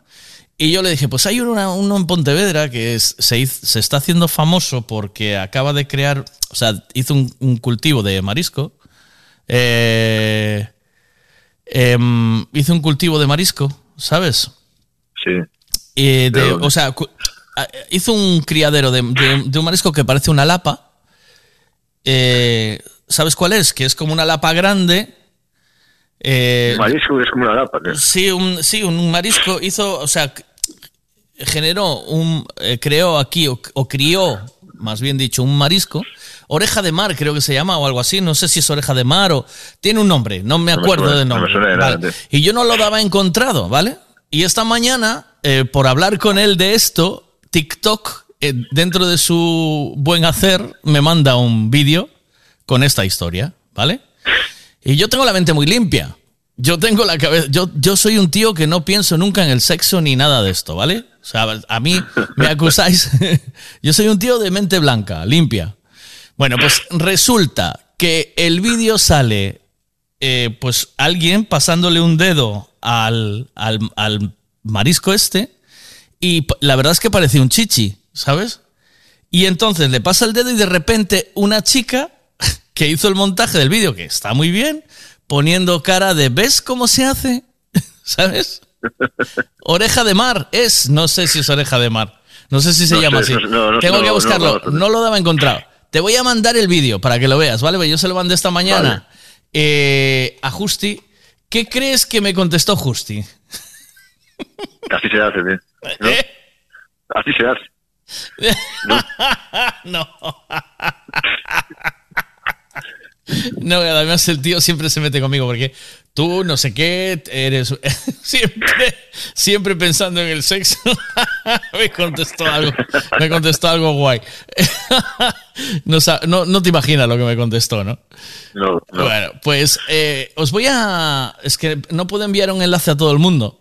Y yo le dije, pues hay una- uno en Pontevedra que es- se, se está haciendo famoso porque acaba de crear, o sea, hizo un, un cultivo de marisco. Eh, em, hizo un cultivo de marisco, ¿sabes? Sí. Eh, o sea, hizo un criadero de, de- de un marisco que parece una lapa. Eh, ¿Sabes cuál es? Que es como una lapa grande. Eh, Marisco es como una lapa, tío. Sí, un, sí, un marisco hizo, o sea, generó un, eh, creó aquí, o, o crió, más bien dicho, un marisco. Oreja de mar, creo que se llama, o algo así. No sé si es oreja de mar o. Tiene un nombre, no me No me acuerdo no me nombre. suena de Vale. tío. Y yo no lo daba encontrado, ¿vale? Y esta mañana eh, por hablar con él de esto, TikTok, eh, dentro de su buen hacer, me manda un vídeo con esta historia, ¿vale? Y yo tengo la mente muy limpia. Yo tengo la cabeza. Yo, yo soy un tío que no pienso nunca en el sexo ni nada de esto, ¿vale? O sea, a mí me acusáis. *laughs* yo soy un tío de mente blanca, limpia. Bueno, pues resulta que el vídeo sale, eh, pues alguien pasándole un dedo al, al, al marisco este, y la verdad es que parecía un chichi, ¿sabes? Y entonces le pasa el dedo y de repente una chica que hizo el montaje del vídeo, que está muy bien, poniendo cara de ¿ves cómo se hace? *laughs* ¿Sabes? Oreja de mar es, no sé si es oreja de mar. No sé si se No llama sé, así. no, no, Tengo que buscarlo. no, lo daba encontrado. Te voy a mandar el vídeo para que lo veas, ¿vale? Yo se lo mandé esta mañana eh, a Justi. ¿Qué crees que me contestó Justi? *laughs* Así se hace, ¿eh? ¿no? Así se hace. *laughs* no. No, además el tío siempre se mete conmigo porque tú no sé qué, eres *laughs* siempre, siempre pensando en el sexo. *laughs* me contestó algo, me contestó algo guay. *laughs* No, no, no te imaginas lo que me contestó, ¿no? No, no. Bueno, pues eh, os voy a. Es que no puedo enviar un enlace a todo el mundo.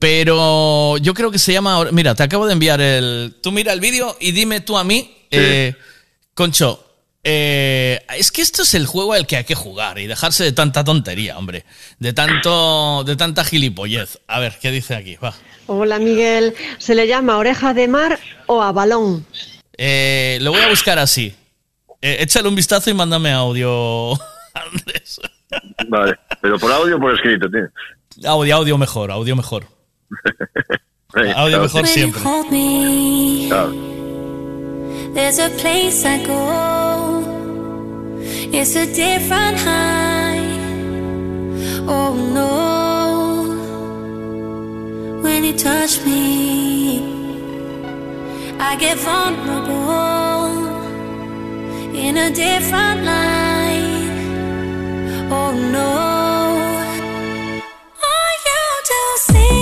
Pero yo creo que se llama. Mira, te acabo de enviar el. Tú mira el vídeo y dime tú a mí, eh, Concho. Eh, es que esto es el juego al que hay que jugar y dejarse de tanta tontería, hombre. De tanto. de tanta gilipollez. A ver, ¿qué dice aquí? Va. Hola Miguel, ¿se le llama oreja de mar o a balón? Eh, lo voy a buscar así. Eh, échale un vistazo y mándame audio. *laughs* Vale. Pero por audio o por escrito, tío. Audio, audio mejor, audio mejor. *laughs* Audio mejor siempre. Me. There's a place I go. It's a different high. Oh no. When you touch me, I get vulnerable in a different light. Oh no. Are you too cynical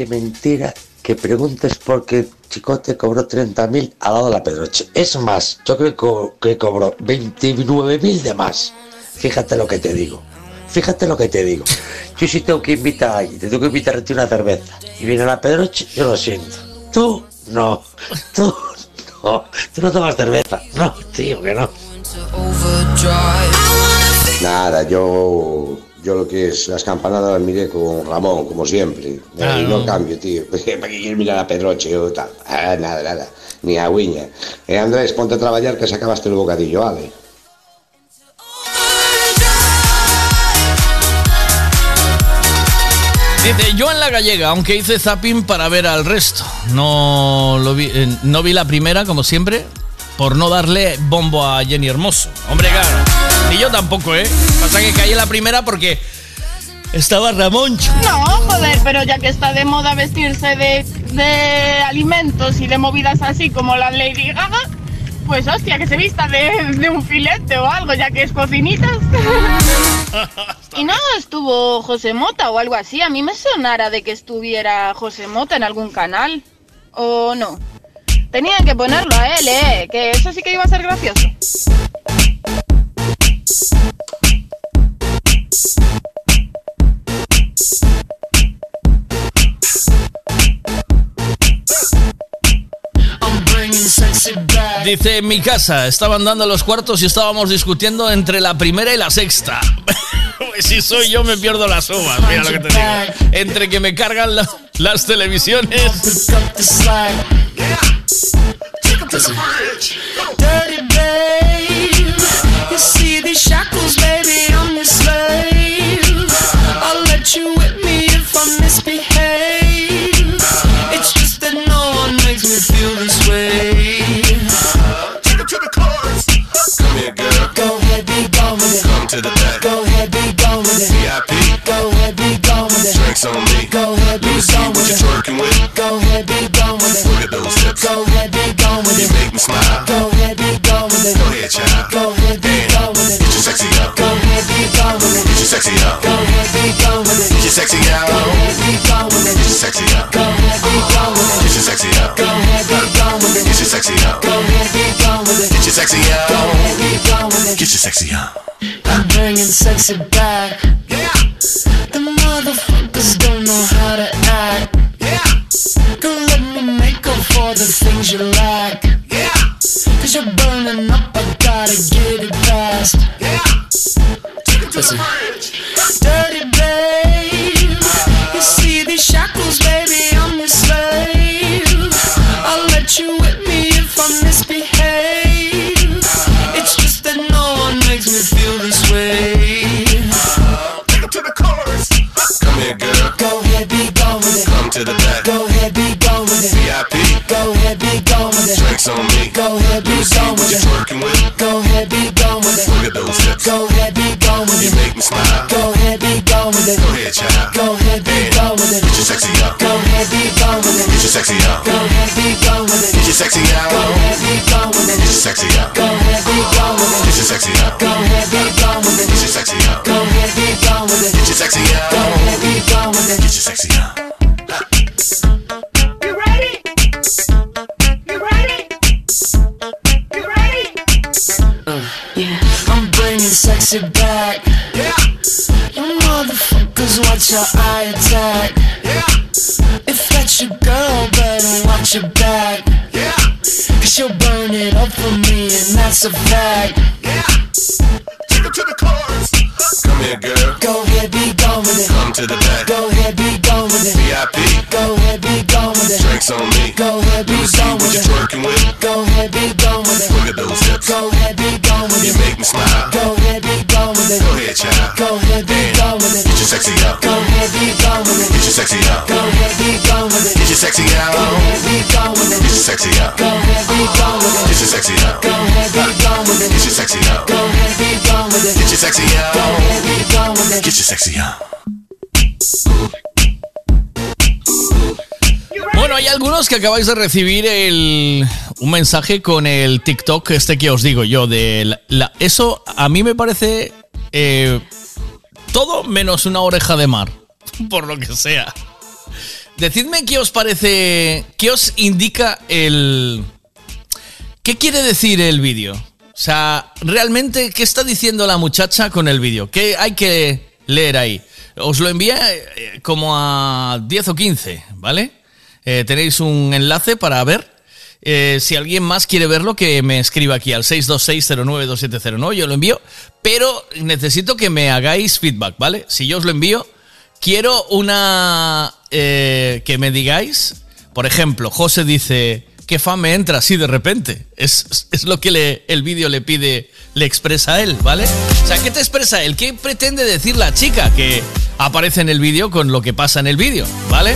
Parece mentira que que preguntes por qué Chicote cobró 30.000 al lado de la Pedroche. Es más, yo creo que, co- que cobró 29.000 de más. Fíjate lo que te digo. Fíjate lo que te digo. Yo sí tengo que invitar a alguien, te tengo que invitar a ti una cerveza. Y viene la Pedroche, yo lo siento. Tú, no. Tú, no. Tú no tomas cerveza. No, tío, que no. Nada, yo, yo lo que es las campanadas las miré con Ramón, como siempre. Ah, Eh, no. no. cambio, tío. *laughs* ¿Para qué quieres mirar a Pedroche o tal? Ah, nada, nada. Ni a. Eh, Andrés, ponte a trabajar que se acabaste el bocadillo, vale. Dice, yo en la gallega, aunque hice zapping para ver al resto. No, lo vi, eh, no vi la primera, como siempre, por no darle bombo a Jenny Hermoso. Hombre, claro. Yo tampoco, ¿eh? Pasa que caí en la primera porque estaba Ramoncho. No, joder, pero ya que está de moda vestirse de, de alimentos y de movidas así como la Lady Gaga, pues hostia, que se vista de, de un filete o algo, ya que es cocinitas. *laughs* y no estuvo José Mota o algo así, a mí me sonara de que estuviera José Mota en algún canal. ¿O no? Tenían que ponerlo a él, eh, que eso sí que iba a ser gracioso. Dice, en mi casa estaban dando los cuartos y estábamos discutiendo entre la primera y la sexta. Pues *laughs* si soy yo me pierdo las uvas, mira lo que te digo. Entre que me cargan la- las televisiones. To the back. Go ahead, be gone with it. VIP. Go ahead, be gone with it. Drinks on me. Go ahead, be gone with it. Twerking with. Go ahead, be gone with it. Look at those hips. Go ahead, be gone with it. You make me smile. Go ahead, be gone with it. Go ahead, child. Go ahead, be gone with it. Get your sexy up. Go ahead, be gone with it. Get your sexy up. Go ahead, be gone with it. Get your sexy up. Go ahead, be gone with it. Get your sexy up. Go ahead, be gone with it. Get your sexy up. Go ahead, be gone with it. Get your sexy up. Go ahead, be gone with it. Get your sexy up. Go ahead, be gone with it. Get your sexy up. I'm bringing sexy back. Yeah. The motherfuckers don't know how to act. Yeah. Go let me make up for the things you lack. Yeah. Cause you're burning up, I gotta get it fast. Yeah. Take it to Listen. Dirty to the back. Go ahead, be gone with it. VIP. Go ahead, be gone with it. Drinks on me. Go ahead, be gone with it. Twerking with. Go ahead, be gone with it. Look at those hips. Go ahead, be gone with it. You make me smile. Go ahead, be gone with it. Go ahead, child. Go ahead, be gone with it. Get your sexy up. Go ahead, be gone with it. Get your sexy up. Go ahead, be gone with it. Get your sexy up. Go ahead, be gone with it. Get your sexy up. Go ahead, be gone with it. Get your sexy up. Go ahead, be gone with it. Get your sexy up. Go ahead, be gone with it. Get your sexy up. Go ahead, be gone with it. Get your sexy up. Sexy back. Yeah. You motherfuckers, watch your eye attack. Yeah. If that's your girl, better watch your back. Yeah. Cause she'll burn it up for me, and that's a fact. Yeah. Take it to the chorus. Come here, girl. Go ahead, be gone with it. Come to the back. Go ahead, be gone with it. VIP. Go ahead, be gone with it. Drinks on me. Go ahead, be gone What with you it. twerking with? Go ahead, be gone with it. Gone You make me smile. Go ahead, be gone with it. Go ahead, child. Go ahead, be gone with it. Get your sexy up. Go ahead, be gone with it. Get your sexy up. Go ahead, be gone with it. Get your sexy up. Go ahead, be gone with it. Get your sexy up. Go ahead, be gone with it. Get your sexy up. Go ahead, be gone with it. Get your sexy up. Go ahead, be gone with it. Get your sexy up. Go ahead, be gone with it. Get your sexy up. Bueno, hay algunos que acabáis de recibir el, un mensaje con el TikTok este que os digo yo. De la- eso a mí me parece eh, todo menos una oreja de mar, *laughs* por lo que sea. decidme qué os parece, qué os indica el... ¿Qué quiere decir el vídeo? O sea, realmente, ¿qué está diciendo la muchacha con el vídeo? ¿Qué hay que leer ahí? Os lo envié eh, como a 10 o 15, ¿vale? Eh, tenéis un enlace para ver. Eh, si alguien más quiere verlo, que me escriba aquí al 626092709, yo lo envío, pero necesito que me hagáis feedback, ¿vale? Si yo os lo envío, quiero una... eh, que me digáis, por ejemplo, José dice, ¿qué fan me entra así de repente? Es, es lo que le- el vídeo le pide, le expresa a él, ¿vale? O sea, ¿qué te expresa él? ¿Qué pretende decir la chica que aparece en el vídeo con lo que pasa en el vídeo, ¿vale?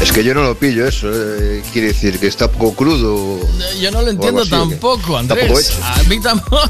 Es que yo no lo pillo eso. eh, quiere decir que está poco crudo. Yo no lo entiendo tampoco, poco Andrés. hecho. A mí tampoco.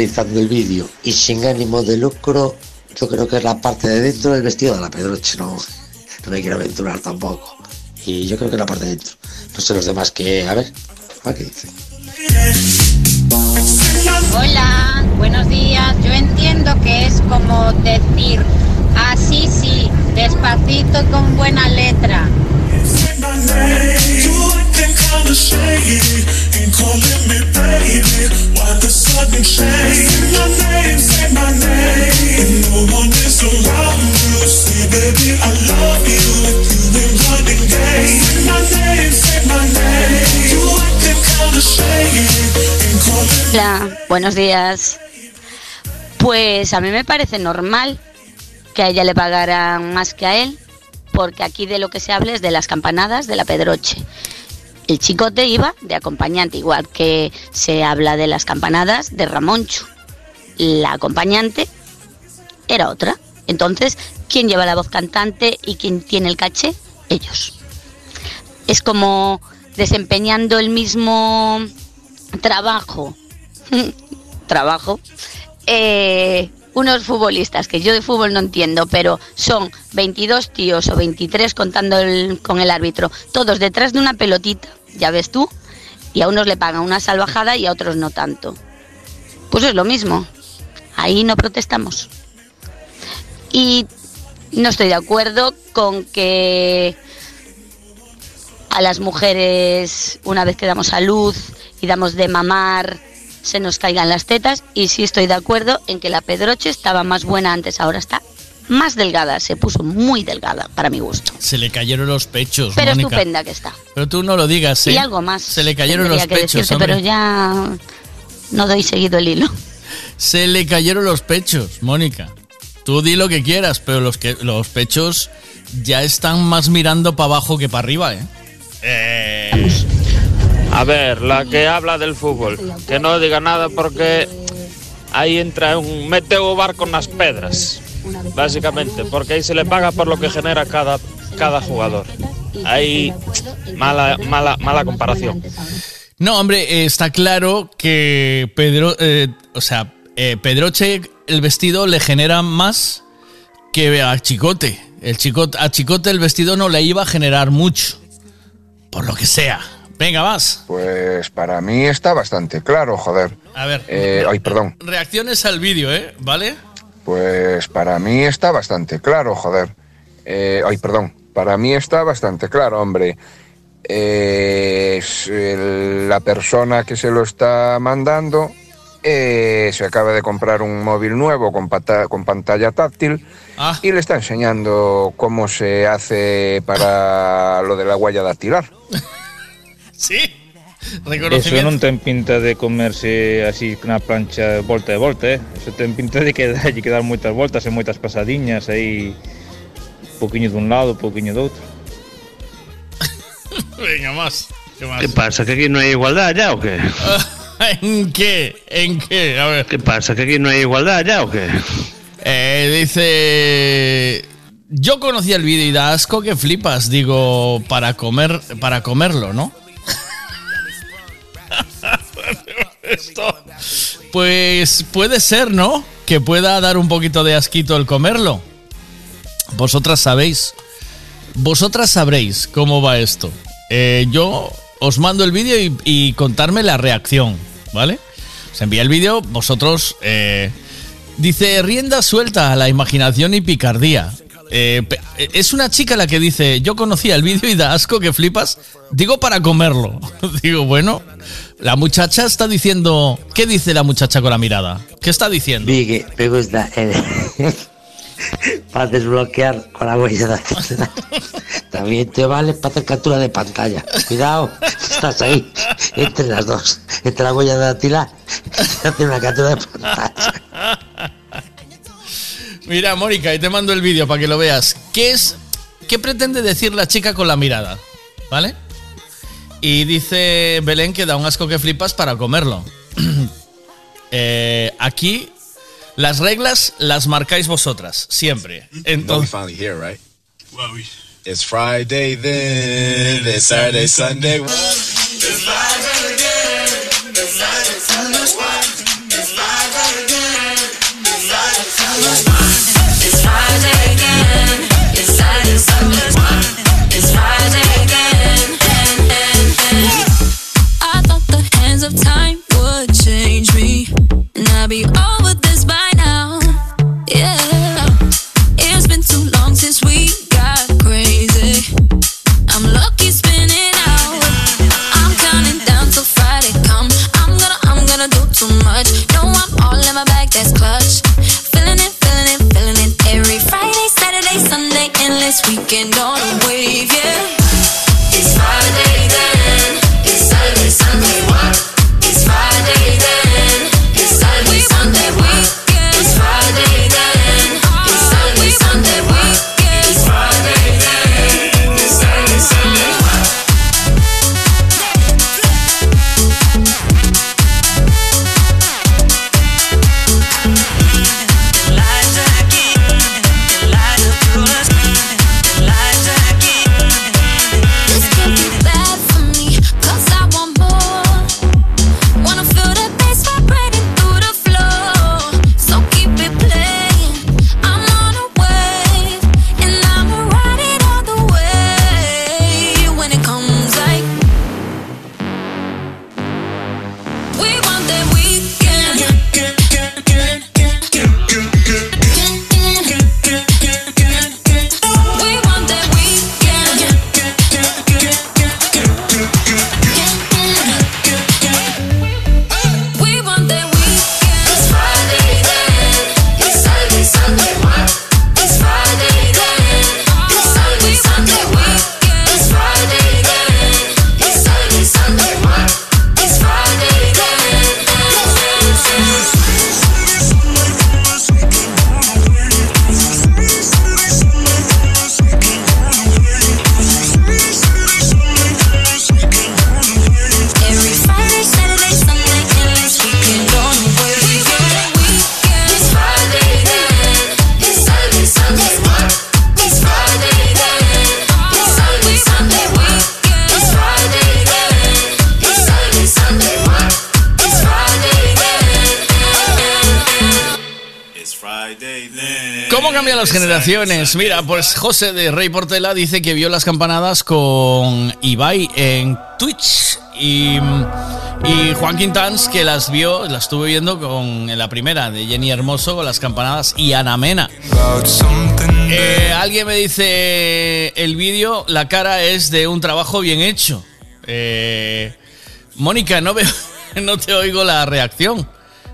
Analizando el vídeo y sin ánimo de lucro, yo creo que es la parte de dentro del vestido de la Pedroche, no, me quiero aventurar tampoco. Y yo creo que es la parte de dentro. No sé los demás que, a ver, a ver qué dicen. Hola, buenos días. Yo entiendo que es como decir así sí, despacito con buena letra. Hola, buenos días. Pues a mí me parece normal que a ella le pagaran más que a él, porque aquí de lo que se habla es de las campanadas de la Pedroche. El chicote iba de acompañante, igual que se habla de las campanadas de Ramonchu. La acompañante era otra. Entonces, ¿quién lleva la voz cantante y quién tiene el caché? Ellos. Es como desempeñando el mismo trabajo. *laughs* trabajo. eh, unos futbolistas que yo de fútbol no entiendo, pero son 22 tíos o 23 contando con el árbitro, todos detrás de una pelotita, ya ves tú, y a unos le pagan una salvajada y a otros no tanto. Pues es lo mismo. Ahí no protestamos. Y no estoy de acuerdo con que a las mujeres, una vez que damos a luz y damos de mamar, se nos caigan las tetas. Y sí estoy de acuerdo en que la Pedroche estaba más buena antes, ahora está más delgada, se puso muy delgada para mi gusto. Se le cayeron los pechos, Pero Mónica. estupenda que está. Pero tú no lo digas, ¿eh? Y algo más. Se le cayeron los pechos, decirte, hombre. pero ya no doy seguido el hilo. Se le cayeron los pechos, Mónica. Tú di lo que quieras, pero los, que, los pechos ya están más mirando para abajo que para arriba, ¿eh? A ver, la que habla del fútbol, que no diga nada porque ahí entra un mete o barco nas pedras, básicamente, porque ahí se le paga por lo que genera cada, cada jugador. Ahí mala, mala, mala comparación. No, hombre, eh, está claro que Pedro, eh, o sea, eh, Pedroche el vestido le genera más que a Chicote. El chicote. A Chicote el vestido no le iba a generar mucho. Por lo que sea. Venga, vas. Pues para mí está bastante claro, joder. A ver. Eh, ay, perdón. Reacciones al vídeo, ¿eh? ¿Vale? Pues para mí está bastante claro, joder. Eh, ay, perdón. Para mí está bastante claro, hombre. Eh, es el- la persona que se lo está mandando eh, se acaba de comprar un móvil nuevo con, pata- con pantalla táctil y le está enseñando cómo se hace para lo de la huella dactilar. *laughs* Sí. Eso non ten pinta de comerse así na plancha volta e volta, eh? Eso ten pinta de que *laughs* dalle que dar moitas voltas e moitas pasadiñas aí poquinho dun lado, poquinho do outro. *laughs* Venga, más. ¿Qué más? ¿Qué pasa? ¿Que aquí no hay igualdad ya o qué? *laughs* ¿En qué? ¿En qué? A ver. ¿Qué pasa? ¿Que aquí no hay igualdad ya o qué? Eh, dice. Yo conocí el vídeo y da asco que flipas, digo, para comer, para comerlo, ¿no? Esto. Pues puede ser, ¿no? Que pueda dar un poquito de asquito el comerlo. Vosotras sabéis. Vosotras sabréis cómo va esto. Eh, yo os mando el vídeo y, contarme la reacción, ¿vale? Os envía el vídeo, vosotros... eh, dice, rienda suelta a la imaginación y picardía. Eh, pe- es una chica la que dice, yo conocía el vídeo y da asco que flipas. Digo para comerlo. *laughs* Digo, bueno, la muchacha está diciendo... ¿Qué dice la muchacha con la mirada? ¿Qué está diciendo? Vigue, me gusta el- *laughs* para desbloquear con la huella. *laughs* También te vale para hacer captura de pantalla. Cuidado, estás ahí, entre las dos, entre la huella dactilar y hacer una captura de pantalla. Mira, Mónica, y te mando el vídeo para que lo veas. ¿Qué es? ¿Qué pretende decir la chica con la mirada? ¿Vale? Y dice Belén que da un asco que flipas para comerlo. *clears throat* Eh, aquí las reglas las marcáis vosotras, siempre. Entonces, finally here, right? It's Friday then, it's Saturday, Sunday. Working on Mira, pues José de Rey Portela dice que vio las campanadas con Ibai en Twitch y, y Juan Quintans que las vio, las estuve viendo con en la primera de Jenny Hermoso con las campanadas y Ana Mena. Eh, alguien me dice el vídeo, la cara es de un trabajo bien hecho. Eh, Mónica, no veo, *laughs* no te oigo la reacción.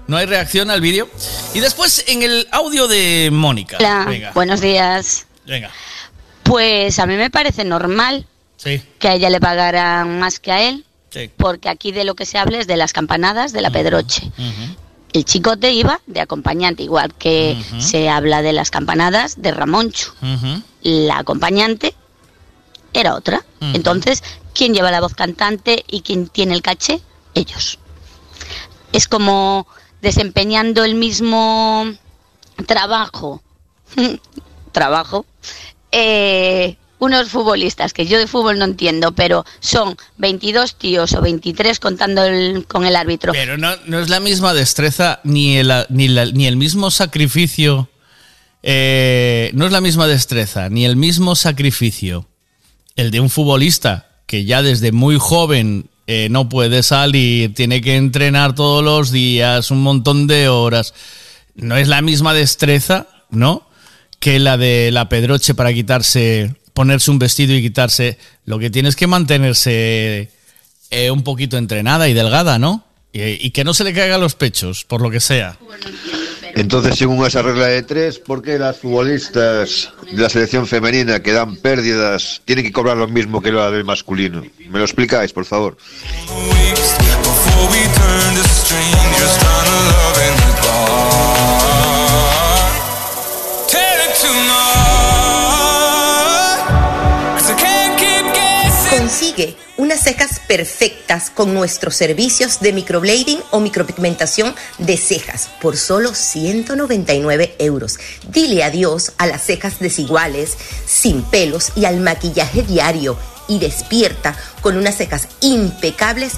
No hay reacción al vídeo. Y después en el audio de Mónica. Hola, Venga, buenos días. venga. Pues a mí me parece normal Sí. que a ella le pagaran más que a él, Sí. porque aquí de lo que se habla es de las campanadas de la Pedroche. El chicote iba de acompañante, igual que se habla de las campanadas de Ramoncho. Ujú. La acompañante era otra. Entonces, ¿quién lleva la voz cantante y quién tiene el caché? Ellos. Es como desempeñando el mismo trabajo. *laughs* trabajo. eh, unos futbolistas que yo de fútbol no entiendo, pero son 22 tíos o 23 contando el- con el árbitro. Pero no, no es la misma destreza ni el, ni el mismo sacrificio. eh, no es la misma destreza ni el mismo sacrificio el de un futbolista que ya desde muy joven eh, no puede salir, tiene que entrenar todos los días, un montón de horas. No es la misma destreza, ¿no? Que la de la Pedroche para quitarse, ponerse un vestido y quitarse. Lo que tienes que mantenerse eh, un poquito entrenada y delgada, ¿no? Y, y que no se le caigan los pechos, por lo que sea. Entonces, según esa regla de tres, ¿por qué las futbolistas de la selección femenina que dan pérdidas tienen que cobrar lo mismo que la del masculino? ¿Me lo explicáis, por favor? Unas cejas perfectas con nuestros servicios de microblading o micropigmentación de cejas por solo 199 euros. Dile adiós a las cejas desiguales, sin pelos y al maquillaje diario y despierta con unas cejas impecables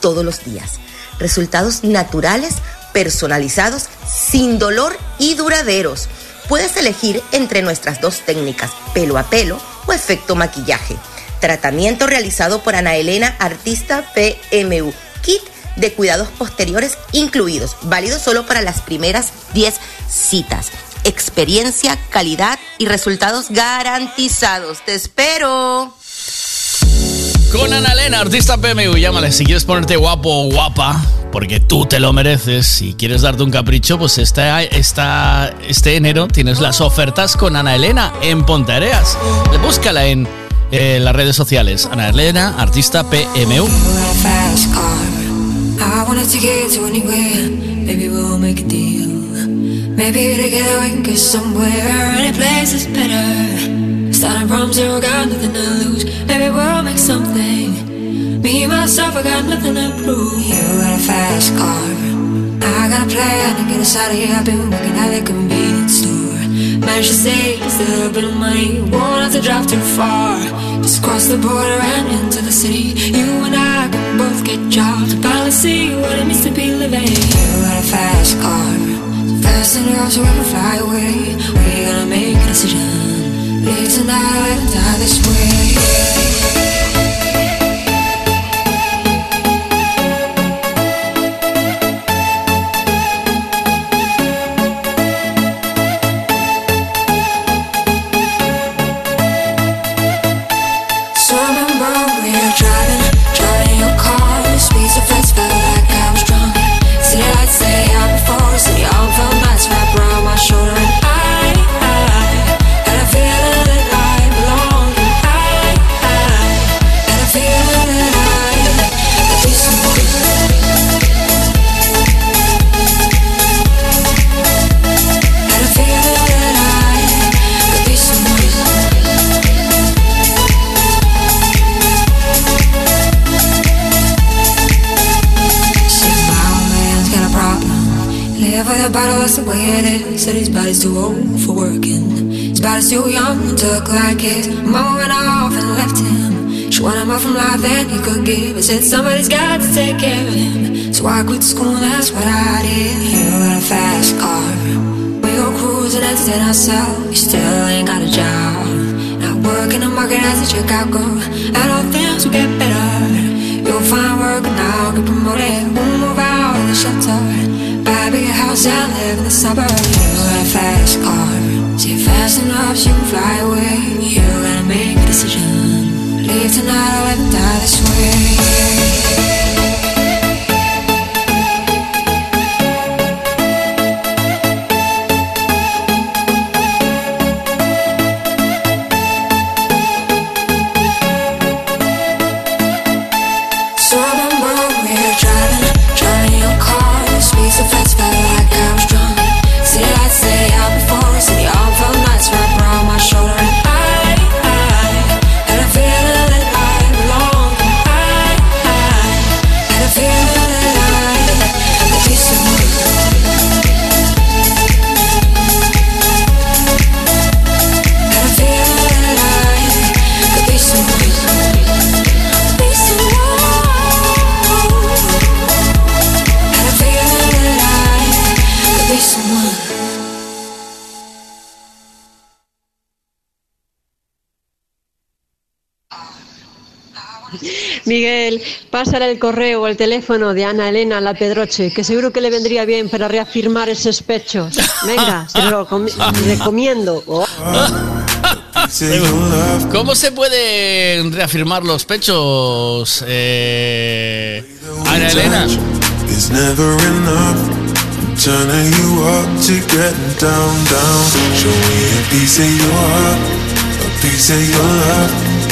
todos los días. Resultados naturales, personalizados, sin dolor y duraderos. Puedes elegir entre nuestras dos técnicas, pelo a pelo o efecto maquillaje. Tratamiento realizado por Ana Elena, artista PMU. Kit de cuidados posteriores incluidos, válido solo para las primeras 10 citas. Experiencia, calidad y resultados garantizados. Te espero. Con Ana Elena, artista PMU, llámale si quieres ponerte guapo o guapa, porque tú te lo mereces. Si quieres darte un capricho, pues esta, esta, este enero tienes las ofertas con Ana Elena en Ponteareas. Búscala en eh, las redes sociales. Ana Elena, artista PMU. Maybe a together we can get somewhere. Any place is better. Starting from zero, got nothing to lose. Maybe we'll make something. Me, myself, I got nothing to prove. You got a fast car. I got a plan to get us out of here. I've been working at the convenience store. Managed to save a little bit of money. Won't have to drive too far. Just cross the border and into the city. You and I can both get jobs. Finally see what it means to be living. You got a fast car. So fast enough so we can fly away. We gonna make a decision. Live tonight and die this way. Said his body's too old for working. His body's too young to look like his. Mama went off and left him. She wanted more from life than he could give. He said somebody's got to take care of him. So I quit school, that's what I did. You got a fast car. We go clothes and entertain ourselves. You still ain't got a job. Not working the market as a checkout girl. And all things will get better. You'll find work and now, get promoted. We'll move out of the shelter. A house I live in the suburbs. You got a fast car. See it fast enough so you can fly away. You gotta make a decision. Leave tonight or let die this way. Miguel, pásale el correo o el teléfono de Ana Elena a la Pedroche, que seguro que le vendría bien para reafirmar esos pechos. Venga, se lo com- recomiendo. Oh. ¿Cómo se pueden reafirmar los pechos, eh, Ana Elena? It's never enough. I'm turning you up to getting down, down. Show me a piece of your heart, a piece of your love.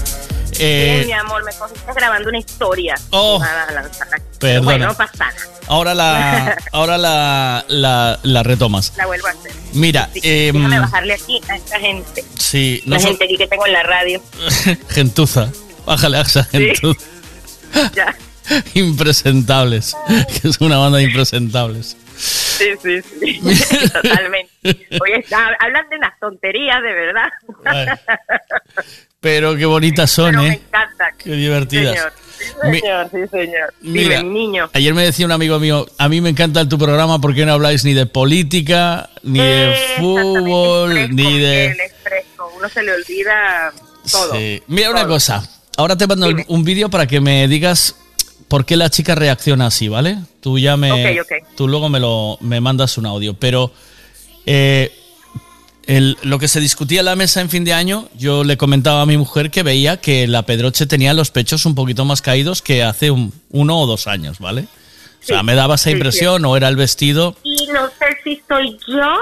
Bien, Eh, mi amor, me cogiste grabando una historia. Oh. Lanzar. Perdona. Bueno, no pasa nada. ahora la, *laughs* ahora la, la, la retomas. La vuelvo a hacer. Mira, Sí, em, déjame bajarle aquí a esta gente. sí, no La so- gente aquí que tengo en la radio. *laughs* gentuza. Bájale a esa gentuza. *laughs* Ya. Impresentables. Que es una banda de impresentables. Sí, sí, sí. Totalmente. Oye, *laughs* está- hablan de unas tonterías, de verdad. Pero qué bonitas son, Pero me ¿eh? encanta. Qué divertidas. Señor, sí, señor, sí, señor. Mira, Dime, niño. Ayer me decía un amigo mío, a mí me encanta tu programa porque no habláis ni de política, ni de fútbol, ni de... Fresco, uno se le olvida todo. Sí. Mira una cosa, ahora te mando un vídeo para que me digas por qué la chica reacciona así, ¿vale? Tú ya me... Ok, ok. Tú luego me lo me mandas un audio, pero eh, el- lo que se discutía en la mesa en fin de año, yo le comentaba a mi mujer que veía que la Pedroche tenía los pechos un poquito más caídos que hace un- uno o dos años, ¿vale? O sea, Sí, me daba esa sí, impresión, o era el vestido. Y no sé si soy yo,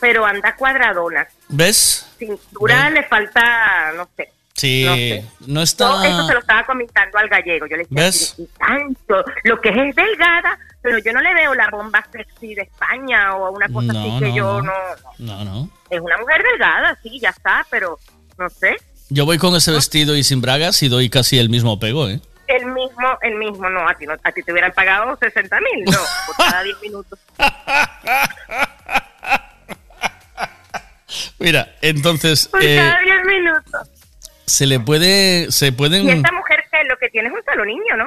pero anda cuadradona. ¿Ves? Cintura le falta, no sé. Sí, No sé. no está... eso se lo estaba comentando al gallego. Yo le decía, ¿Ves? "Y tanto, lo que es es delgada, pero yo no le veo la bomba sexy de España o una cosa así que no, yo no. no. No. Es una mujer delgada, sí, ya está, pero no sé. Yo voy con ese vestido y sin bragas y doy casi el mismo pego, ¿eh? El mismo, el mismo, no, a ti, no, a ti te hubieran pagado 60 mil, no, por cada 10 minutos. *laughs* Mira, entonces Por eh, cada 10 minutos. se le puede, se Y pueden, esta mujer que lo que tiene es un solo niño, ¿no?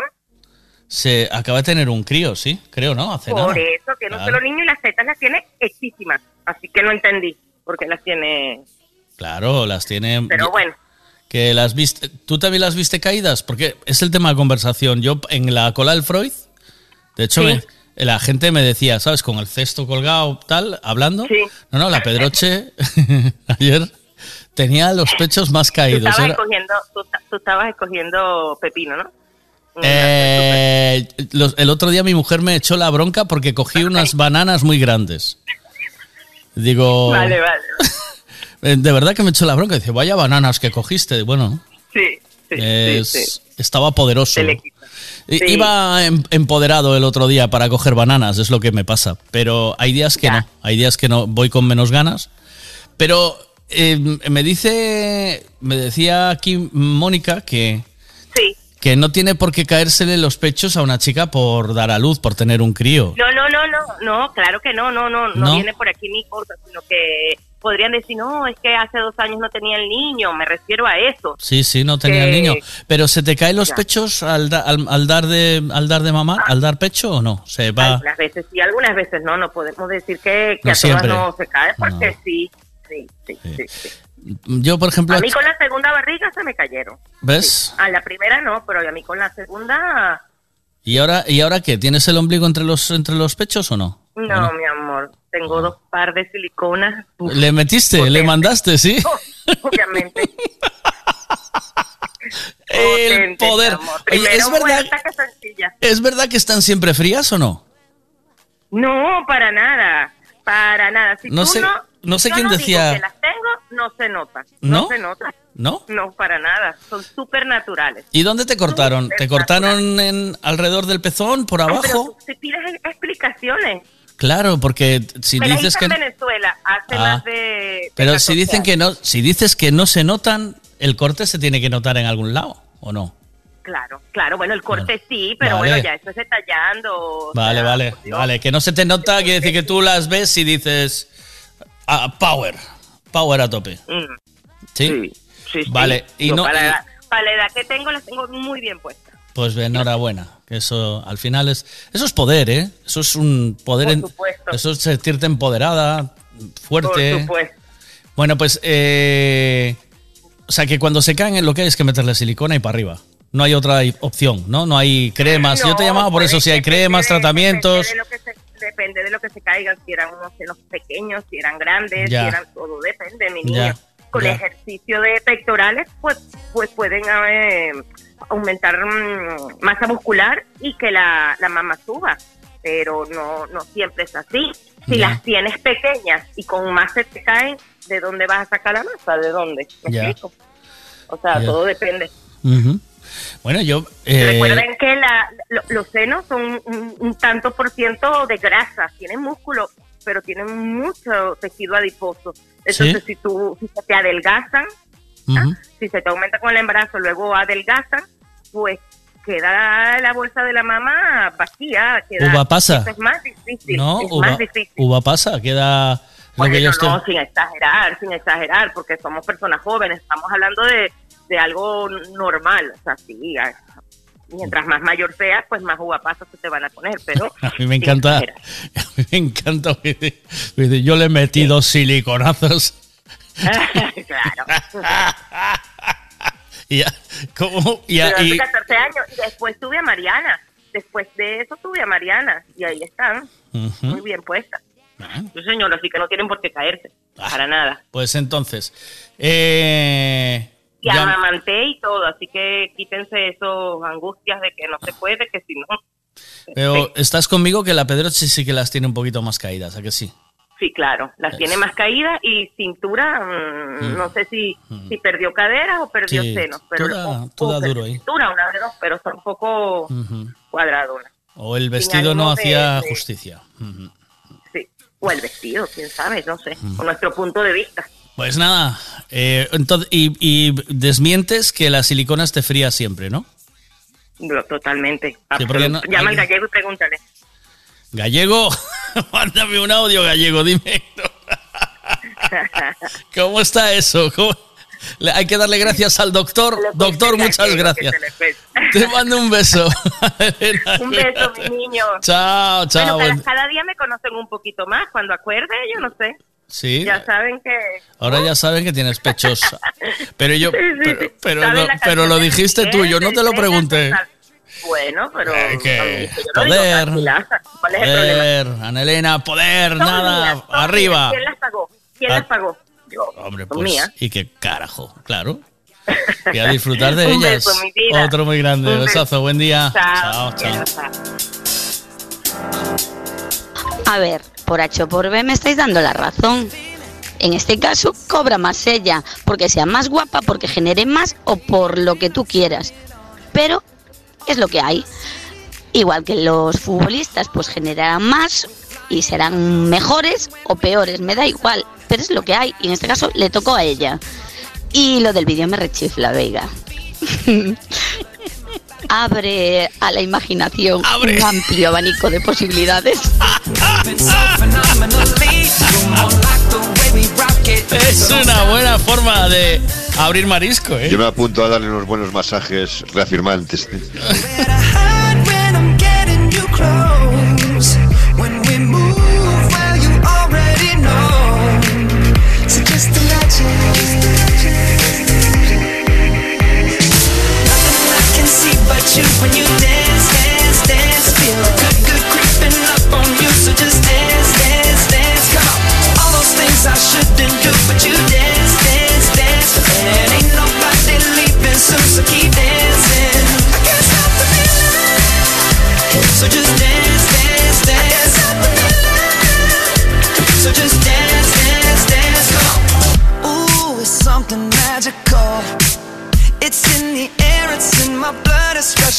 Se acaba de tener un crío, sí, creo, ¿no? Hace Por nada. eso, tiene un Claro. solo niño y las tetas las tiene hechísimas. Así que no entendí por qué las tiene. Claro, las tiene. Pero bueno, Que las viste. ¿Tú también las viste caídas? Porque es el tema de conversación. Yo en la cola del Freud, de hecho, Sí. me- la gente me decía, ¿sabes? Con el cesto colgado, tal, hablando. No, no, la Pedroche *laughs* ayer tenía los pechos más tú caídos. estabas, Era- escogiendo, tú, tú estabas escogiendo pepino, ¿no? Eh, los- el otro día mi mujer me echó la bronca porque cogí unas bananas muy grandes. Digo, Vale, vale. *laughs* eh, de verdad que me echó la bronca. Dice, vaya bananas que cogiste. Bueno, Sí, sí, es- sí, sí. estaba poderoso. Sí. Iba em- empoderado el otro día para coger bananas, es lo que me pasa. Pero hay días que no, hay días que no, voy con menos ganas. Pero eh, me dice, me decía aquí Mónica que. Que no tiene por qué caérsele los pechos a una chica por dar a luz, por tener un crío. No, no, no, no, no, claro que no, no, no, no, ¿No? viene por aquí ni cosa, sino que podrían decir, no, es que hace dos años no tenía el niño, me refiero a eso. Sí, sí, no tenía el niño. Pero ¿se te caen los Ya. pechos al, da- al, al dar de al dar de mamá, al dar pecho o no? Se va. Algunas veces sí, algunas veces no, no podemos decir que, que No a siempre. todas no se cae, porque sí, sí, sí, sí, sí. Yo, por ejemplo, A mí con la segunda barriga se me cayeron. ¿ves? A la primera no, pero a mí con la segunda, ¿Y ahora y ahora qué? ¿Tienes el ombligo entre los entre los pechos o no? no, mi amor, tengo dos par de siliconas, uf, ¿Le metiste? ¿Le mandaste? ¿Sí? *laughs* obviamente. *laughs* El Potente, poder. Oye, ¿es verdad, que. ¿Es verdad que están siempre frías o no? No, para nada, para nada. Si No tú sé- no, no sé yo quién decía- que las tengo, no se nota. ¿No? No se nota. ¿No? No, para nada. Son súper naturales. ¿Y dónde te cortaron? ¿Te cortaron en alrededor del pezón, por pero abajo? tú- si pides explicaciones. Claro, porque si Me dices que en Venezuela hace Ah. más de. Pero 14 si dicen que no, si dices que no se notan, el corte se tiene que notar en algún lado, ¿o no? Claro, claro. Bueno, el corte sí, pero Vale. bueno, ya eso es detallando. o Vale, sea, vale, vale. Que no se te nota, quiere decir que tú las ves y dices ah, power, power a tope. mm, ¿Sí? sí, sí. Vale, y Yo no, para, la edad, para la edad que tengo, las tengo muy bien puestas. pues enhorabuena. Que eso al final es eso es poder, ¿eh? Eso es un poder, Por en- supuesto. eso es sentirte empoderada, fuerte. Por supuesto. Bueno, pues eh, o sea que cuando se caen lo que hay es que meterle silicona y para arriba. No hay otra opción, ¿no? No hay cremas. Yo te llamaba por eso, si hay cremas, tratamientos. Lo que se, depende de lo que se caigan, si eran unos senos pequeños, si eran grandes, si eran todo, depende, mi niño. Con ya. ejercicio de pectorales, pues, pues pueden eh, aumentar mm, masa muscular y que la, la mama suba, pero no, no siempre es así. Si las tienes pequeñas y con más se te caen, ¿de dónde vas a sacar la masa? ¿De dónde? ¿Me explico? O sea, todo depende. Bueno, yo... eh, Recuerden que la- lo- los senos son un, un tanto por ciento de grasa, tienen músculo, pero tienen mucho tejido adiposo. Entonces, si tú si se te adelgazan, si se te aumenta con el embarazo, luego adelgazan, pues queda la bolsa de la mamá vacía. Queda, Uva pasa. Es más difícil. no, es uva, más difícil. uva pasa, queda... lo que Bueno, yo estoy- no, sin exagerar, sin exagerar, porque somos personas jóvenes, estamos hablando de, de algo normal, o sea, sí, mientras más mayor seas, pues más pasa se te van a poner, pero *laughs* *laughs* A mí me encanta, a mí me encanta. Yo le he metido siliconazos *laughs* claro. y ya, ¿cómo? Y, Pero ya- hace y- 14 años, y después tuve a Mariana, después de eso tuve a Mariana, y ahí están, muy bien puestas. Sí, señor, así que no tienen por qué caerse, Ah. para nada. Pues entonces, eh, Y ya- amamanté y todo, así que quítense esos angustias de que no se puede, que si no, pero estás conmigo que la Pedroche sí que las tiene un poquito más caídas, ¿a que sí? Sí, claro, las tiene más caídas y cintura, mm, Mm. no sé si, si perdió caderas o perdió Sí, senos, pero toda- o- toda o duro ahí. cintura, una de dos, pero está un poco Ujú. cuadradona. O el vestido no hacía de- justicia. Sí, o el vestido, quién sabe, no sé, con nuestro punto de vista. Pues nada, eh, entonces, y, y desmientes que la silicona esté fría siempre, ¿no? Totalmente. Sí, porque no- Llama al gallego y pregúntale. Gallego, *laughs* mándame un audio gallego, dime. *laughs* ¿Cómo está eso? ¿Cómo- Le- Hay que darle gracias al doctor. Doctor, muchas gracias. Te mando un beso. *laughs* Un beso, mi niño. Chao, chao. Bueno, cada, buen- cada día me conocen un poquito más. Cuando acuerde, yo no sé. Sí, Ya saben que. ahora ya saben que tienes pechos. *laughs* Pero yo, Sí, sí, pero, pero, ¿Saben no- la pero lo dijiste tú, yo no te lo pregunté. Bueno, pero. Eh, digo poder, tranquila. ¿Cuál es el problema? poder, Ana Elena, poder, Son nada, mías, son arriba. mías. ¿Quién las pagó? ¿Quién Ah. las pagó? Yo. Hombre, Son pues, mías. y qué carajo, claro. *laughs* Y a disfrutar de Un ellas. beso, mi vida. Otro muy grande, Un beso. besazo, buen día. Chao. chao. A ver, por H o por B me estáis dando la razón. En este caso, cobra más ella, porque sea más guapa, porque genere más o por lo que tú quieras. Pero es lo que hay. Igual que los futbolistas, pues generarán más y serán mejores o peores, me da igual, pero es lo que hay. Y en este caso le tocó a ella. Y lo del vídeo me rechifla, Veiga. *laughs* Abre a la imaginación un amplio abanico de posibilidades. Es una buena forma de abrir marisco, ¿eh? Yo me apunto a darle unos buenos masajes reafirmantes. *laughs* you when you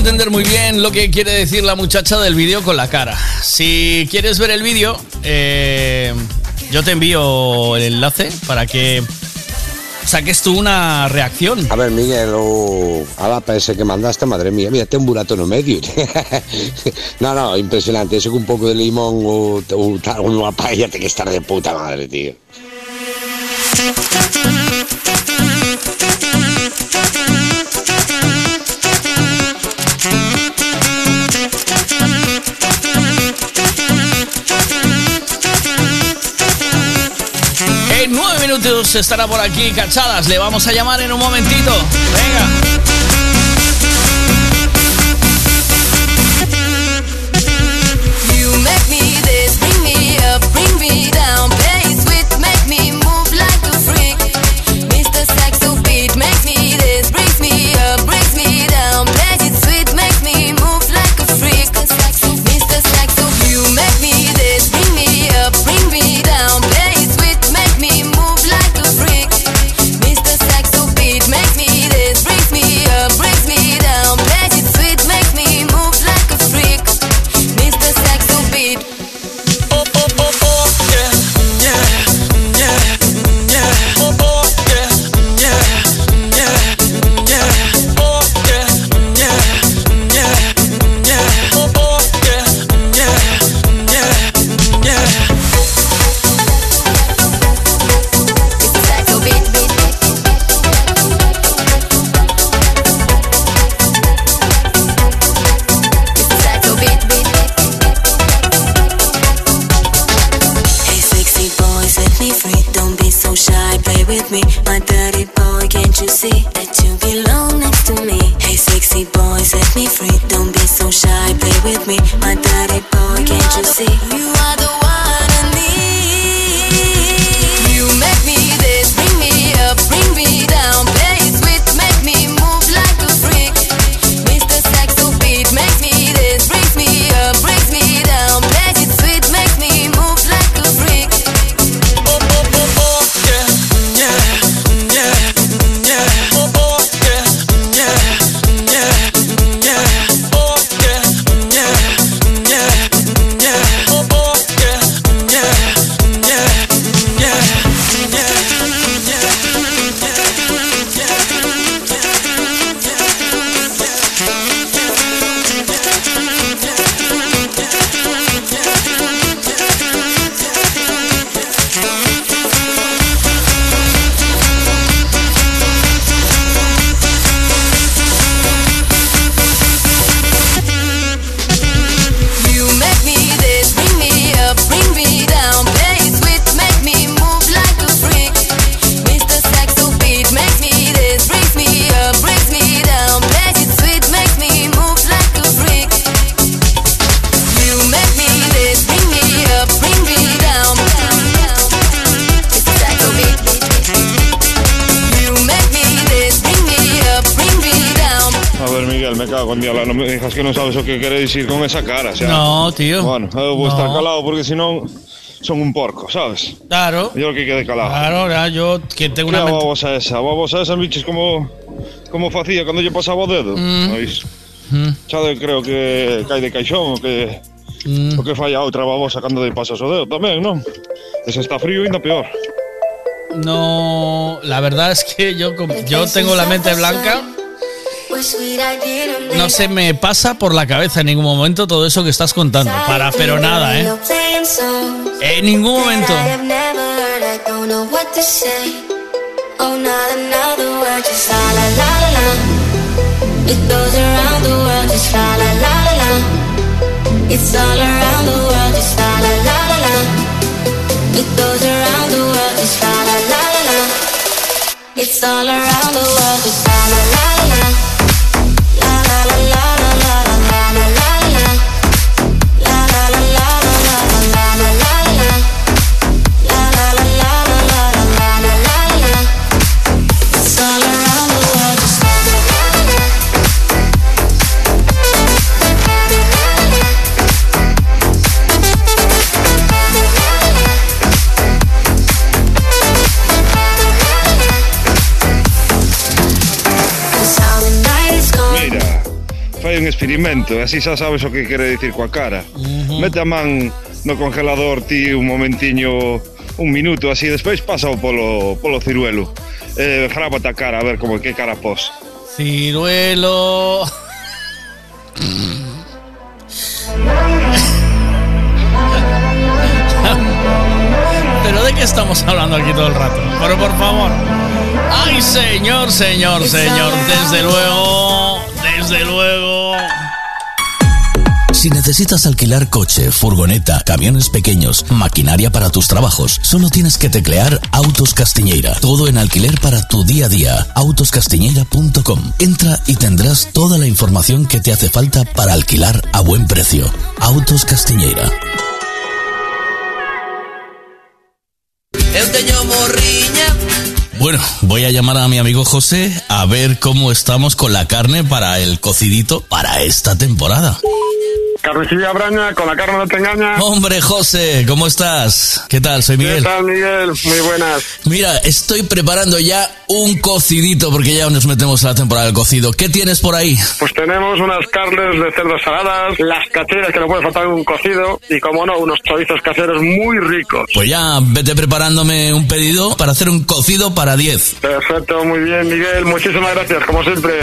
Entender muy bien lo que quiere decir la muchacha del vídeo con la cara. Si quieres ver el vídeo, eh, yo te envío el enlace para que saques tú una reacción. A ver, Miguel, o a la PS que mandaste, madre mía, mira, ten un burato no medio. *laughs* no, no, impresionante. Eso con un poco de limón o, o una paella tiene que estar de puta madre, tío. Estará por aquí Cachadas. Le vamos a llamar en un momentito. Venga. Con esa cara. No, tío. Bueno, eu vou No. estar calado porque si non son un porco, sabes? Claro. Yo que quede calado. Claro, ya, yo que tengo Una una babosa esa, a babosa esa, biches, como como facía cando lle pasaba o dedo. Mm. Pois, Mm. xa de, creo que cai de caixón o que Mm. o que falla outra babosa cando lle pasas o dedo tamén, non? Ese está frío ainda peor. No, la verdad es que yo, yo tengo la mente blanca. No se me pasa por la cabeza en ningún momento todo eso que estás contando. Para, pero nada, ¿eh? En ningún momento. that I have never heard. I don't know what así xa sabes o que quere dicir coa cara. Mete a man no congelador ti un momentiño, un minuto así, despois pasa polo, polo ciruelo. Eh, grábate a cara a ver como que cara pos. Ciruelo. *laughs* ¿Pero de qué estamos hablando aquí todo el rato? Pero por favor. Ay, señor, señor, señor. Desde luego. Desde luego. Si necesitas alquilar coche, furgoneta, camiones pequeños, maquinaria para tus trabajos, solo tienes que teclear Autos Castiñeira. Todo en alquiler para tu día a día. Autoscastiñeira.com. Entra y tendrás toda la información que te hace falta para alquilar a buen precio. Autos Castiñeira. Eu teño morriña Bueno, voy a llamar a mi amigo José a ver cómo estamos con la carne para el cocidito para esta temporada. Carnicilla Braña, con la carne no te engaña. Hombre, José, ¿cómo estás? ¿Qué tal? Soy ¿Qué Miguel. tal, Miguel? Muy buenas. Mira, estoy preparando ya un cocidito porque ya nos metemos a la temporada del cocido. ¿Qué tienes por ahí? Pues tenemos unas carnes de cerdo saladas, las cacheras que no puede faltar en un cocido y, como no, unos chorizos caseros muy ricos. Pues ya vete preparándome un pedido para hacer un cocido para 10. Perfecto, muy bien, Miguel. Muchísimas gracias, como siempre.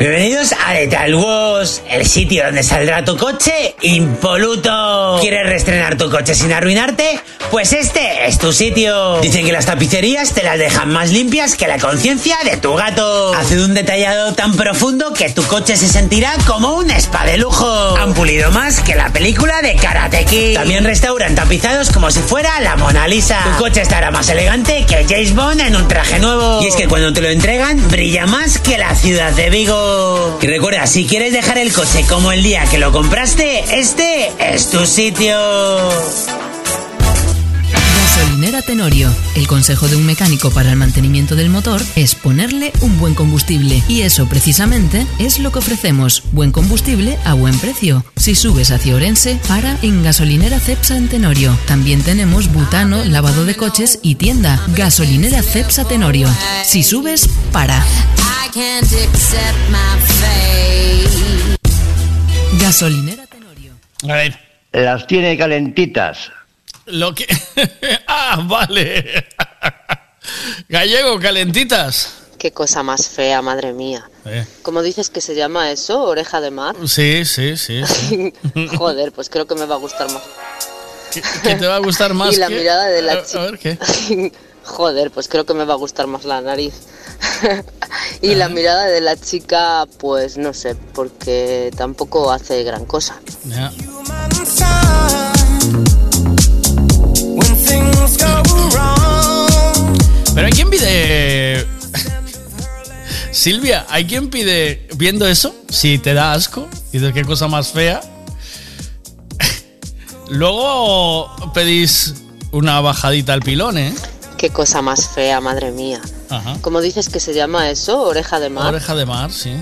Bienvenidos a Detal Wash, el sitio donde saldrá tu coche impoluto. ¿Quieres reestrenar tu coche sin arruinarte? Pues este es tu sitio. Dicen que las tapicerías te las dejan más limpias que la conciencia de tu gato. Hace un detallado tan profundo que tu coche se sentirá como un spa de lujo. Han pulido más que la película de Karate Kid. También restauran tapizados como si fuera la Mona Lisa. Tu coche estará más elegante que James Bond en un traje nuevo. Y es que cuando te lo entregan, brilla más que la ciudad de Vigo. Y recuerda, si quieres dejar el coche como el día que lo compraste, este es tu sitio. Gasolinera Tenorio. El consejo de un mecánico para el mantenimiento del motor es ponerle un buen combustible. Y eso precisamente es lo que ofrecemos. Buen combustible a buen precio. Si subes hacia Orense, para en Gasolinera Cepsa en Tenorio. También tenemos butano, lavado de coches y tienda. Gasolinera Cepsa Tenorio. Si subes, para. Can't accept my fate. Gasolinera A ver. Las tiene calentitas. Lo que. *laughs* ah, vale. Gallego, calentitas. Qué cosa más fea, madre mía. Eh, ¿Cómo dices que se llama eso? ¿Oreja de mar? Sí, sí, sí. sí. *laughs* Joder, pues creo que me va a gustar más. ¿Qué te va a gustar *laughs* más? y la que- mirada de A- la a chica. ver, ¿qué? Joder, pues creo que me va a gustar más la nariz. *laughs* y la mirada de la chica, pues no sé, porque tampoco hace gran cosa. Pero hay quien pide. *laughs* Silvia, ¿hay quien pide, viendo eso, si te da asco, dices qué cosa más fea? *laughs* Luego pedís una bajadita al pilón, ¿eh? Qué cosa más fea, madre mía. Ajá. ¿Cómo dices que se llama eso? ¿Oreja de mar? Oreja de mar, sí.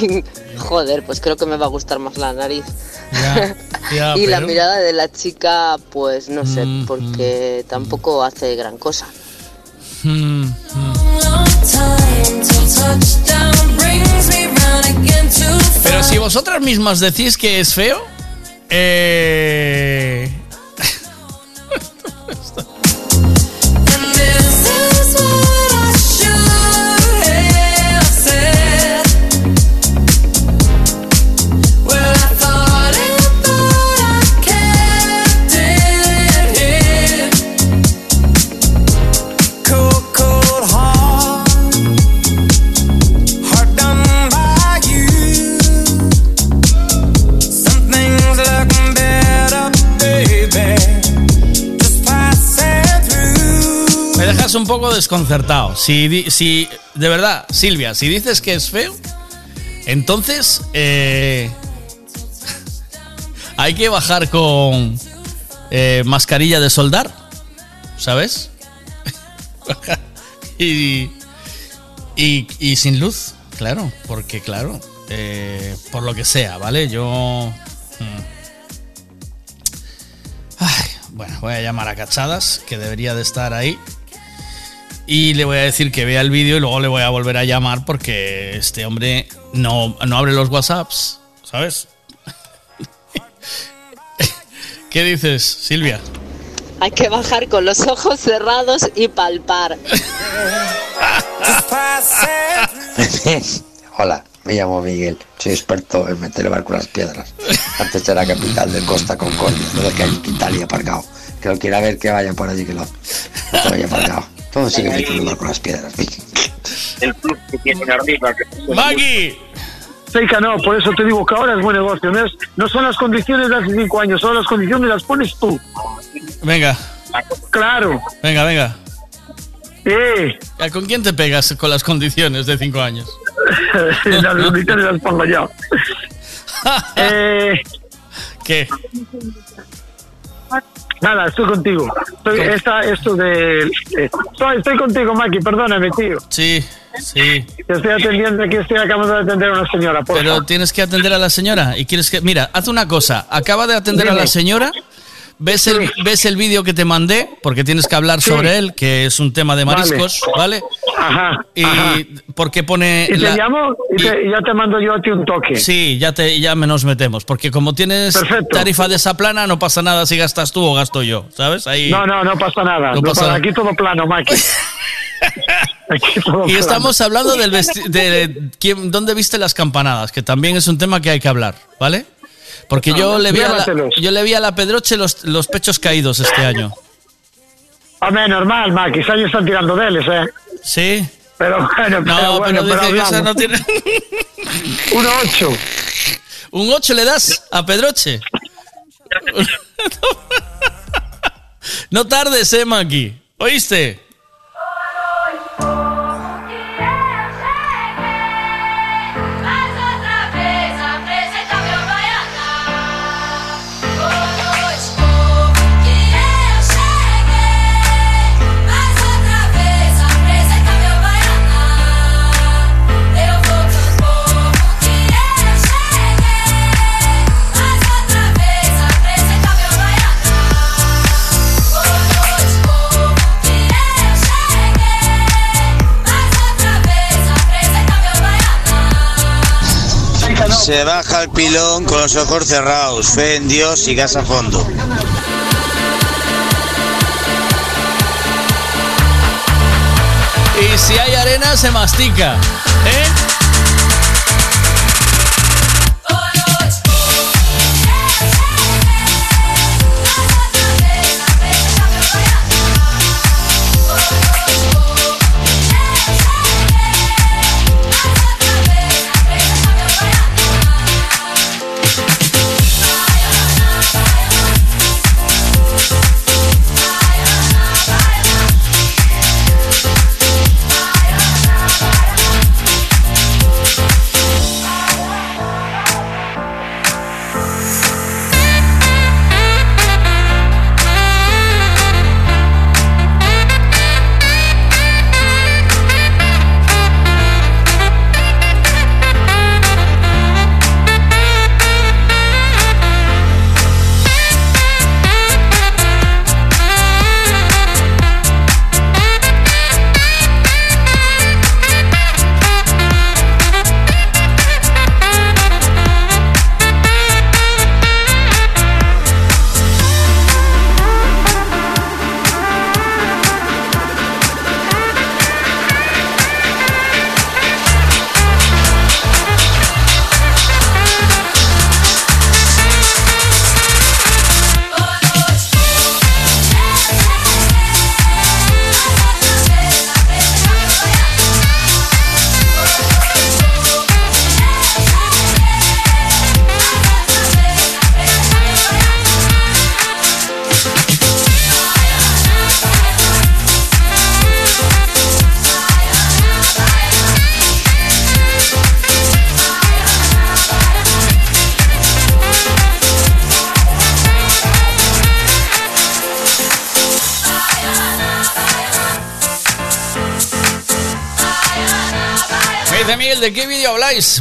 *laughs* Joder, pues creo que me va a gustar más la nariz. Ya, *laughs* ya, y la mirada de la chica, pues no sé, porque tampoco hace gran cosa. Mm, mm. Again to Pero si vosotras mismas decís que es feo, eh... *laughs* un poco desconcertado. Si, si de verdad, Silvia, si dices que es feo, entonces eh, *laughs* hay que bajar con eh, mascarilla de soldar, ¿sabes? *laughs* y, y, sin luz, claro, porque claro, eh, por lo que sea, ¿vale? Yo... mm. Bueno, voy a llamar a Cachadas, que debería de estar ahí. Y le voy a decir que vea el vídeo y luego le voy a volver a llamar porque este hombre no, no abre los WhatsApps, ¿sabes? *laughs* ¿Qué dices, Silvia? Hay que bajar con los ojos cerrados y palpar. *laughs* Hola, me llamo Miguel. Soy experto en meter el barco en las piedras. Antes era capital de Costa Concordia, lo que hay en Italia aparcado. Que lo quiera ver que vaya por allí que lo, lo vaya aparcado. Todo sigue barco en las piedras. El plus que tienen arriba. Que ¡Maggie! Seika, no, por eso te digo que ahora es buen negocio. No, es- no son las condiciones de hace cinco años, son las condiciones las pones tú. Venga, Claro. venga, venga. Eh, ¿A ¿Con quién te pegas con las condiciones de cinco años? *laughs* las condiciones las pongo yo. *laughs* Eh, ¿Qué? *laughs* nada, estoy contigo. Estoy, esta, esto de... eh, estoy, estoy contigo, Maki, perdóname, tío. Sí, sí. Estoy atendiendo aquí, estoy acabando de atender a una señora, por Pero tienes que atender a la señora y quieres que... Mira, haz una cosa. Acaba de atender a la señora. ¿Ves el, ves el vídeo que te mandé? Porque tienes que hablar Sí. sobre él, que es un tema de Vale. mariscos, ¿vale? Ajá. Y ajá. porque pone... Y te la- llamo y, te- y ya te mando yo a ti un toque. Sí, ya, te, ya me nos metemos. Porque como tienes Perfecto. tarifa de esa plana, no pasa nada si gastas tú o gasto yo, ¿sabes? Ahí... No, no, no pasa nada. No No pasa nada. Aquí todo plano, Maki. *laughs* Y estamos hablando del vesti- de *laughs* quién, dónde viste las campanadas, que también es un tema que hay que hablar, ¿vale? Porque yo le vi a la, yo le vi a la Pedroche los, los pechos caídos este año. Home, normal, Maki, xa lle están tirando deles, eh. Sí. Pero bueno, No, pero bueno, pero dice que esa hablamos. no tiene. *laughs* Un 8. ¿Un 8 le das a Pedroche? *laughs* *laughs* No tardes, eh, Maki. ¿Oíste? Se baja el pilón con los ojos cerrados, fe en Dios y gas a fondo. Y si hay arena, se mastica.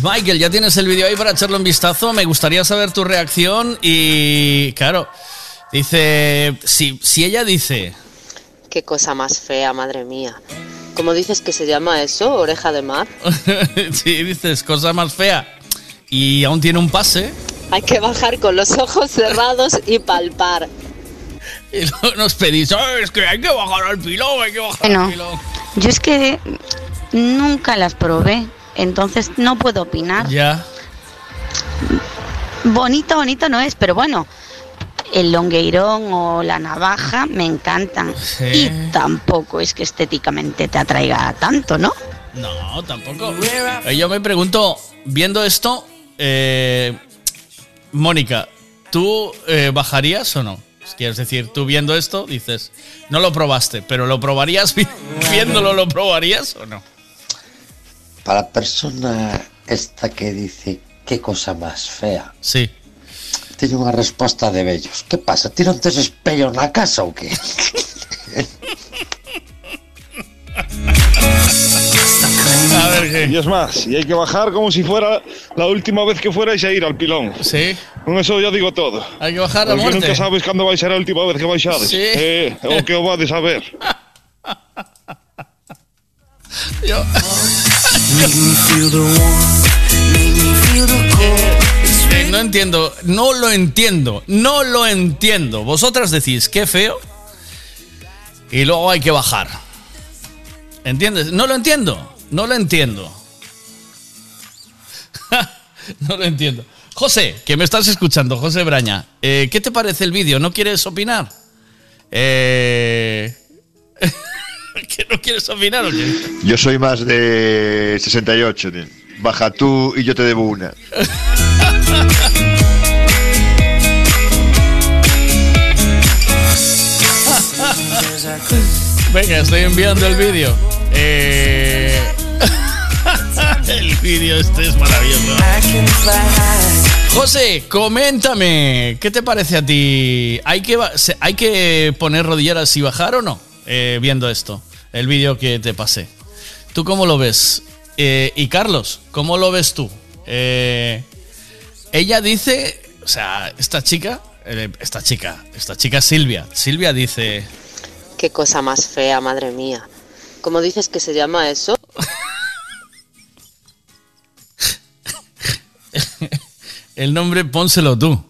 Michael, ya tienes el vídeo ahí para echarle un vistazo. Me gustaría saber tu reacción y, claro, dice, si, si ella dice, Qué cosa más fea, madre mía. ¿Cómo dices que se llama eso? ¿Oreja de mar? *laughs* si dices cosa más fea y aún tiene un pase, Hay que bajar con los ojos cerrados y palpar. *laughs* y luego nos pedís, "Ah, es que hay que bajar al pilón, hay que bajar Bueno, al pilón. yo es que nunca las probé, entonces no puedo opinar. Ya. Bonito, bonito no es, pero bueno, el longueirón o la navaja me encantan. Sí. Y tampoco es que estéticamente te atraiga tanto, ¿no? No, tampoco. Eh, Yo me pregunto, viendo esto, eh, Mónica, ¿tú eh, bajarías o no? Quieres decir, tú viendo esto, dices, no lo probaste, pero lo probarías vi- *laughs* viéndolo, lo probarías o no? Para la persona esta que dice qué cosa más fea. Sí. Tiene unha resposta de bellos. Que pasa? Tiran tes espellos na casa ou que? A ver qué. Y es más, y hay que bajar como si fuera la última vez que fuerais a ir al pilón. Sí. Con eso ya digo todo. Hay que bajar a muerte. nunca sabes cuándo vai ser a última vez que baixades. Sí. Eh, o que o vades a ver. *laughs* Yo- no entiendo, no lo entiendo, no lo entiendo. Vosotras decís, qué feo. Y luego hay que bajar. ¿Entiendes? No lo entiendo. No lo entiendo. *laughs* no lo entiendo. José, que me estás escuchando, José Braña, eh, ¿qué te parece el vídeo? ¿No quieres opinar? Eh... *laughs* ¿Que no quieres opinar o qué? Yo soy más de 68. tío. Baja tú y yo te debo una. Venga, estoy enviando el vídeo. Eh... *laughs* el vídeo este es maravilloso. José, coméntame, ¿qué te parece a ti? ¿Hay que, hay que poner rodilleras y bajar o no? Eh, viendo esto, el vídeo que te pasé. ¿Tú cómo lo ves? Eh, y Carlos, ¿cómo lo ves tú? Eh, ella dice, o sea, esta chica, eh, esta chica, esta chica Silvia, Silvia dice, Qué cosa más fea, madre mía. ¿Cómo dices que se llama eso? *laughs* El nombre pónselo tú.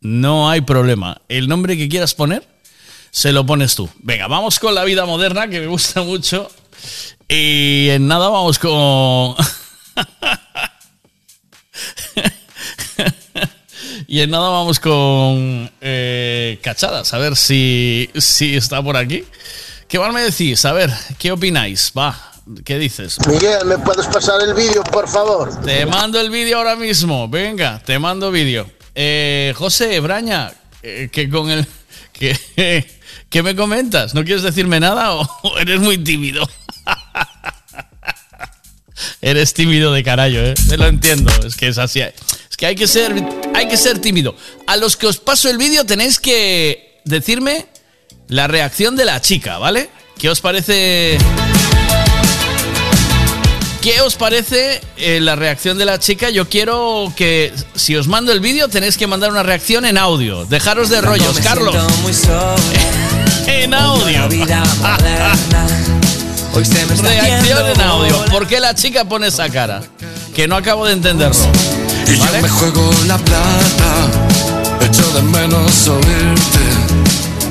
No hay problema. El nombre que quieras poner, se lo pones tú. Venga, vamos con la vida moderna, que me gusta mucho. Y en nada vamos con... *laughs* y en nada vamos con eh, Cachadas, a ver si, si está por aquí. ¿Qué más me decís? A ver, ¿qué opináis? Va, ¿qué dices? Miguel, ¿me puedes pasar el vídeo, por favor? Te mando el vídeo ahora mismo. Venga, te mando vídeo. Eh, José, Braña, eh, que con el. *laughs* Que, ¿Qué me comentas? ¿No quieres decirme nada o eres muy tímido? *laughs* eres tímido de carallo, ¿eh? Te lo entiendo. Es que es así. Es que hay que ser, hay que ser tímido. A los que os paso el vídeo tenéis que decirme la reacción de la chica, ¿vale? ¿Qué os parece? ¿Qué os parece eh, la reacción de la chica? Yo quiero que, si os mando el vídeo, tenéis que mandar una reacción en audio. Dejaros de rollos, Carlos. *laughs* en audio. Reacción en audio. ¿Por qué la chica pone esa cara? Que no acabo de entenderlo. Y yo me juego la plata, echo de menos oírte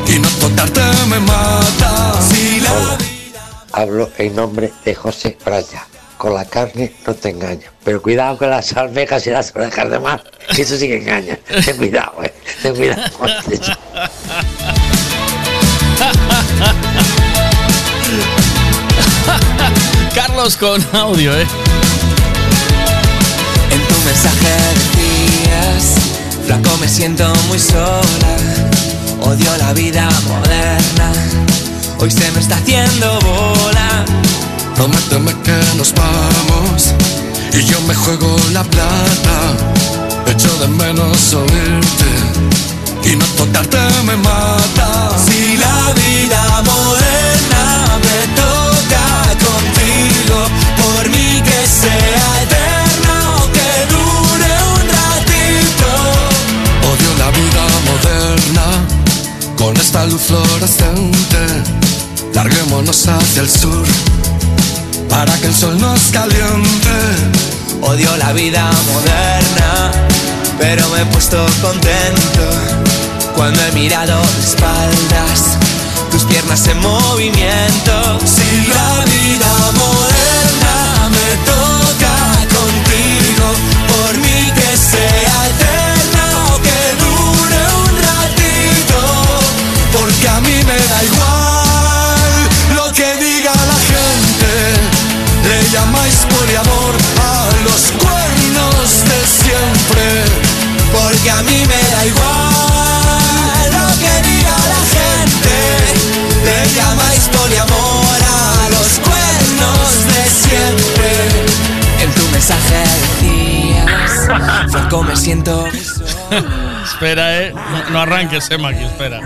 y no tocarte me mata. Si la Hola, hablo en nombre de José Braya. Con la carne no te engaño, pero cuidado con las almejas y las orejas de mar, que eso sí que engaña. Ten cuidado, eh. Ten cuidado. *laughs* Carlos con audio, ¿eh? En tu mensaje decías, flaco me siento muy sola, odio la vida moderna, hoy se me está haciendo bola. Prométeme que nos vamos y yo me juego la plata, echo de menos oírte y no tocarte me mata. Si la vida moderna me sea eterna o que dure un ratito. Odio la vida moderna con esta luz fluorescente. Larguémonos hacia el sur para que el sol nos caliente. Odio la vida moderna, pero me he puesto contento cuando he mirado de espaldas, tus piernas en movimiento. Si la vida moderna porque a mí me da igual lo que diga la gente. Le llamáis poliamor a los cuernos de siempre. En tu mensaje decías, flaco me siento. *laughs* espera, eh. No, arranques, eh, Maki, espera.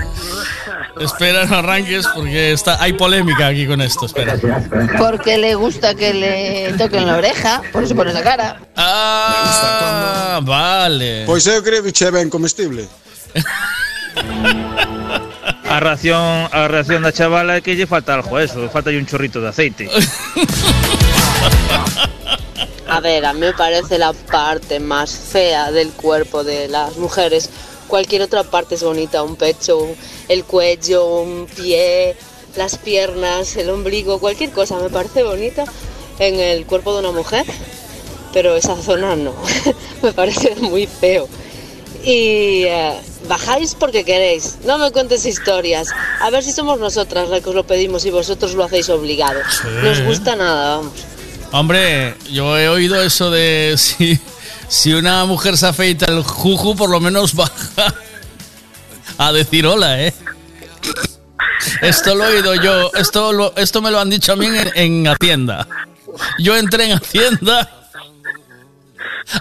Espera, no arranques porque está, hay polémica aquí con esto, espera. Porque le gusta que le toquen la oreja, por eso pone esa cara. Ah, vale. Pois eu creo que che ben comestible. A reacción, a reacción da chavala é que lle falta algo a eso, falta un chorrito de aceite. A ver, a mí me parece la parte más fea del cuerpo de las mujeres. Cualquier otra parte es bonita, un pecho, el cuello, un pie, las piernas, el ombligo, cualquier cosa me parece bonita en el cuerpo de una mujer, pero esa zona no, *laughs* me parece muy feo. Y eh, bajáis porque queréis, no me cuentes historias, a ver si somos nosotras las que os lo pedimos y vosotros lo hacéis obligado. No os gusta nada, vamos. Hombre, yo he oído eso de *laughs* si, si una mujer se afeita el juju, por lo menos baja a decir hola, ¿eh? Esto lo he oído yo, esto, esto me lo han dicho a mí en, en Hacienda. Yo entré en Hacienda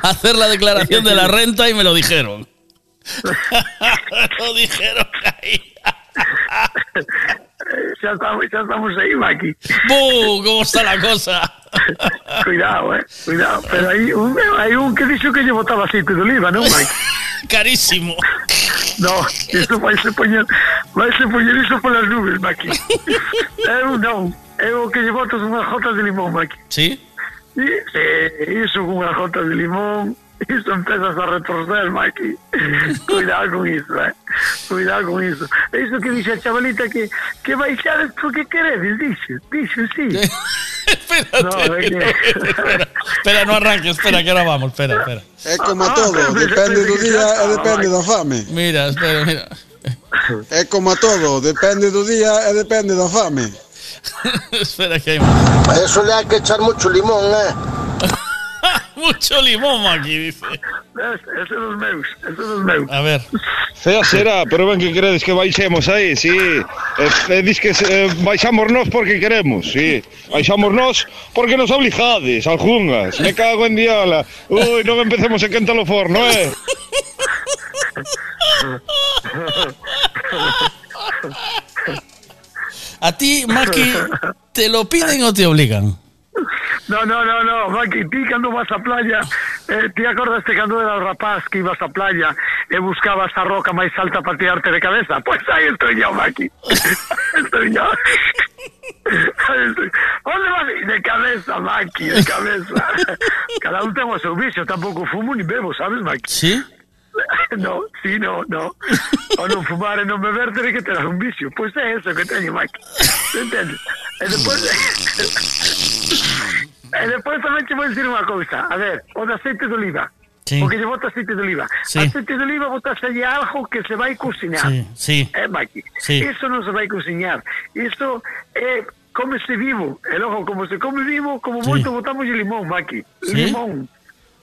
a hacer la declaración de la renta y me lo dijeron. *laughs* lo dijeron ahí. Eh, xa estamos, xa estamos aí, Maki. Buu, como está la cosa. *laughs* cuidado, eh, cuidado. Pero hai un, hay un que dixo que lle botaba aceite de oliva, non, Maki? *laughs* Carísimo. No, iso vai se poñer, vai se poñer iso polas nubes, Maki. Eu non, eu que lle botas unha jota de limón, Maki. Sí? Sí, eh, iso unhas jota de limón, iso empezas a retorcer, Maki. *laughs* Cuidado con iso, eh. Cuidado con iso. Iso que dixe a chavalita que, que baixades porque queredes, dixe. Dixe, sí. *laughs* No, é que... espera, espera, no arranques, espera, que ahora vamos, espera, espera. É como todo, depende do día e depende da fame. Mira, espera, mira. É como todo, depende do día e depende da fame. *laughs* espera que hay más. A eso le hay que echar mucho limón, ¿eh? *laughs* Mucho limón aquí, dice. Ese é dos meus, ese é dos meus. A ver. Fea será, pero ben que queredes que baixemos aí, sí. E, e dis que eh, baixamos nós porque queremos, sí. Baixamos nós porque nos obligades, algunhas. Me cago en diola. Ui, non empecemos a quentar o forno, eh. A ti, Maki, ¿te lo piden o te obligan? No, no, no, no, Maki, ti cando vas á playa, eh, ti acordaste cando era o rapaz que ibas á playa e buscabas a roca máis alta para tirarte de cabeza? Pois aí estou yo, Maki. *laughs* estou yo. Estoy. Onde vas? De cabeza, Maki, de cabeza. Cada un ten o seu vicio, tampouco fumo ni bebo, sabes, Maki? Sí? *laughs* No, sí, no, no. O non fumar e non beber tere que ter un vicio. Pois é eso que teño, Maki. Entendes? E *laughs* depois... e depois tamén te vou dicir unha cousa. A ver, o de aceite de oliva. Sí. Porque lle bota aceite de oliva. Sí. Aceite de oliva botas allí algo que se vai cocinar. Sí, sí. Eh, Maki? Sí. Iso non se vai cociñar. Iso é cómese vivo. E logo, como se come vivo, como Sí. moito botamos limón, Maki. Limón.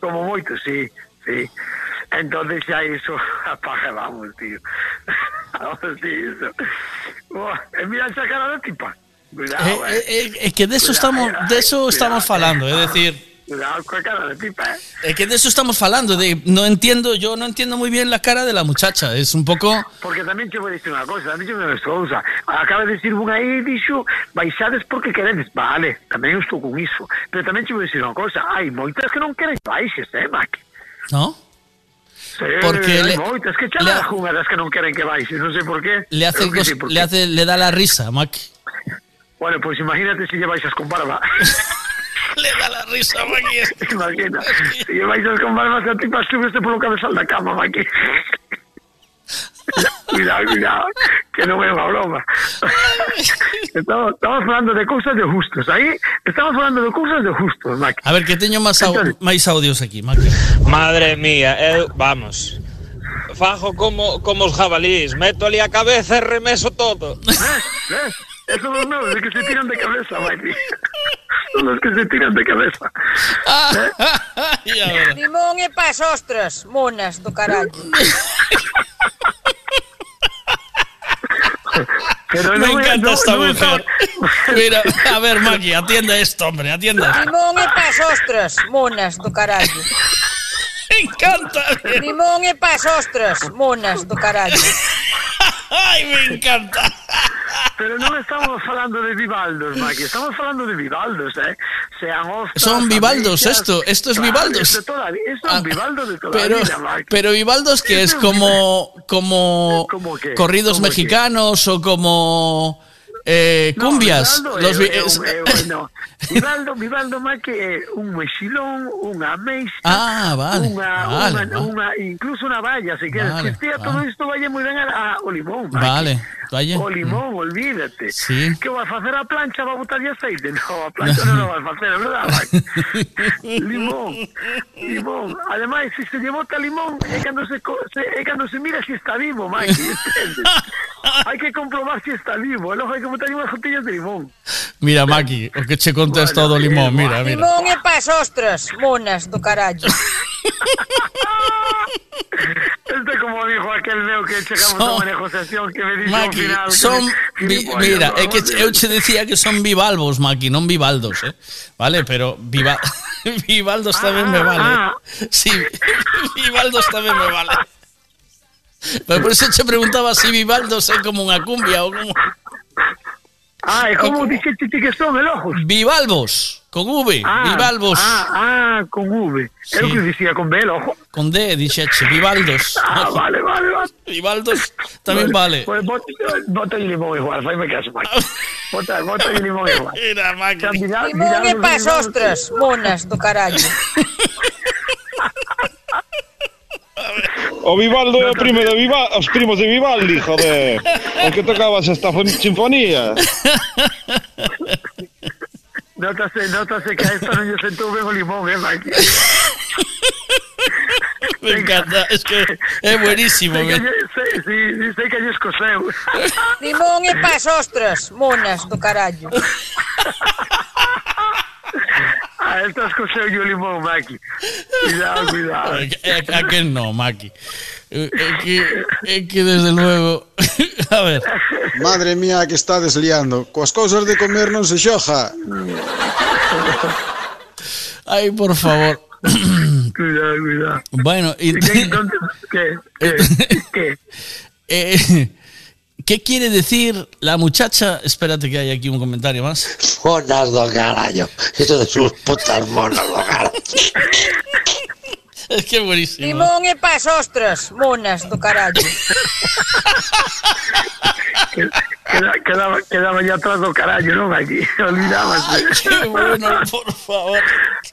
Como moito, sí, sí. Entonces xa iso *laughs* apaga, vamos, tío. *laughs* vamos, tío, iso. Buah, e mira esa cara de tipa. Cuidado, Eh, eh. eh, eh, es que de eso Cuidado, estamos, de eso cuidado, estamos falando, es decir, Cuidado con cara de tipa, eh. es que de eso estamos falando, de no entiendo, yo no entiendo muy bien la cara de la muchacha, es un poco Porque tamén te vou dicir unha cosa, tamén te vou dicir unha cousa. Acaba de dicir un aí, dixo, baixades porque queredes. Vale, eu estou con iso. Pero tamén te vou dicir unha cousa, hai moitas que non queren baixes, eh, Mac? ¿no? Sí, Porque le- moitas que xa le- das que non queren que baixes, non sei por qué. Le hace, que cos- sí, le hace, le da la risa, Mac. Bueno, pues imagínate si lle baixas con barba. *laughs* le da la risa, Maki. *laughs* Imagina, si lle baixas con barba, se a tipa subeste polo cabezal da cama, Maki. *laughs* cuidado, cuidado, que non é unha broma. estamos, estamos falando de cousas de justos. Aí estamos falando de cousas de justos, Maki. A ver, que teño máis au- máis audios aquí, Mac. Madre mía, eu, vamos. Fajo como, como os jabalís, meto ali a cabeza e remeso todo. ¿Ves? Esos son los meus, de que se tiran de cabeza. Son los que se tiran de cabeza. *laughs* Limón e pas ostras, monas do carallo. Pero Me no encanta no- esta no mujer. Mira, a ver, Maki, atienda esto, hombre, atienda. Limón e pas ostras, monas do carallo. Me encanta. Limón e pas ostras, monas do carallo. *laughs* Ay, me encanta. Pero non estamos falando de Vivaldos, Maki, estamos falando de Vivaldos, eh? Sean ostras, Son Vivaldos, ameixas, esto, esto es claro, toda la- Esto es un Vivaldo de toda Pero, la vida, Maki. pero Vivaldos que es como, como ¿Cómo qué? corridos ¿Cómo qué? mexicanos o como Eh, cumbias. Vivaldo los es- un- é, bueno, Vivaldo, Vivaldo Maki é un mexilón, unha ameixa, Ah, vale, unha, vale, unha, incluso unha valla, se queres. Vale, que todo isto vaya moi ben a, a, o limón, Maki. Vale, vaya. O limón, olvídate. Sí. Que vai facer a plancha, vai botar aceite? *laughs* No, a *laughs* plancha non o vai facer, é verdad, *laughs* limón, limón. Ademais, se se lle bota limón, é cando se, co- se, é cando se mira se está vivo, Maki, entendes? Hai que comprobar se está vivo, e logo hai que botar unhas gotillas de limón. Mira, Maki, o que che contesta todo limón, mira, mira. Limón e pas ostras, monas do carallo. *laughs* Este como dijo aquel meu que chegamos a Son- unha negociación que me dixo ao Maki, final. que son me- vi- mira, é que eu che decía que son bivalvos, Maki, non bivaldos, eh? Vale, pero viva *laughs* bivaldos tamén *laughs* me vale. ah. Sí, bivaldos tamén me vale. Pero por eso che preguntaba si bivaldos é como unha cumbia ou como Ah, e como ti que son elojos? bivalvos con V, Ah, bivalvos Ah, ah, con V. Sí. Eu que dicía con B, el ojo. con D, dixeche, bivaldos. *laughs* Ah, vale, vale, vale. Bivaldos tamén vale. Pues bota, bota y limón igual, faime caso, Maki. Bota, bota y limón igual. *laughs* Mira, Maki. Limón e pas ostras, monas do carallo. *laughs* O Vivaldo é o primo de Vivaldi, os primos de Vivaldi, joder. *laughs* O que tocabas esta sinfonía. Nótase, nótase que a esta non lle sentou ben o limón, eh, Mike? *laughs* Me encanta, es que é buenísimo. Sei que, sei, sí, sí, sei que lles. Limón e pas ostras, monas do carallo. *laughs* Ah, esta escoseu o limón, Maki. Cuidado, cuidado. É- a que no, Maki. É que, é que desde luego. *laughs* A ver. Madre mía que está desliando. Coas cousas de comer non se xoja. Ay, por favor. *coughs* Cuidado, cuidado. Bueno, y, ¿Qué, *laughs* dónde, qué, qué, *laughs* qué? eh, ¿qué quiere decir la muchacha? Espérate que hay aquí un comentario más. Monas do carallo. Eso de sus putas monas do carallo. Es que es buenísimo. Limón e pas ostras, monas do carallo. Queda, quedaba, quedaba ya atrás do carallo, non? Aquí, olvidábase. Qué bueno, por favor.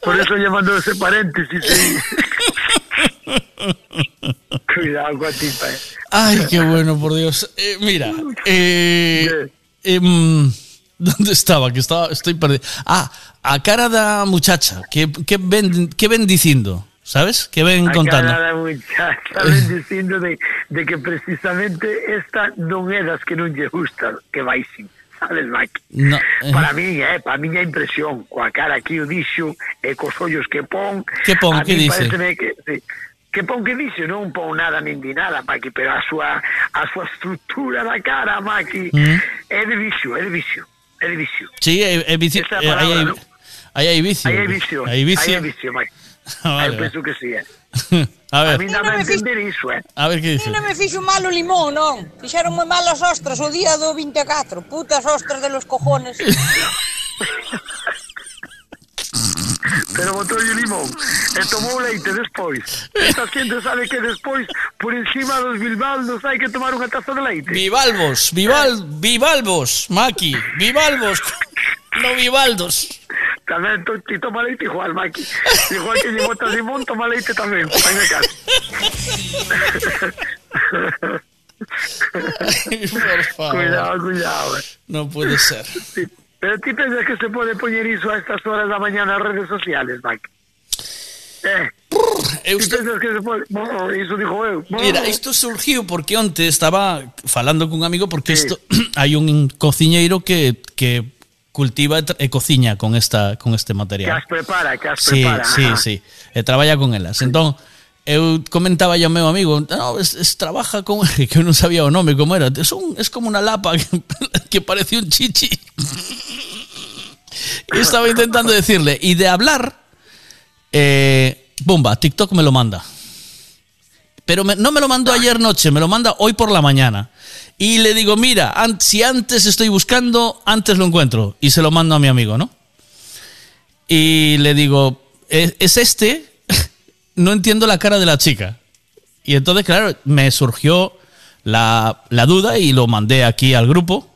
Por eso lle mandou ese paréntesis aí. *laughs* Cuidado con ti, Ay, qué bueno, por Dios. Eh, mira, eh, eh, mm, *laughs* ¿dónde estaba? Que estaba, estoy perdido. Ah, a cara da muchacha, que, que, ven, que ven dicindo? ¿Sabes? Que ven a contando. Cara da muchacha, ven dicindo de, de que precisamente esta non é das que non lle gusta que baixen. sabes, Mike? No, eh. Para mí, eh, para miña impresión, coa cara que o dixo e cos ollos que pon, que pon, que dice? Que, sí, que pon que dixo, non pon nada nin di nada, Maki, pero a súa a súa estrutura da cara, Maki, mm. é de vicio, é de vicio, é de vicio. Sí, é, é vicio. Esa eh, palabra, aí, hai, ¿no? aí hai vicio. Aí hai vicio. Aí hai vicio, aí hai vicio Maki. *laughs* vale, eu penso que sí, eh. *laughs* A ver. A mí non me entender iso, eh. A ver que dice. Non me fixo mal o limón, non. Fixeron moi mal as ostras o día do 24. Putas ostras de los cojones. *laughs* pero botou o limón e tomou leite despois. Esta xente sabe que despois, por encima dos bilbaldos, hai que tomar unha taza de leite. Bivalvos, Vival, Bivalvos, Maki, Bivalvos, *laughs* no Vivaldos. Tamén to, ti toma leite igual, Maki. Igual que lle botas limón, toma leite tamén. Faime caso. Por favor. Cuidado, cuidado. eh. No puede ser. Sí. Pero ti pensas que se pode poñer iso a estas horas da mañana nas redes sociales, Mike? Eh, eu isto... que se pode... Bo, iso dijo eu. Bo. Mira, isto surgiu porque onte estaba falando cun amigo porque sí. isto *clears throat* hai un cociñeiro que que cultiva e cociña con esta con este material. Que as prepara, que as sí, prepara. Sí, Ajá. sí, e traballa con elas. Sí. Entón, eu comentaba ao meu amigo, no, es, es trabaja con *laughs* que eu non sabía o nome como era, es un es como unha lapa que, *laughs* que parece un chichi. *laughs* Y estaba intentando decirle y de hablar eh, bomba, TikTok me lo manda. Pero no me lo mandó ayer noche, me lo manda hoy por la mañana. Y le digo, mira, si antes estoy buscando, antes lo encuentro. Y se lo mando a mi amigo, ¿no? Y le digo, ¿es, es este? *laughs* no entiendo la cara de la chica. Y entonces, claro, me surgió la, la duda y lo mandé aquí al grupo.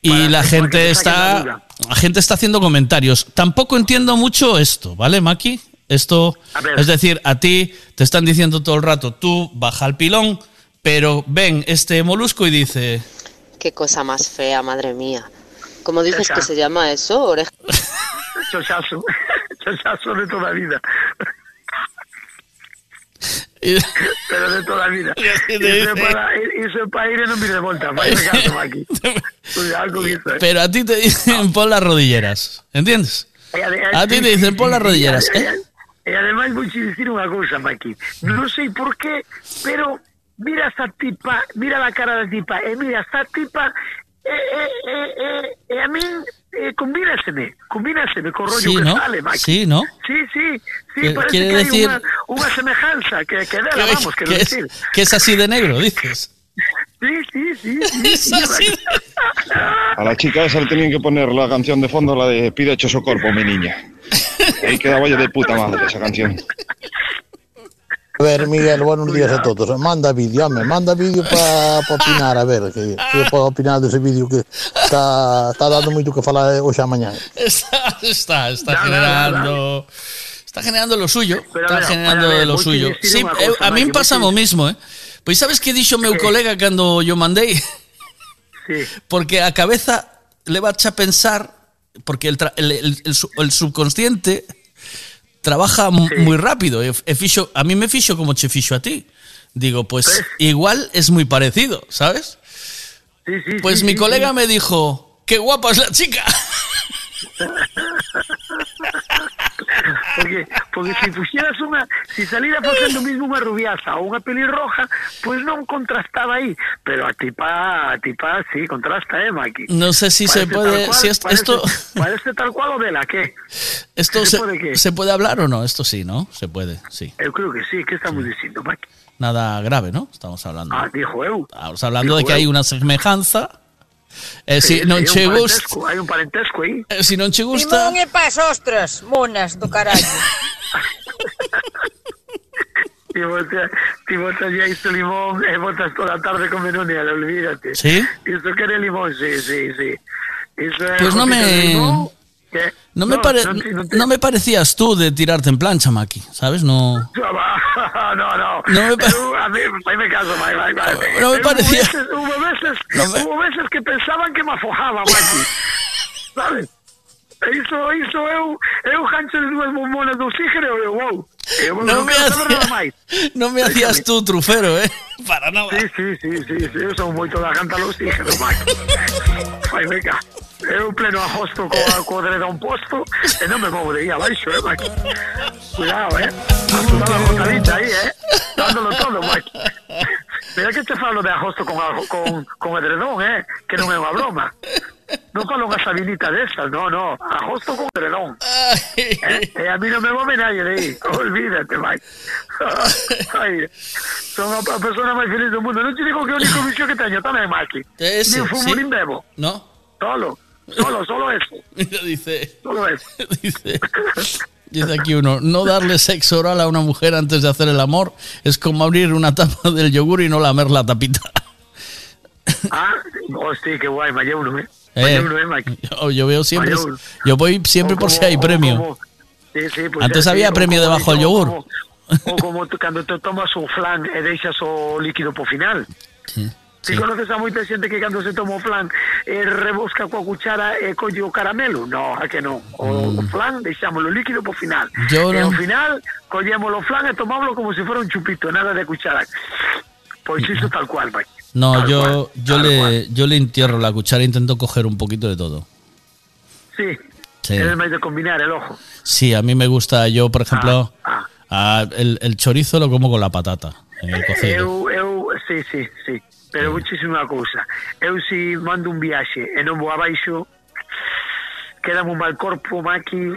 Y la gente está, la gente está haciendo comentarios. Tampoco entiendo mucho esto, ¿vale, Maki? Esto, es decir, a ti te están diciendo todo el rato, tú baja el pilón, pero ven este molusco y dice, Qué cosa más fea, madre mía. ¿Cómo dices Esa. que se llama eso? Oreja. *laughs* Chochazo. *laughs* Chochazo de toda vida. Pero de toda vida. *laughs* Isso é dice. para, isso é para ir e de Maki. Cuidado con iso, eh. pero a ti te dicen pon las rodilleras, ¿entiendes? A ti te dicen pon las rodilleras, ¿eh? e ademais vou te dicir unha cousa, Maki. Non sei por qué, pero mira esta tipa, mira la cara da tipa, e mira esta tipa, e, e, e, e, e a min eh, combínaseme, combínaseme co rollo Sí, que ¿no? sale, Maki. Sí, ¿no? Sí, sí, sí, ¿Qué- parece quiere que decir- unha, unha semejanza que, que dela, Que, vamos, que es, decir. que es así de negro, dices. Sí, sí, sí, *laughs* sí, Es sí, así. A la chica esa le tenían que poner la canción de fondo, la de Pide hecho su cuerpo, mi niña. *laughs* Ahí quedaba yo de puta madre esa canción. A ver, Miguel, buenos días a todos. Manda vídeo, home, manda vídeo para pa opinar, a ver, que, que puedo opinar dese vídeo que está, está dando moito que falar hoxe a mañá. Está, está, está generando. Está generando lo suyo. Pero, está pero, generando ver, lo suyo. Sí, unha eu- cousa, a mí Maki, pasa o mismo, eh. Pois sabes que dixo meu colega cando yo mandei? Sí. Porque a cabeza le va a pensar porque el, tra- el, el- el subconsciente trabaja mu- muy rápido. A mí me fixo como che fixo a ti. Digo, pues igual es muy parecido, ¿sabes? Sí, sí, Pues mi colega me dijo, qué guapa es la chica. *laughs* Porque, porque si pusieras unha, si saliera facendo mismo unha rubiaza ou unha pelirroja, pois non contrastaba aí, pero a tipa, a tipa sí, contrasta, eh, Maki. No sé si se puede- cual, si es- parece- esto- Parece tal cual o vela, ¿qué? Esto ¿Se se, puede qué? se puede hablar o no? Esto sí, ¿no? Se puede, sí. Eu creo que sí, que estamos dicindo, Maki? Nada grave, ¿no? Estamos hablando. Ah, dijo eu. Estamos hablando de dijo que hay eu. una semejanza. Eh, si sí, non che gusta... Hai un parentesco aí. Eh, si non che gusta... Limón e pas ostras, monas do carallo. *laughs* ti botas, ti botas ya isto limón e botas toda a tarde con menonial, olvídate. Sí? Isto quere limón, sí, sí, sí. Iso é pues non me... Limón, no me, pare- non non ti- no me parecías tú de tirarte en plancha, Maki, ¿sabes? No. *laughs* No, no. No me pa- Eu, a mí, vai me caso. No me parecía- Hubo veces, hubo veces, *laughs* No hubo veces que pensaban que me afojaba, Maki. *laughs* sabes? Iso, iso eu, eu gancho de dúas bombonas de oxígeno e eu, wow. Eu No non me hacía- máis. No me hacías tú trufero, ¿eh? Para nada. Sí, sí, sí, sí, sí, eu son moito da canta lo oxígeno, Maki. Vai, venga. Eu pleno agosto co, co dredón posto e non me movo de aí abaixo, eh, Maki. Cuidado, eh. Toda la botadita aí, eh. Dándolo todo, Maki. Mira que te falo de agosto con, con, con edredón, eh. Que non é unha broma. Non falo unha sabinita desas, no, no. Agosto con edredón. Eh, e a mí non me move nadie de aí. Olvídate, Mike. *laughs* Ai, son a, a persona máis feliz do mundo. Non te digo que é o único *laughs* vicio que teño tamén. Ese, nin fumo, sí. nin bebo. ¿No? Solo. Solo, solo eso. *laughs* Mira, dice, Solo eso. *laughs* dice, dice aquí uno, no darle sexo oral a una mujer antes de hacer el amor es como abrir una tapa *laughs* del yogur y no lamer la tapita. Ah, hostia, qué guay, vaya uno, ¿eh? Eh, uno, ¿eh, yo, yo veo siempre, yo voy siempre por si hay premio. como- sí, sí, pues Antes sí, había premio como debajo del yogur. O como tú, cando te tomas un flan e deixas o líquido po final. Sí. Si conoces a moita xente que cando se toma o flan eh, rebosca coa cuchara e colle o caramelo? No, a que non. O, o flan deixámoslo líquido po final. Mm. Yo e ao final collémoslo o flan e tomámoslo como se fora un chupito, nada de cuchara. Pois iso tal cual, vai. No, Tal yo, cual, yo le, yo le entierro la cuchara e intento coger un poquito de todo. Sí. Sí. Eres máis de combinar el ojo. Sí, a mí me gusta, yo por ejemplo, ah, el, el chorizo lo como con la patata en el cocido. Eu, eu, sí, sí, sí. Pero vou unha cousa. Eu si mando un viaxe e non vou abaixo, quedame un mal corpo, maqui...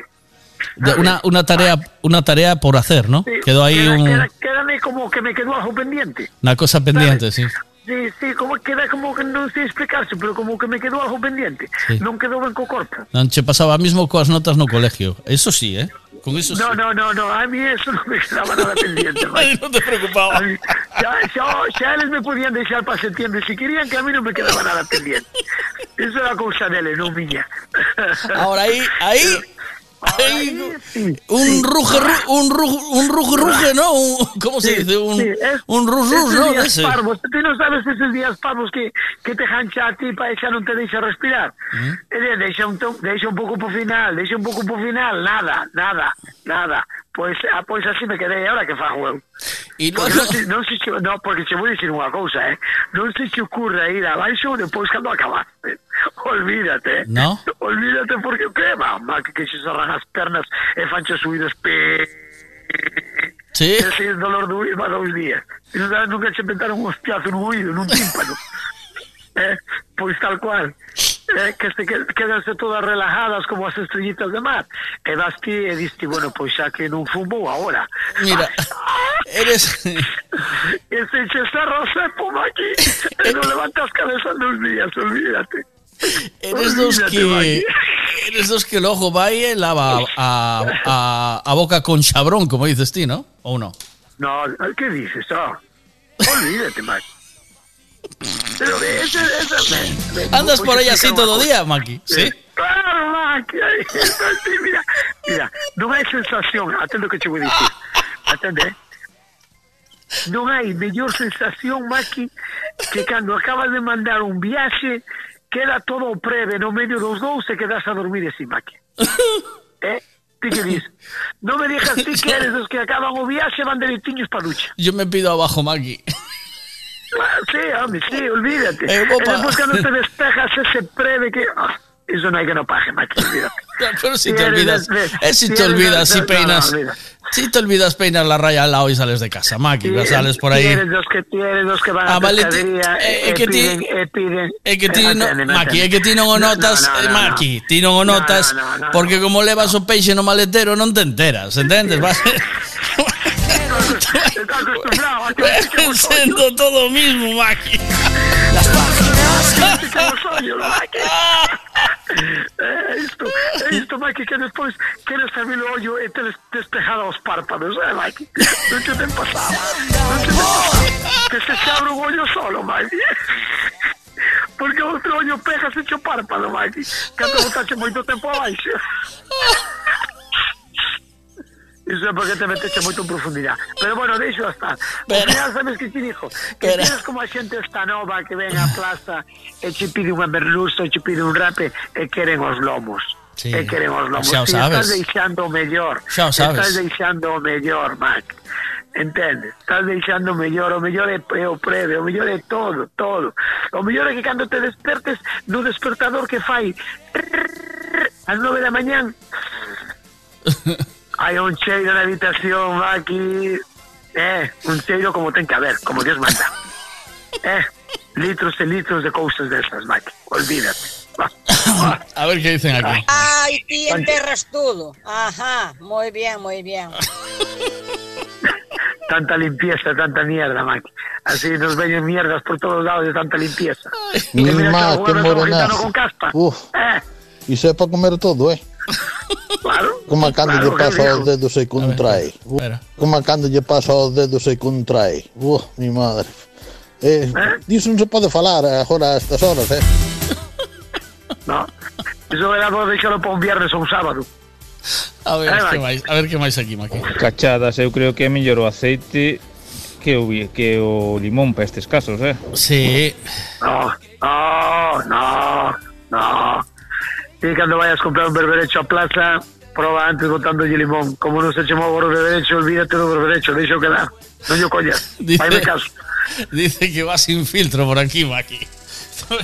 Una, una tarea una tarea por hacer, ¿no? Sí, quedó ahí queda, un... Queda, quédame como que me quedó algo pendiente. Una cosa pendiente, ¿sabes? sí. Sí, sí, como queda como que non sei explicarse, pero como que me quedou algo pendiente. Sí. Non quedou ben co corpo. Non che pasaba mismo coas notas no colegio. Eso sí, eh? Con eso sí. No, no, no, no, a mí eso non me quedaba nada pendiente. *laughs* Ay, no te preocupaba. xa, xa, xa eles me podían deixar para septiembre si querían que a mí non me quedaba nada pendiente. Eso é a cousa dele, non miña. Ahora aí, aí, aí, un ruge, ru- un ruge, un ruge, ruge, ¿no? Un- ¿Cómo se dice? Un, Sí, es- un rus, esos ¿no? Días ese. parvos, tú non sabes esos días parvos que, que te jancha a ti para xa non te deixa respirar. Eh, deixa un, deixa un pouco por final, deixa un pouco por final, nada, nada, nada. Pois, ah, pois así me quedei, ahora que fago eu. E logo... non, se, non, se, no, porque te vou dicir unha cousa, eh? Non se te ocurre ir abaixo depois cando acabaste. *laughs* Olvídate. ¿eh? No? Olvídate porque que, mamá, que, que se cerran as pernas e fancho subidos pe... Sí. Ese é dolor do oído para dous días. E nunca se pentaron un hostiazo no oído, nun tímpano. *laughs* eh? Pois tal cual. Eh, que se que- quedanse todas relajadas como as estrellitas de mar. E vas ti e diste, bueno, pois xa que non fumo agora. Mira, *laughs* eres... E se che cerra o cepo aquí, e non levantas cabeza nos días, olvídate. Eres dos que eres dos que el ojo va y lava a, a, a boca con chabrón, como dices tú, ¿no? ¿O no? No, ¿qué dices? Oh, olvídate, Maki. Pero ese, ese, me- *laughs* Andas voy por a ahí así todo día. Maki, ¿sí? Claro, Maki. mira, mira, non hai sensación, atendo que che vou dicir. Atende, eh? Non hai mellor sensación, Maki, que cando acabas de mandar un viaxe, queda todo breve no medio dos dous e quedas a dormir así, Maki. *laughs* eh? Que dis? Non me dixas ti *laughs* que eres dos que acaban o viaxe e van dereitiños pa ducha. Yo me pido abajo, Maki. Ah, Sí, hombre, sí, olvídate. Eh, Eh, después cuando te despejas ese breve que... ah, eso no hay que no Maki, olvídate. *laughs* Pero si te olvidas, eh, si te olvidas, si peinas, si te olvidas peinar la raya al lado y sales de casa, Maki, Si sales por ahí. Tienes los que tienes los que van a Ah, vale, ti- pescadería eh, que ti- piden, piden... É que ti Eh, no, Maki, que ti non o No, notas, no, no, eh, no, Maki, ti non o No, notas, no, no, no, porque como levas o peixe no maletero non te enteras, entendes? Vas *laughs* acostumbrado a que siendo todo mismo, Maki. como *laughs* soy, Maki. Eh, isto, é isto, Maki, que despois queres abrir o ollo e tenes despejado os párpados, eh, Maki? Non te ten pasado. Non te pasado. Que se se abre un ollo solo, Maki. Porque outro ollo pega se cho párpado, Maki. Cando botache moito tempo abaixo. Iso é porque te meteche moito en profundidade. Pero bueno, deixo estar. Ao final, sabes que te dixo? Que Pero- tienes como a xente esta nova que ven á plaza e che pide unha merluza, e che pide un rape e queren os lomos. Sí. E queren os lomos. Xa o sabes. estás deixando o mellor. Xa o sabes. Estás deixando o mellor, Mac. Entendes? Estás deixando o mellor, o mellor é, é o preve, o mellor é todo, todo. O mellor é que cando te despertes no despertador que fai ás nove da mañán hai un cheiro na habitación, Maki. Eh, un cheiro como ten que haber, como Dios manda. Eh, litros e litros de cousas desas, Maki. Olvídate. A ver qué dicen aquí. Ay, ti enterras todo. Ajá, muy bien, muy bien. *laughs* Tanta limpieza, tanta mierda, Maki. Así nos veñen mierdas por todos lados de tanta limpieza. Mi Que mira que má, lo qué morenazo. con caspa. Uf. Eh, Y sepa comer todo, eh. Claro. Como cando claro, lle pasa os dedos e contrae. Ver, Como cando lle pasa os dedos e contrae. Uh, mi madre. Eh, eh? Diso non se pode falar agora a estas horas, eh? *laughs* no. Iso era por deixalo para un viernes ou un sábado. A ver, eh, que máis, a ver que máis aquí, Maqui. Cachadas, eu creo que é mellor o aceite que o, que o limón para estes casos, eh? Sí. No, no, no, no. Y cando vayas a comprar un berberecho a plaza, proba antes botándolle limón. Como non se che move o berberecho, olvídate do berberecho, deixo quedar. Non yo collas. *laughs* Dice- caso. Dice que va sin filtro por aquí, Maki. *laughs*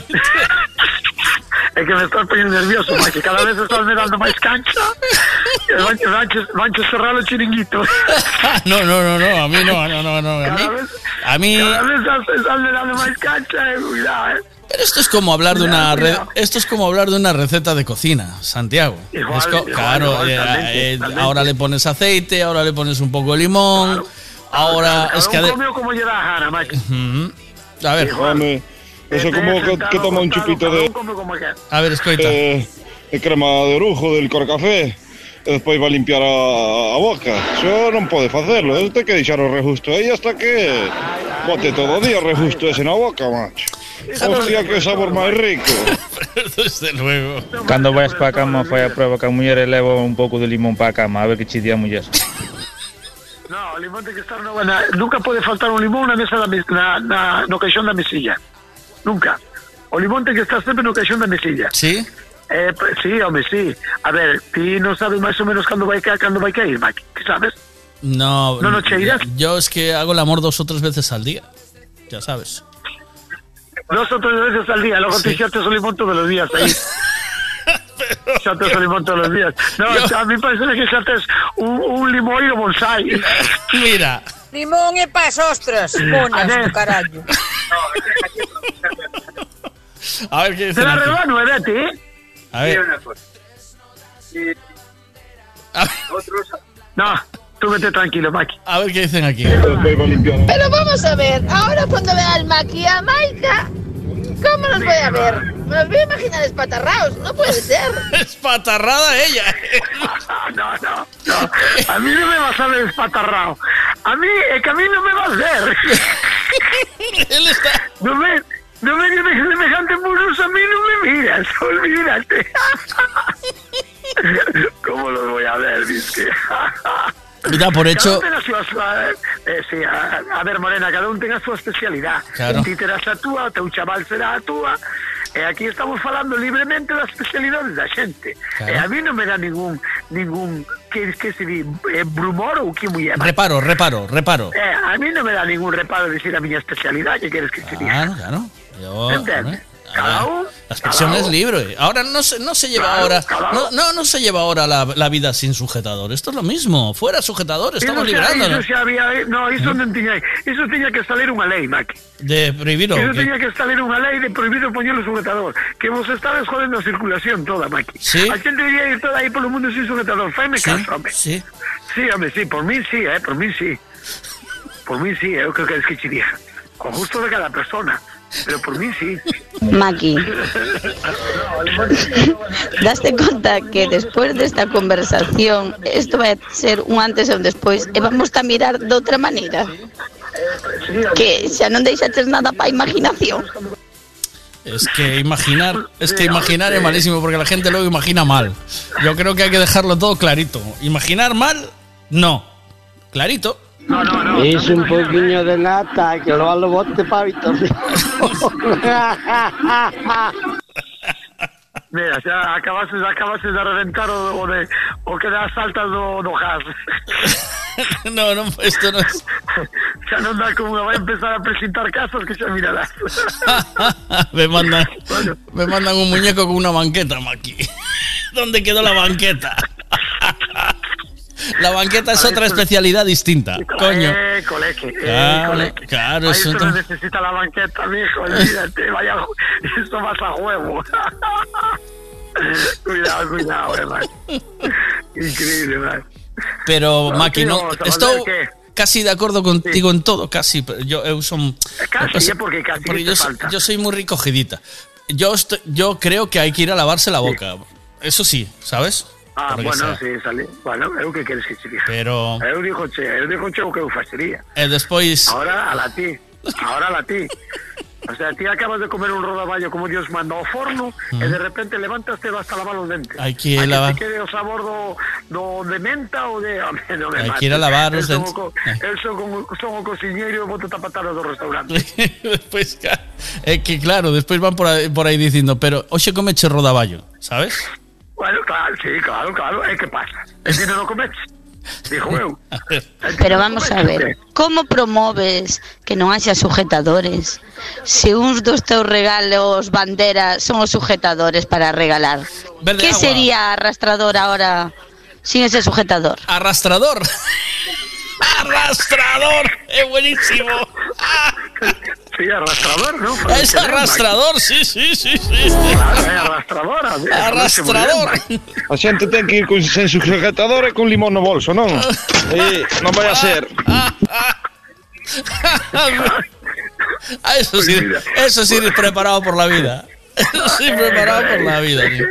É que me estás poniendo nervioso, Maki. Cada vez estás me dando máis cancha. Vanche cerrar o chiringuito. No, no, no, no, a mí no, no, no, no. A mí, Cada vez, a mí cada vez estás, me dando máis cancha, eh, cuidado, eh. Pero esto es como hablar de una re- esto es como hablar de una receta de cocina, Santiago. Igual, Es co- igual, claro, igual, eh, totalmente, eh, totalmente. ahora le pones aceite, ahora le pones un poco de limón, ahora Cada es que como lle dá a gana, Maki. Ujú. a ver, Home, eso como que, que toma un chupito de, a ver, escoita. eh, de crema de orujo del corcafé e despois va a limpiar a, a boca. Eso non pode facelo, eso ten que deixar o rejusto aí hasta que bote todo o día o rejusto ese na boca, macho. Hostia, que sabor máis rico. *laughs* Desde luego. Cando vais para cama, fai a prueba que a muller e leva un pouco de limón para cama, a ver que che di a muller. *laughs* No, o limón ten que estar na, nunca pode faltar un limón na mesa da mes- na, na, no caixón da mesilla. Nunca. O limón ten que estar sempre no caixón da mesilla. Sí? Eh, pues, sí, home, sí. A ver, ti non sabes máis ou menos cando vai caer, cando vai caer, Maki. Que sabes? No, ¿No, no, Cheiras? yo es que hago el amor dos o tres veces al día. Ya sabes. Dos o tres veces al día, luego Sí. te echas o limón todos los días ahí. Xates o limón todos los días. No, a mí parece que xates un, un limoiro bonsai. *laughs* Mira. Limón e pas ostras, monas do carallo. A ver qué Te dicen la rebano, eh, Betty, eh? A ver. No, tú vete tranquilo, Maki. A ver qué dicen aquí. Pero vamos a ver, ahora cuando vea al Maki y a Maika, ¿cómo nos voy a ver? Me los voy a imaginar espatarraos, no puede ser. *laughs* Espatarrada ella. *laughs* No, no, no. A mí no me vas a ver espatarrado. A mí, es que a mí no me va a ver. *laughs* Él está... No me... No me digas semejante muros, a mí no me miras, olvídate. ¿Cómo los voy a ver, Vizque? Ya, por hecho- Cada un a eh, sí, a, a ver, Morena, cada un ten a súa especialidad. Claro. Ti terás a túa, o teu chaval será a túa. E aquí estamos falando libremente das especialidades da xente. Claro. E a mí non me dá ningún, ningún, que, que se di, eh, brumor ou que muller. Reparo, reparo, reparo. Eh, a mí non me dá ningún reparo decir a miña especialidade, que queres que se diga? Claro, claro. Yo, Entende? Cada un, La expresión cada es libre. Ahora no se, no se lleva ahora. No, no, no se lleva ahora la, la vida sin sujetador. Esto es lo mismo. Fuera sujetador, estamos liberándonos. Xa había, no, iso non tiña, iso tiña que salir unha lei, Maki. De prohibirlo. Iso que- tiña que salir unha lei de prohibido poñer o sujetador. Que vos estades jodendo a circulación toda, Maki. Sí. A xente debería ir toda aí polo mundo sin sujetador. Faime Sí, caso, home. sí. Sí, home, sí, por mí sí, eh, por mí sí. Por mí sí, eu creo que es que che diga. Con gusto de cada persona. Pero por mí sí. Maki, *laughs* *laughs* daste conta que después de esta conversación esto va a ser un antes e un despois e vamos a mirar de outra maneira que xa non deixaches nada para imaginación Es que imaginar, es que imaginar es malísimo porque la gente luego imagina mal. Yo creo que hay que dejarlo todo clarito. Imaginar mal, no. Clarito. Es un poquillo de nata que lo lo bote para Víctor. *laughs* Mira, xa acabases, acabases de reventar o, o de o que das saltas do, do gas. *laughs* No, no, esto no es. xa non dá como vai empezar a presentar casos que xa mirarás. *laughs* me mandan, me mandan un muñeco con una banqueta, Maki. ¿Dónde quedó la banqueta? La banqueta es otra especialidad distinta, coño. Eh, coleque, eh, Claro, coleque. claro, Ahí es tú otra- no necesita la banqueta, mijo, olvídate, vaya, *laughs* esto vas a juego. *laughs* cuidado, cuidado, hermano. Increíble, man. Pero, Bueno, Maki, ¿qué no, qué? casi de acuerdo contigo en todo, casi. pero Yo, eu son, Casi, ¿eh? Porque casi porque falta. yo soy muy recogidita. Yo, estoy- yo creo que hay que ir a lavarse la boca. Eso sí, ¿sabes? Ah, bueno, sí, sale. Bueno, eu que queres que che diga? Pero Eu digo che, eu digo che o que eu facería. eh, despois Ahora a la ti, ahora a la ti. O sea, ti acabas de comer un rodaballo como Dios manda ao forno e de repente levantaste e vas a lavar os dentes. Hai que Hai lavar- que quede o sabor do, do de menta ou de... *laughs* Home, non me Hai que ir a lavar os dentes. co- Eu son, son o cociñeiro e boto tapataros do restaurante. *laughs* despois é que claro, despois van por aí, por aí dicindo, pero hoxe comeche rodaballo, sabes? Bueno, claro, sí, claro, claro. E que pasa? E ti non o cometes? Dijo eu. *laughs* Pero vamos a ver, como promoves que non haxa sujetadores se uns dos teus regalos bandera son os sujetadores para regalar? Verde que agua. sería arrastrador ahora sin ese sujetador? Arrastrador. Arrastrador, es buenísimo. Sí, arrastrador, ¿no? Es arrastrador, sí, sí, sí, sí. Arrastradora. mira, Arrastrador. A xente ten que ir con, sen sujetador e con limón no bolso, non? E non vai a ser. Ah, *laughs* eso sí, eso sí preparado por la vida. Eso sí preparado por la vida. tío.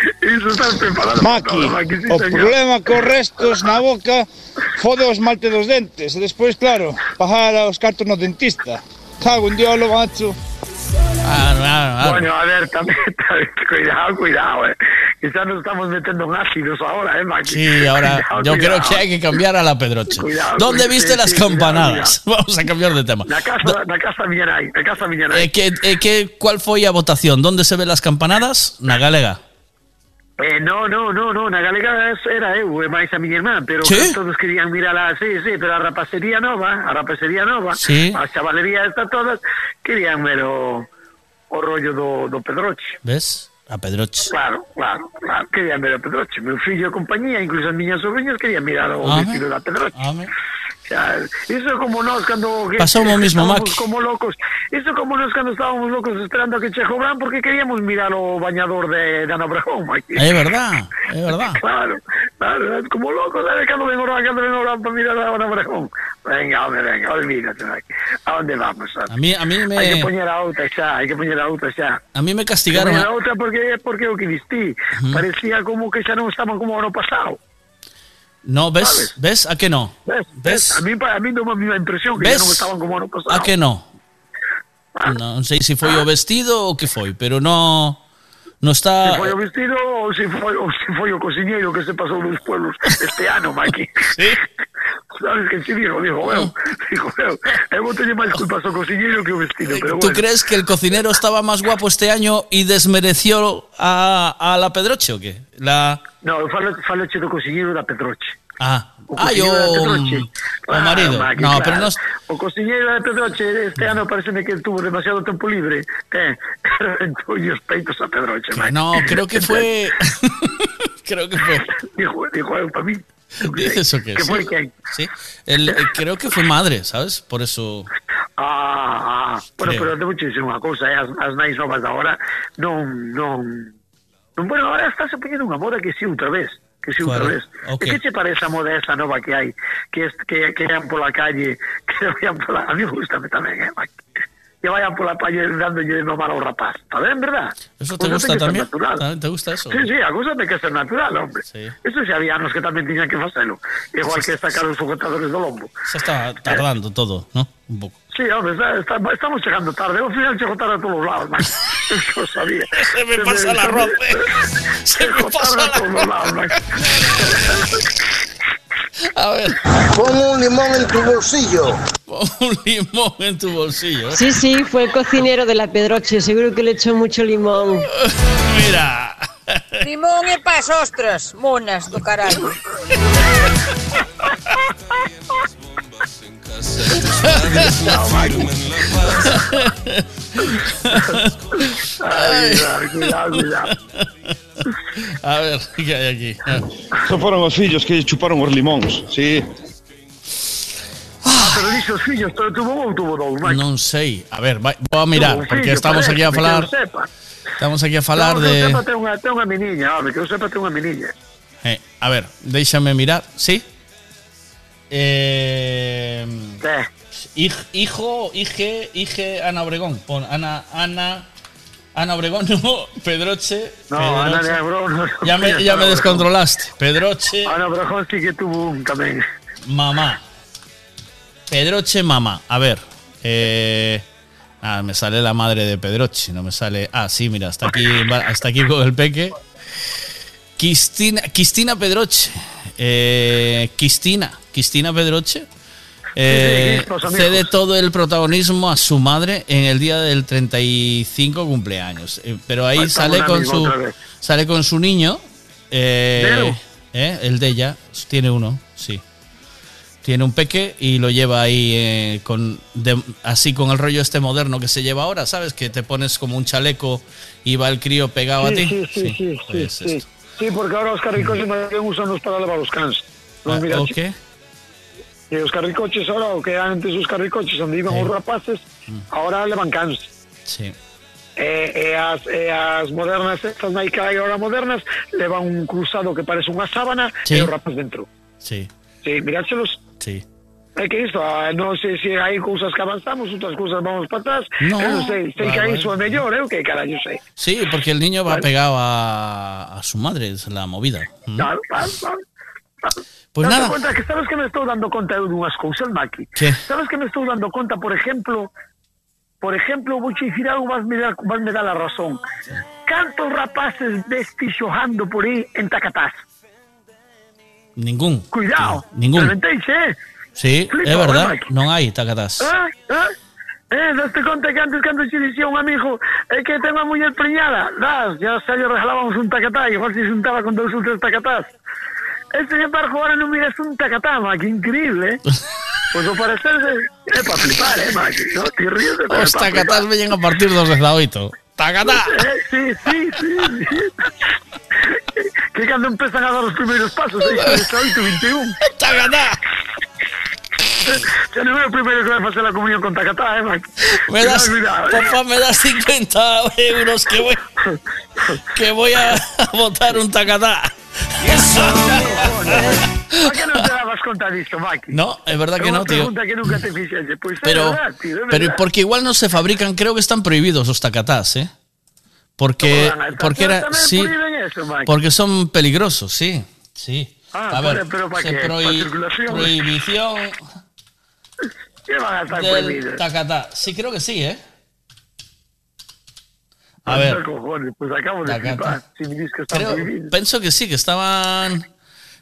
*laughs* Iso estás preparado. Maki, o problema co restos na boca fode o esmalte dos dentes e despois, claro, pagar os cartos no dentista. Cago en diolo, macho. Claro, claro, claro. Bueno, a ver, también, *laughs* también, cuidado, cuidado, eh. Quizás nos estamos metiendo en ácidos ahora, eh, Maki. Sí, ahora *laughs* Cuidado, yo creo cuidado. que hay que cambiar a la Pedroche. Cuidado, ¿Dónde viste sí, las sí, cuidado, campanadas? Vamos a cambiar de tema. Na casa, na casa miña nai, na casa. Eh, que, eh, que, ¿Cuál foi a votación? ¿Dónde se ven las campanadas? Na galega. Eh, no, no, no, no, na galega era eu e máis a miña irmán, pero sí? todos querían mirala, sí, sí, pero a rapacería nova, a rapacería nova, sí. a chavalería esta todas, querían ver o, o rollo do, do Pedroche. Ves? A Pedroche. Claro, claro, claro, querían ver o Pedroche. Meu fillo e compañía, incluso as miñas sobrinhas, querían mirar o vestido da Pedroche. Amén. Eso como nós cando que- Pasou o mismo, estábamos Maki. como locos. Eso como nós cando estábamos locos esperando a que che Bran porque queríamos mirar o bañador de, de Ana Maki. É verdad, é verdad. Claro, claro, es como loco, ¿sabes? Cando ven Orán, cando ven Orán para mirar a Ana Obregón. Venga, hombre, venga, olvídate. ¿A dónde vamos? A mí, a mí me, Hai que poñer a outra xa, hai que poñer a outra xa. a mí me castigaron. a a- outra porque porque é o que distí. Parecía como que xa non estaban como ano pasado. No, ¿ves? ¿Ves? ¿A que no? ¿Ves? ¿Ves? A mí, a mí dou a mesma impresión que xa non estaban como ano pasado. ¿A que no? Non sei se foi o vestido ou que foi, pero no no está Si foi o vestido ou se foi, ou se foi o cociñeiro que se pasou dos pueblos este ano, Maki. *laughs* Sí. Sabes que si dijo, dijo, eu, dijo, eu, eu vou teñer máis culpas ao cociñeiro que o vestido, pero ¿Tú bueno. crees que el cocinero estaba más guapo este año y desmereció a, a la Pedroche o qué? La No, falo, falo do cociñeiro da Pedroche. Ah, O ah, yo da Pedroche. o marido. Maki, No, claro. pero no O cociñeiro da Pedroche este ano pareceme que tuvo demasiado tempo libre. Eh, reventó os peitos a Pedroche. No, creo que fue *laughs* creo que fue Dijo, dijo eu para mí. ¿Dices o qué? Que Sí. quen? Sí. El- eh, creo que fue madre, ¿sabes? Por eso Ah, ah. bueno, Creo. pero dicir unha cousa, eh, as, as nais novas de agora non, non, non, bueno, agora está se poñendo unha moda que si outra vez, que si Claro, vez. ok. Que che parece a moda esa nova que hai, que es, que, que vayan pola calle, *laughs* que vayan pola, a mí gustame tamén, eh, que vayan pola calle dándolle de mamar ao rapaz, ben, verdad? eso te gusta también. ¿También ¿Te gusta eso? Sí, sí, a cousa ten que ser natural, hombre. Sí. Eso xa había anos que tamén tiñan que facelo. Igual que sacar os sujetadores do lombo. Se está tardando todo, ¿no? Un poco. Sí, hombre, está- está- estamos llegando tarde. Al final llego tarde a todos los lados, man. *laughs* Eso sabía. Se me pasa el arroz, eh. Se me pasa el a todos los lados, man. A ver. Pon un limón en tu bolsillo. Pon un limón en tu bolsillo. Sí, sí, fue el cocinero de la Pedroche, seguro que le echó mucho limón. *laughs* Mira. Limón e pas ostras, monas do carallo. *laughs* Ay, ay, cuidado, cuidado. A ver, ¿qué hay aquí? Ah. Se foron os fillos que chuparon os limóns, sí. Ah, pero dixo os fillos, pero tuvo un ou tuvo dous, man. Non sei. A ver, vai- vou a mirar, porque estamos aquí a falar. Estamos aquí a falar no, Que eu de sepa ten unha, ten unha meniña, hombre, que eu sepa ten unha meniña. Eh, a ver, déjame mirar. ¿Sí? Eh, ¿Qué? hij- hijo, hije, hije, Ana Obregón. Pon Ana, Ana, Ana Obregón, *laughs* no, Pedroche. No, Pedroche. Ana de Abrón. no, Ya me, ya me descontrolaste. Pedroche, Ana Brajón sí que tuvo un tamén. mamá. Pedroche, mamá. A ver. Eh, ah, me sale la madre de Pedroche. No me sale. Ah, sí, mira, hasta aquí, hasta aquí con el peque. Cristina, Cristina Pedroche. Eh, Cristina, Cristina Pedroche. eh, los cede todo el protagonismo a su madre en el día del 35 cumpleaños. Eh, pero ahí sale con su sale con su niño. eh, eh, el de ella tiene uno, sí. Tiene un peque y lo lleva ahí con de- así con el rollo este moderno que se lleva ahora, ¿sabes? Que te pones como un chaleco y va el crío pegado a Sí, ti. sí, sí, sí, sí, pues sí. porque ahora os carricoches máis ben usan para levar os cans. Non Ah, ¿o qué? E os carricoches ahora, o que antes os carricoches onde iban Sí. os rapaces, ahora levan cans. Sí. E, e, as, e as modernas, estas máis que hai ahora modernas, levan un cruzado que parece unha sábana Sí. e rapaz dentro. Sí, Sí, miráchelos. sí. É que isto, ah, non sei se hai cousas que avanzamos, outras cousas vamos para atrás. No, eu non sei, sei que va, aí va. iso é mellor, eu que carallo sei. Sí, porque el niño va Vale. pegado a, a su madre, es la movida. ¿Mm? Claro, claro, claro. Pues nada. Conta que sabes que me estou dando conta eu dunhas cousas, Maki. Que? Sabes que me estou dando conta, por exemplo, por ejemplo, vou che dicir algo, vas me dar, vas me dar la razón. Cantos rapaces vesti xojando por aí en Tacatás? Ningún. Cuidado, Ningún. Reventeixe, eh? Sí, Flipa, é verdad, eh, non hai tacatás. Ah, ah. Eh, daste conta que antes cando xe dicía un amigo é que ten unha muller preñada, das, ya se lle regalábamos un tacatá, igual se xuntaba con dous ou tres tacatás. E sin embargo, ahora non miras un tacatá, ma, que increíble, eh? *laughs* Pois ao parecer é para flipar, eh, ma, que, no? Te ríes de Os tacatás veñen a partir dos 18. Tacatá. Eh, sí, sí, sí, *laughs* sí. que cando empezan a dar os primeiros pasos, aí, 18, 21. Tacatá. Xa non é o primeiro que facer a comunión con tacatá, eh, Mike? Me das, Cuidado, eh. papá, me das 50 euros que voy, que voy a *laughs* botar un tacatá. ¿Por qué non te dabas? No, é verdad que no, tío. pregunta que nunca te é Pero, verdad, tío, é pero verdad. porque igual no se fabrican, creo que están prohibidos los tacatás, ¿eh? Porque, porque era, sí, eso, porque son peligrosos, sí, sí. Ah, a ver, pero ¿para se qué? ¿Para prohi- prohibición *laughs* ¿Qué van a estar del prohibidos? tacatá. Sí, creo que sí, ¿eh? A ver, cojones, pues acabo de Tacatá. flipar. Si me dices que están creo, prohibidos. pienso que sí, que estaban,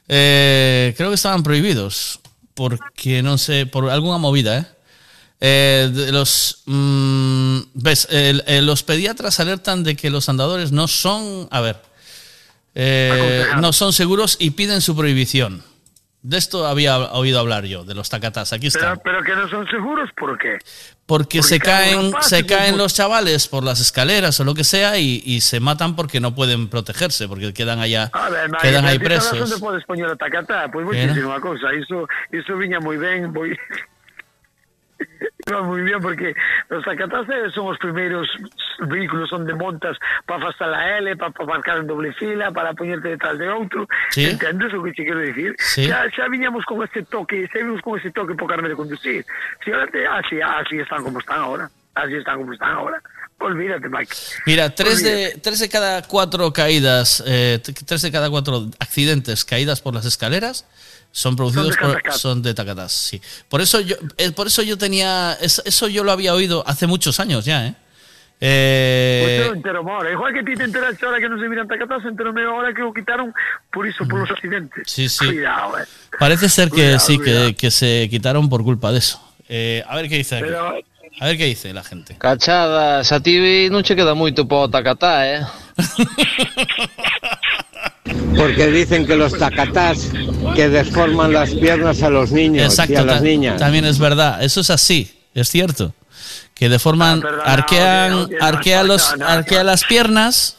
eh, creo que estaban prohibidos, porque no sé, por alguna movida, ¿eh? Eh, los mm, ves eh, los pediatras alertan de que los andadores no son a ver eh, no son seguros y piden su prohibición de esto había oído hablar yo de los tacatás aquí está Pero, pero que no son seguros, ¿por qué? porque, porque se caen se caen Por- los chavales por las escaleras o lo que sea y, y se matan porque no pueden protegerse porque quedan allá A ver, quedan ahí presos onde podes poñer a? Pois vou dicir unha cousa, iso, iso viña moi ben, voi... *laughs* Moi bien porque os tacatás eh, son os primeiros vehículos onde montas para afastar a L, para, para marcar en doble fila, para poñerte detrás de outro. Sí. Entendes o que te quero dicir? Sí. Xa, xa viñamos con ese toque, xa vimos con ese toque por carne de conducir. Si ahora te, así, así están como están ahora. Así están como están ahora. Olvídate, Mike. Mira, tres Olvídate. de, tres de cada cuatro caídas, eh, tres de cada cuatro accidentes caídas por las escaleras son producidos Son de por, son de tacatás, sí. Por eso yo, eh, por eso yo tenía, es- eso yo lo había oído hace muchos años ya, ¿eh? Eh, Pues yo entero ahora. Igual que ti te enteraste ahora que no se miran tacatás, entero ahora que lo quitaron por eso, por los accidentes. Sí, sí. Cuidado, eh. parece ser que Cuidado, sí, cuidado. que, que se quitaron por culpa de eso. Eh, a ver qué dice aquí. Pero, A ver qué dice la gente. Cachadas, a ti non che queda moito para o tacatá, eh? *laughs* Porque dicen que los tacatás que deforman las piernas a los niños Exacto, y a las niñas. también es verdad. Eso es así, es cierto. Que deforman, arquean, arquea los, arquea las piernas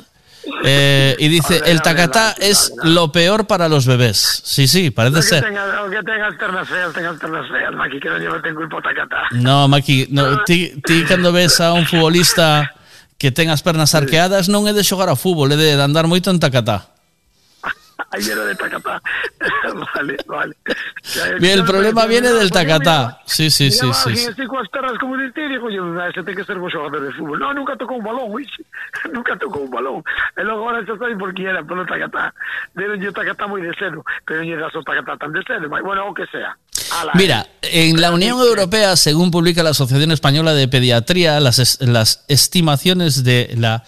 eh, y dice el tacatá es lo peor para los bebés. Sí, sí, parece ser. tenga, que tenga alternas feas, tenga alternas feas, Maki, que no lleven culpa tacatá. No, Maki, no, ti, ti cando ves a un futbolista que ten as pernas arqueadas non é de xogar a fútbol, é de andar moito en tacatá. Ahí viene de tacatá. *laughs* vale, vale. Bien, el problema viene del tacatá. Sí, sí, sí, sí. sí. Así coas pernas como diste, digo yo, ese ten que ser vos xogador de fútbol. No, nunca tocou un balón, oíxe. *laughs* Nunca tocou un balón. E logo ahora xa sabe por que era, polo tacatá. Deron yo tacatá moi de cedo, pero non das o tacatá tan de mas bueno, o que sea. Mira, en la Unión Europea, según publica la Asociación Española de Pediatría, las, es- las estimaciones de la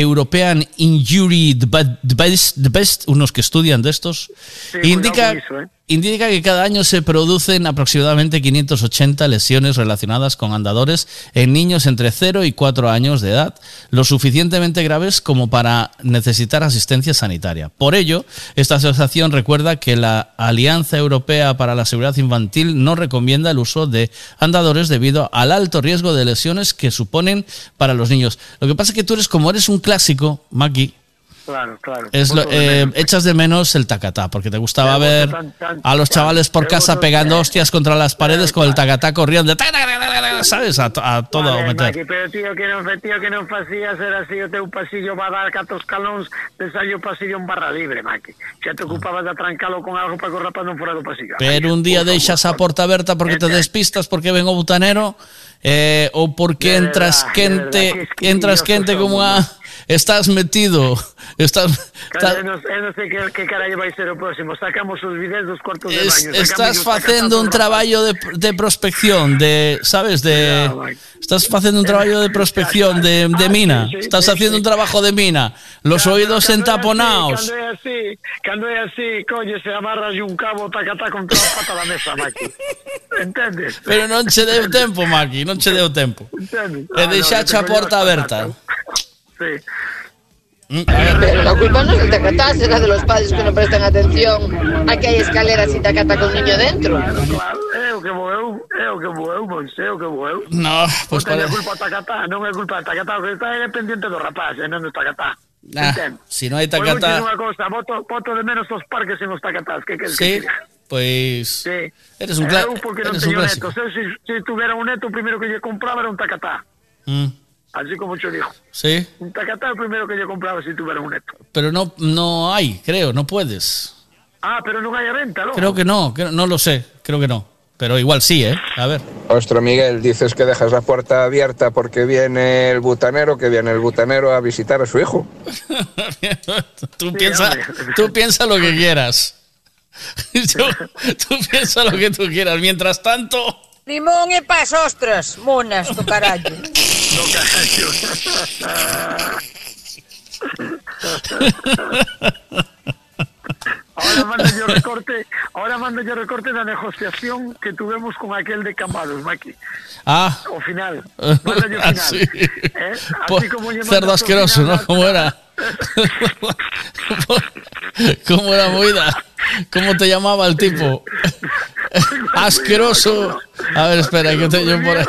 European Injury the Be- the Best, the Best, unos que estudian de estos, Sí, indica, eso, ¿eh? Indica que cada año se producen aproximadamente 580 lesiones relacionadas con andadores en niños entre 0 y 4 años de edad, lo suficientemente graves como para necesitar asistencia sanitaria. Por ello, esta asociación recuerda que la Alianza Europea para la Seguridad Infantil no recomienda el uso de andadores debido al alto riesgo de lesiones que suponen para los niños. Lo que pasa es que tú eres como eres un clásico, Maki, Claro, claro. es lo- eh, echas de menos el tacatá, porque te gustaba Yo ver tan- tan- a los chavales por yo casa pegando hostias contra las paredes con el tacatá corriendo, ¿sabes? A, a todo Vale, meter. Maki, pero tío que non tío que non facías era así o teu pasillo va dar catos calóns de saio pasillo en barra libre, Maki. Xa te ocupabas de atrancalo con algo para que o rapaz non fora do pasillo. Pero un día deixas a porta aberta porque te despistas porque ven o butanero eh, ou porque entras quente, entras quente como a estás metido, estás, Cara, estás, eu non, sei que, que carallo vai ser o próximo. Sacamos os vídeos dos cuartos de es- baño. estás facendo un traballo de, de prospección, de, sabes, de, estás facendo un traballo de prospección de, de mina, estás haciendo un trabajo de mina, los oídos entaponados. Cando é así, cando é así, coño, se amarras un cabo tacatá contra a pata da mesa, Maki. Entendes? Pero non che deu tempo, Maki, non che deu tempo. Entendes? E deixache a porta aberta. Sí. Pero la culpa no es del tacatá, será de los padres que no prestan atención a que hay escaleras y tacatá con un niño dentro. Claro, é o que vou eu, é o que vou eu, pois é o que vou eu. No, Pois pues non para... é culpa tacatá, non é culpa do tacatá, o que está é pendiente do rapaz, e non do tacatá. Ah, si no hai tacatá, unha voto, voto de menos os parques en os tacatás, que queres sí, que diga? pois Sí. eres un, cla Eu porque non eres un teño netos, eu se, se tuviera un neto, o primeiro que lle compraba era un tacatá, Mm, así como yo digo. sí, Un tacatá é o primeiro que lle compraba se tuviera un neto. pero no, no hay, creo, no puedes. Ah, pero non hai a venta, loco. Creo que no, que- no lo sé, creo que no. Pero igual sí, ¿eh? A ver. Ostro, Miguel, dices que dejas la puerta abierta porque viene el butanero, que viene el butanero a visitar a su hijo. *laughs* Tú piensa, tú piensa lo que quieras. *laughs* Yo- tú piensa lo que tú quieras. Mientras tanto, Limón e pas ostras, monas do carallo. *laughs* Ahora mando yo recorte, ahora mando yo recorte da negociación que tuvemos con aquel de Cambados, Maki. ah, O final. *laughs* Mando yo final. así. ¿eh? Po- Así como lle cerdo asqueroso, final, ¿no? ¿Cómo era? *laughs* ¿Cómo era movida? ¿Cómo te llamaba el tipo? *laughs* *laughs* Asqueroso. A ver, espera, que teño por aí.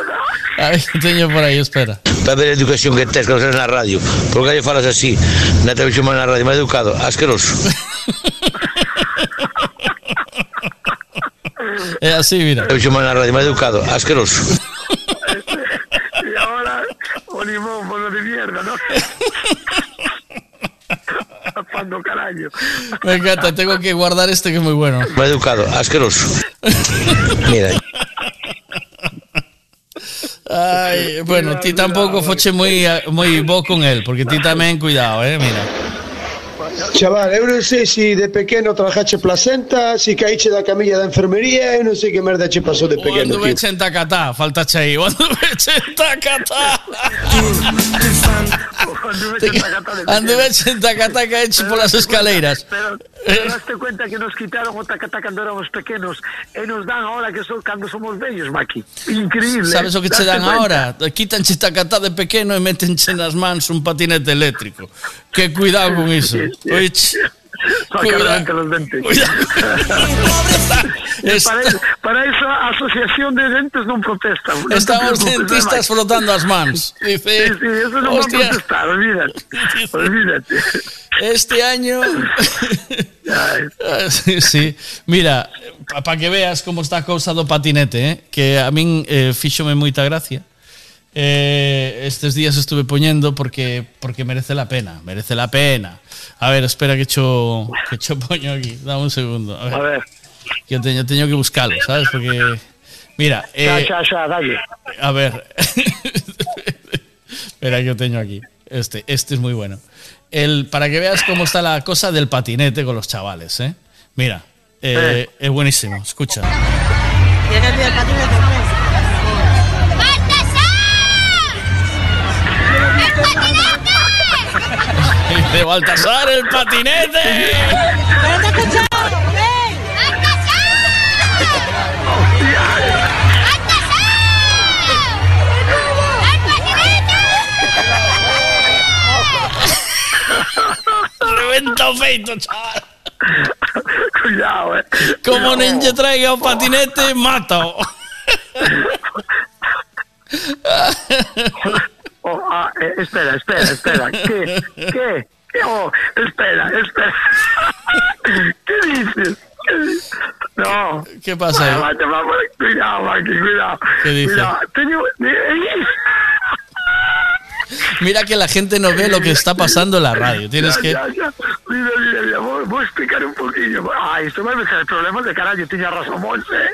A ver, que teño por aí, espera. Para ver a educación que tes que non na radio Por que falas así Na televisión máis na radio máis educado Asqueroso *laughs* É así, mira. Televisión máis na radio máis educado Asqueroso *laughs* Y ahora, o limón, por lo de mierda, ¿no? Me encanta, tengo que guardar este que es muy bueno. Máis educado Asqueroso Mira Ay, bueno, ti tampouco foche moi moi bo con él, porque ti tamén cuidado, eh, mira. Chaval, eu non sei se de pequeno trajache placenta, se caíche da camilla da enfermería, eu non sei que merda che pasou de pequeno, tío. Cando me catá, faltache aí. Cando me catá. Anduve en tacatá caeche polas escaleiras. Pero, pero daste cuenta que nos quitaron o tacatá cando éramos pequenos e nos dan ahora que son cando somos vellos, Maki. Increíble. Sabes o que che dan ahora? Quitanche tacatá de pequeno e metenche nas mans un patinete eléctrico. Que cuidado con iso. Oiche. Sacar entre los dentes. Para, *laughs* para eso a Asociación de Dentes non protesta. Te Estamos dentistas frotando as mans. Dice, *laughs* Sí, sí, eso non va a hostia, protestar, olvídate. *laughs* Olvídate. este año... Sí, sí. Mira, para que veas como está a cousa do patinete, eh? que a min eh, fíxome moita gracia. Eh, estes días estuve poñendo porque porque merece la pena, merece la pena. A ver, espera que cho que cho *laughs* poño aquí, dame un segundo. A ver. A ver. Que teño, teño que buscalo, sabes? Porque mira, eh, xa, xa, dalle. a ver. *laughs* Espera que yo tengo aquí. Este, este es muy bueno. El, para que veas cómo está la cosa del patinete con los chavales, ¿eh? Mira, eh, es buenísimo. Escucha. Llega el día del patinete, Dice Baltasar, el patinete. Reventa feito, chaval. Cuidado, eh. Como lle traiga o patinete, mata Oh, ah, eh, espera, espera, espera. ¿Qué? ¿Qué? Oh, espera, espera. *laughs* ¿Qué dices? ¿Qué dices? No. ¿Qué pasa vamos, cuidado, Maki, cuidado. ¿Qué dice? Cuidado. Teño- Mira que la gente no ve lo que está pasando en la radio. Tienes Ya, que. ya, ya. Mira, mira, mira, voy, voy a explicar un poquillo. Ah, esto va a meter problemas de carallo, tiña razón, Monse.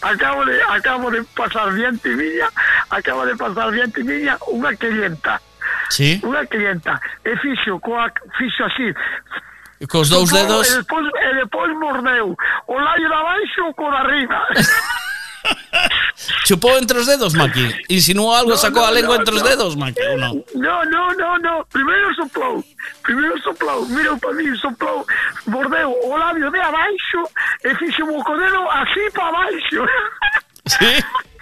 Acabo de, acabo de pasar bien, miña, acabo de pasar bien, miña, unha clienta. sí. unha clienta e fixo, coa, fixo así. Cos dous dedos. E depois, e depois mordeu O laio da baixo o co da Chupou entre os dedos, Maki Insinuou algo, no, sacou no, a lengua no, entre os dedos, Maki ou non? No, no, no, no. Primeiro soplou Primeiro soplou, mirou para mí, soplou Mordeu o labio de abaixo E fixo o codedo así para abaixo Sí? *laughs*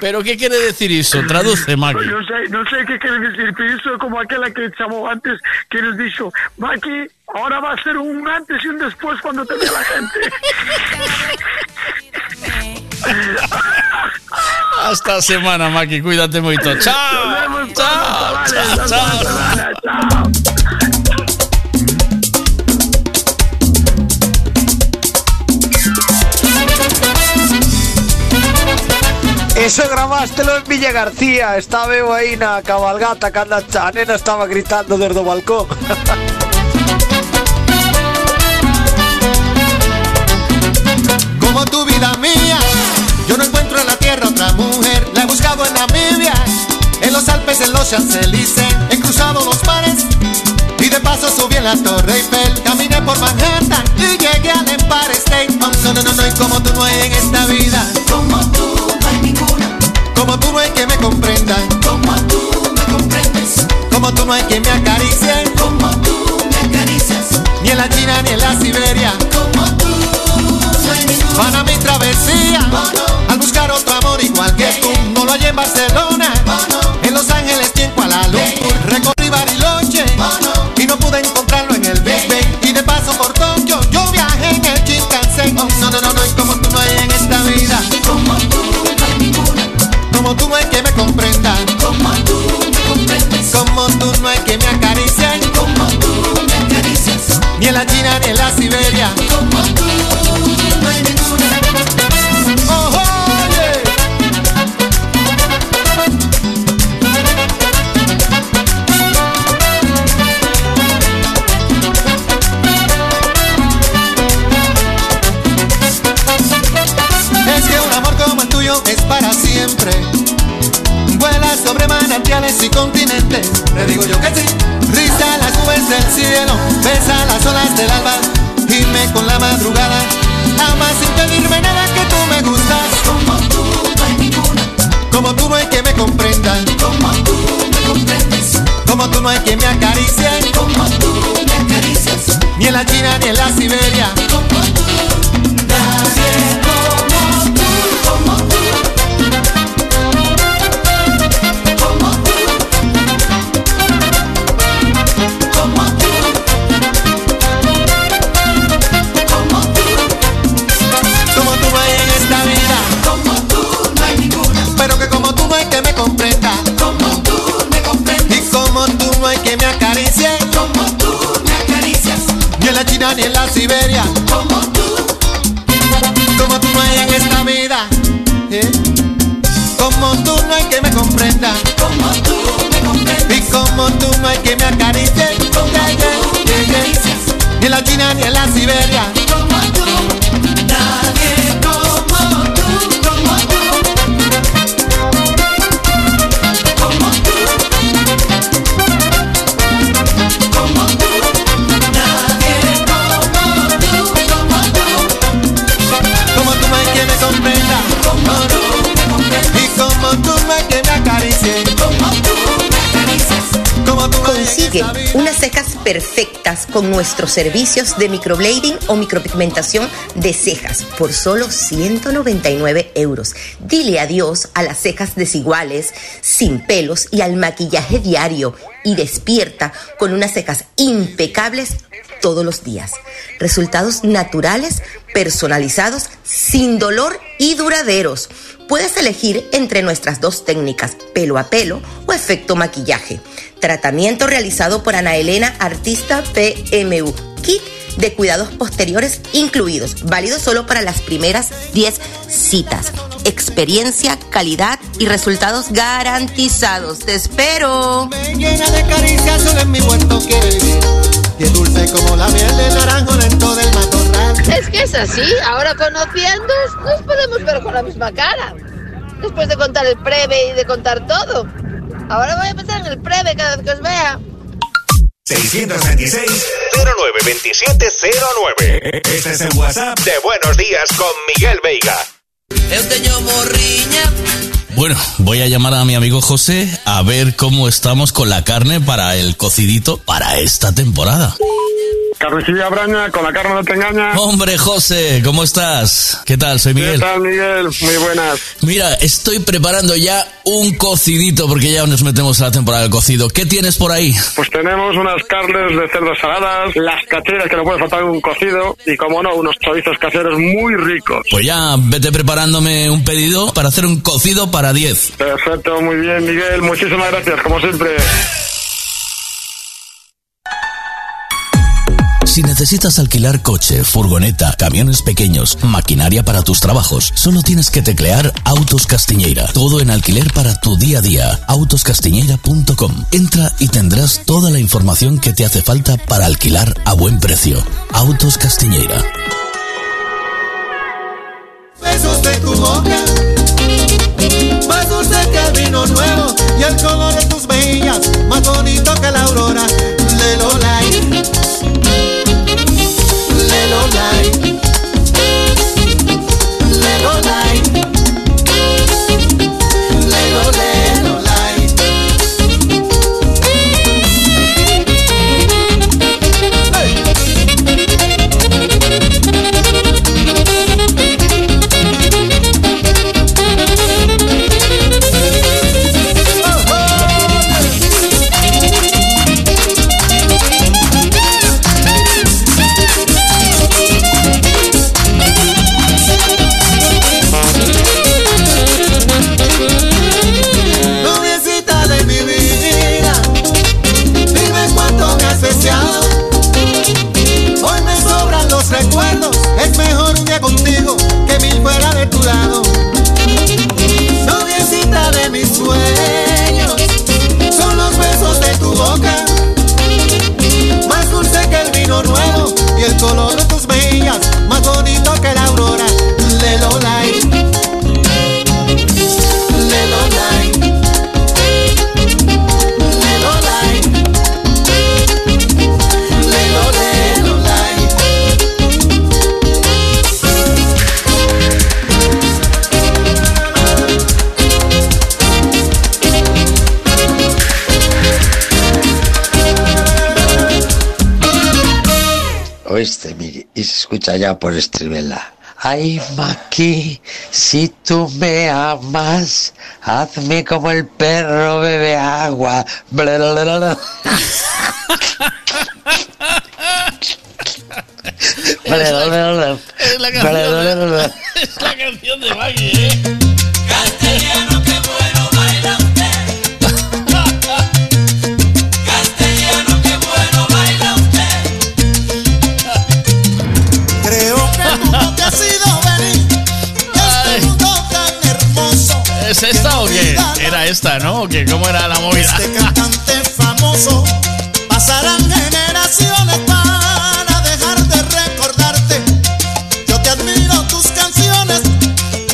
Pero que quere decir iso? Traduce, Maki. Non sei, non sei que quere dicir, pero iso é como aquela que chamou antes que nos dixo, Maki, ahora va a ser un antes y un después cuando te vea la gente. *laughs* Hasta semana, Maki, cuídate moito. Chao. Nos vemos Chao. Chao, chao. Chao. Eso gramástelo en Villa García. Estaba eu aí na cabalgata cando a nena estaba gritando desde o balcón. *laughs* Como tu vida mía, yo no encuentro en la tierra otra mujer. La he buscado en Namibia, en los Alpes, en los Champs-Élysées. He cruzado los mares y de paso subí en la Torre Eiffel. Caminé por Manhattan y llegué al Empire State. Oh, no, no, no, no, y como tú no hay en esta vida. Como tú. Como tú no hay que me comprenda. Como tú me comprendes. Como tú no hay que me acaricie. Como tú me acaricias. Ni en la China ni en la Siberia. Como tú hay ninguna. Van a mi travesía. Al buscar otro amor igual que tú. No lo hay en Barcelona. En Los Ángeles y en Kuala Lumpur. Recorrí Bariloche. Ni en la China ni en la Siberia. Como tú no hay ninguna. Oh, oye. Es que un amor como el tuyo es para siempre. Vuela sobre manantiales y continentes. Te digo yo que sí. Risa las nubes del cielo. Besa las olas del alba. Gime con la madrugada. Ama sin pedirme nada que tú me gustas. Como tú no hay ninguna. Como tú no hay que me comprendan. Como tú me comprendes. Como tú no hay que me acaricien. Como tú me acaricias. Ni en la China ni en la Siberia. Como tú. Nadie ni en la Siberia. Como tú. Como tú no hay en esta vida. ¿eh? Como tú no hay que me comprenda. Como tú me comprendes. Y como tú no hay que me acaricie. Como tú me acaricias. Ni en la China ni en la Siberia. Unas cejas perfectas con nuestros servicios de microblading o micropigmentación de cejas por solo 199 euros. Dile adiós a las cejas desiguales, sin pelos y al maquillaje diario y despierta con unas cejas impecables todos los días. Resultados naturales, personalizados, sin dolor y duraderos. Puedes elegir entre nuestras dos técnicas, pelo a pelo o efecto maquillaje. Tratamiento realizado por Ana Elena, artista PMU. Kit de cuidados posteriores incluidos, válido solo para las primeras 10 citas. Experiencia, calidad y resultados garantizados. Te espero. Llena de caricias, solo en mi huerto quiere vivir. Y es dulce como la miel de naranjo dentro del matorral. Es que es así, ahora conociendo nos podemos ver con la misma cara. Después de contar el preve y de contar todo. Ahora voy a pensar en el preve cada vez que os vea. 626-092709. Este es el WhatsApp de Buenos Días con Miguel Veiga. Eu teño morriña. Bueno, voy a llamar a mi amigo José a ver cómo estamos con la carne para el cocidito para esta temporada. Carnicilla Braña, con la carne no te engaña. Hombre, José, ¿cómo estás? ¿Qué tal? Soy ¿Qué Miguel. tal, Miguel? Muy buenas. Mira, estoy preparando ya un cocidito porque ya nos metemos a la temporada del cocido. ¿Qué tienes por ahí? Pues tenemos unas carnes de cerdo saladas, las cacheras que no puede faltar en un cocido y, como no, unos chorizos caseros muy ricos. Pues ya vete preparándome un pedido para hacer un cocido para 10. Perfecto, muy bien, Miguel. Muchísimas gracias, como siempre. Si necesitas alquilar coche, furgoneta, camiones pequeños, maquinaria para tus trabajos, solo tienes que teclear Autos Castiñeira. Todo en alquiler para tu día a día. Autoscastiñeira.com. Entra y tendrás toda la información que te hace falta para alquilar a buen precio. Autos Castiñeira. Más bonito que la aurora. Oíste, Miri, y se escucha ya por estribela. Ay, Maki, si tú me amas, hazme como el perro bebe agua. Blablabla. Blablabla. Es la canción *laughs* es la canción de Maggie, ¿eh? ¿Es esta o qué? Era esta, ¿no? ¿O qué? ¿Cómo era la movida? Este cantante famoso. Pasarán generaciones para dejar de recordarte. Yo te admiro tus canciones,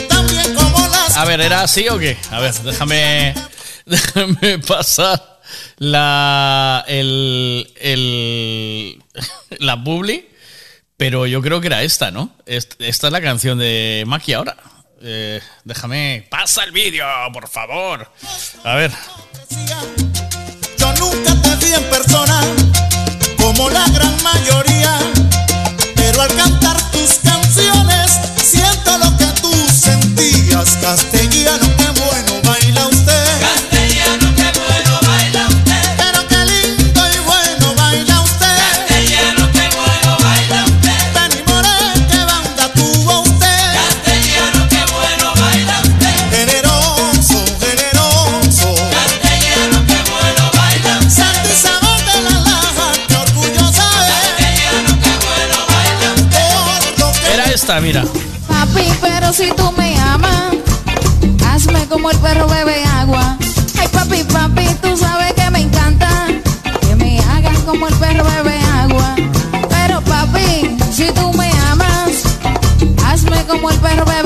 también como las A ver, ¿era así o qué? A ver, déjame. *laughs* Déjame pasar la. El. el la publi. Pero yo creo que era esta, ¿no? Est- Esta es la canción de Maki ahora. Eh, déjame. ¡Pasa el vídeo, por favor! A ver. Yo nunca te vi en persona, como la gran mayoría. Pero al cantar tus canciones, siento lo que tú sentías. Castellano, Mira. Papi, pero si tú me amas, hazme como el perro bebe agua. Ay, papi, papi, tú sabes que me encanta que me hagas como el perro bebe agua. Pero papi, si tú me amas, hazme como el perro bebe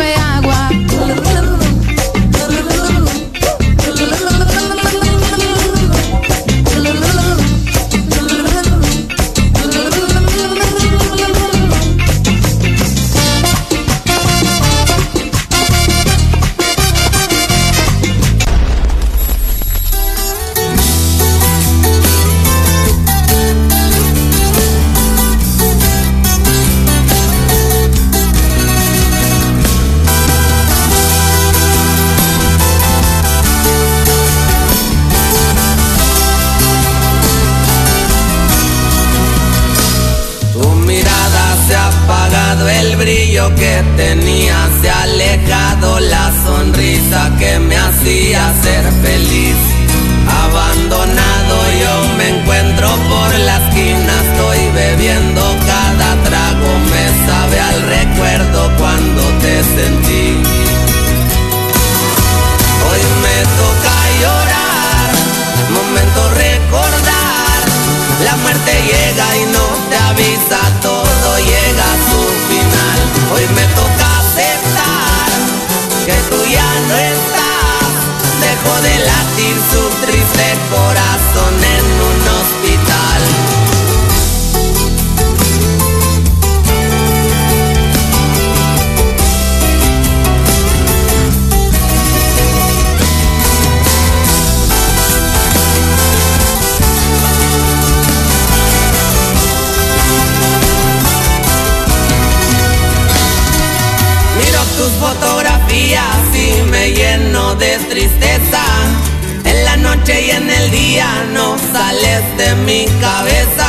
brillo que tenía se ha alejado la sonrisa que me hacía ser feliz. Abandonado yo me encuentro por la esquina, estoy bebiendo cada trago, me sabe al recuerdo tristeza. En la noche y en el día no sales de mi cabeza.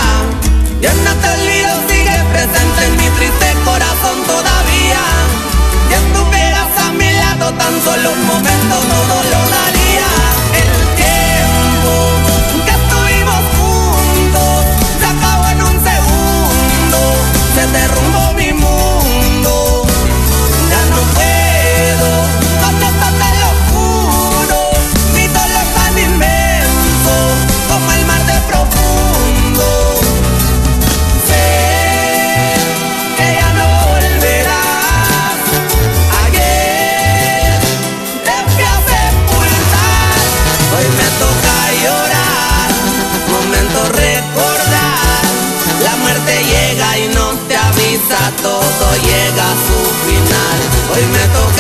Yo no te olvido, sigue presente en mi triste corazón todavía. Si estuvieras a mi lado tan solo un momento, todo lo daría. Hoy me toca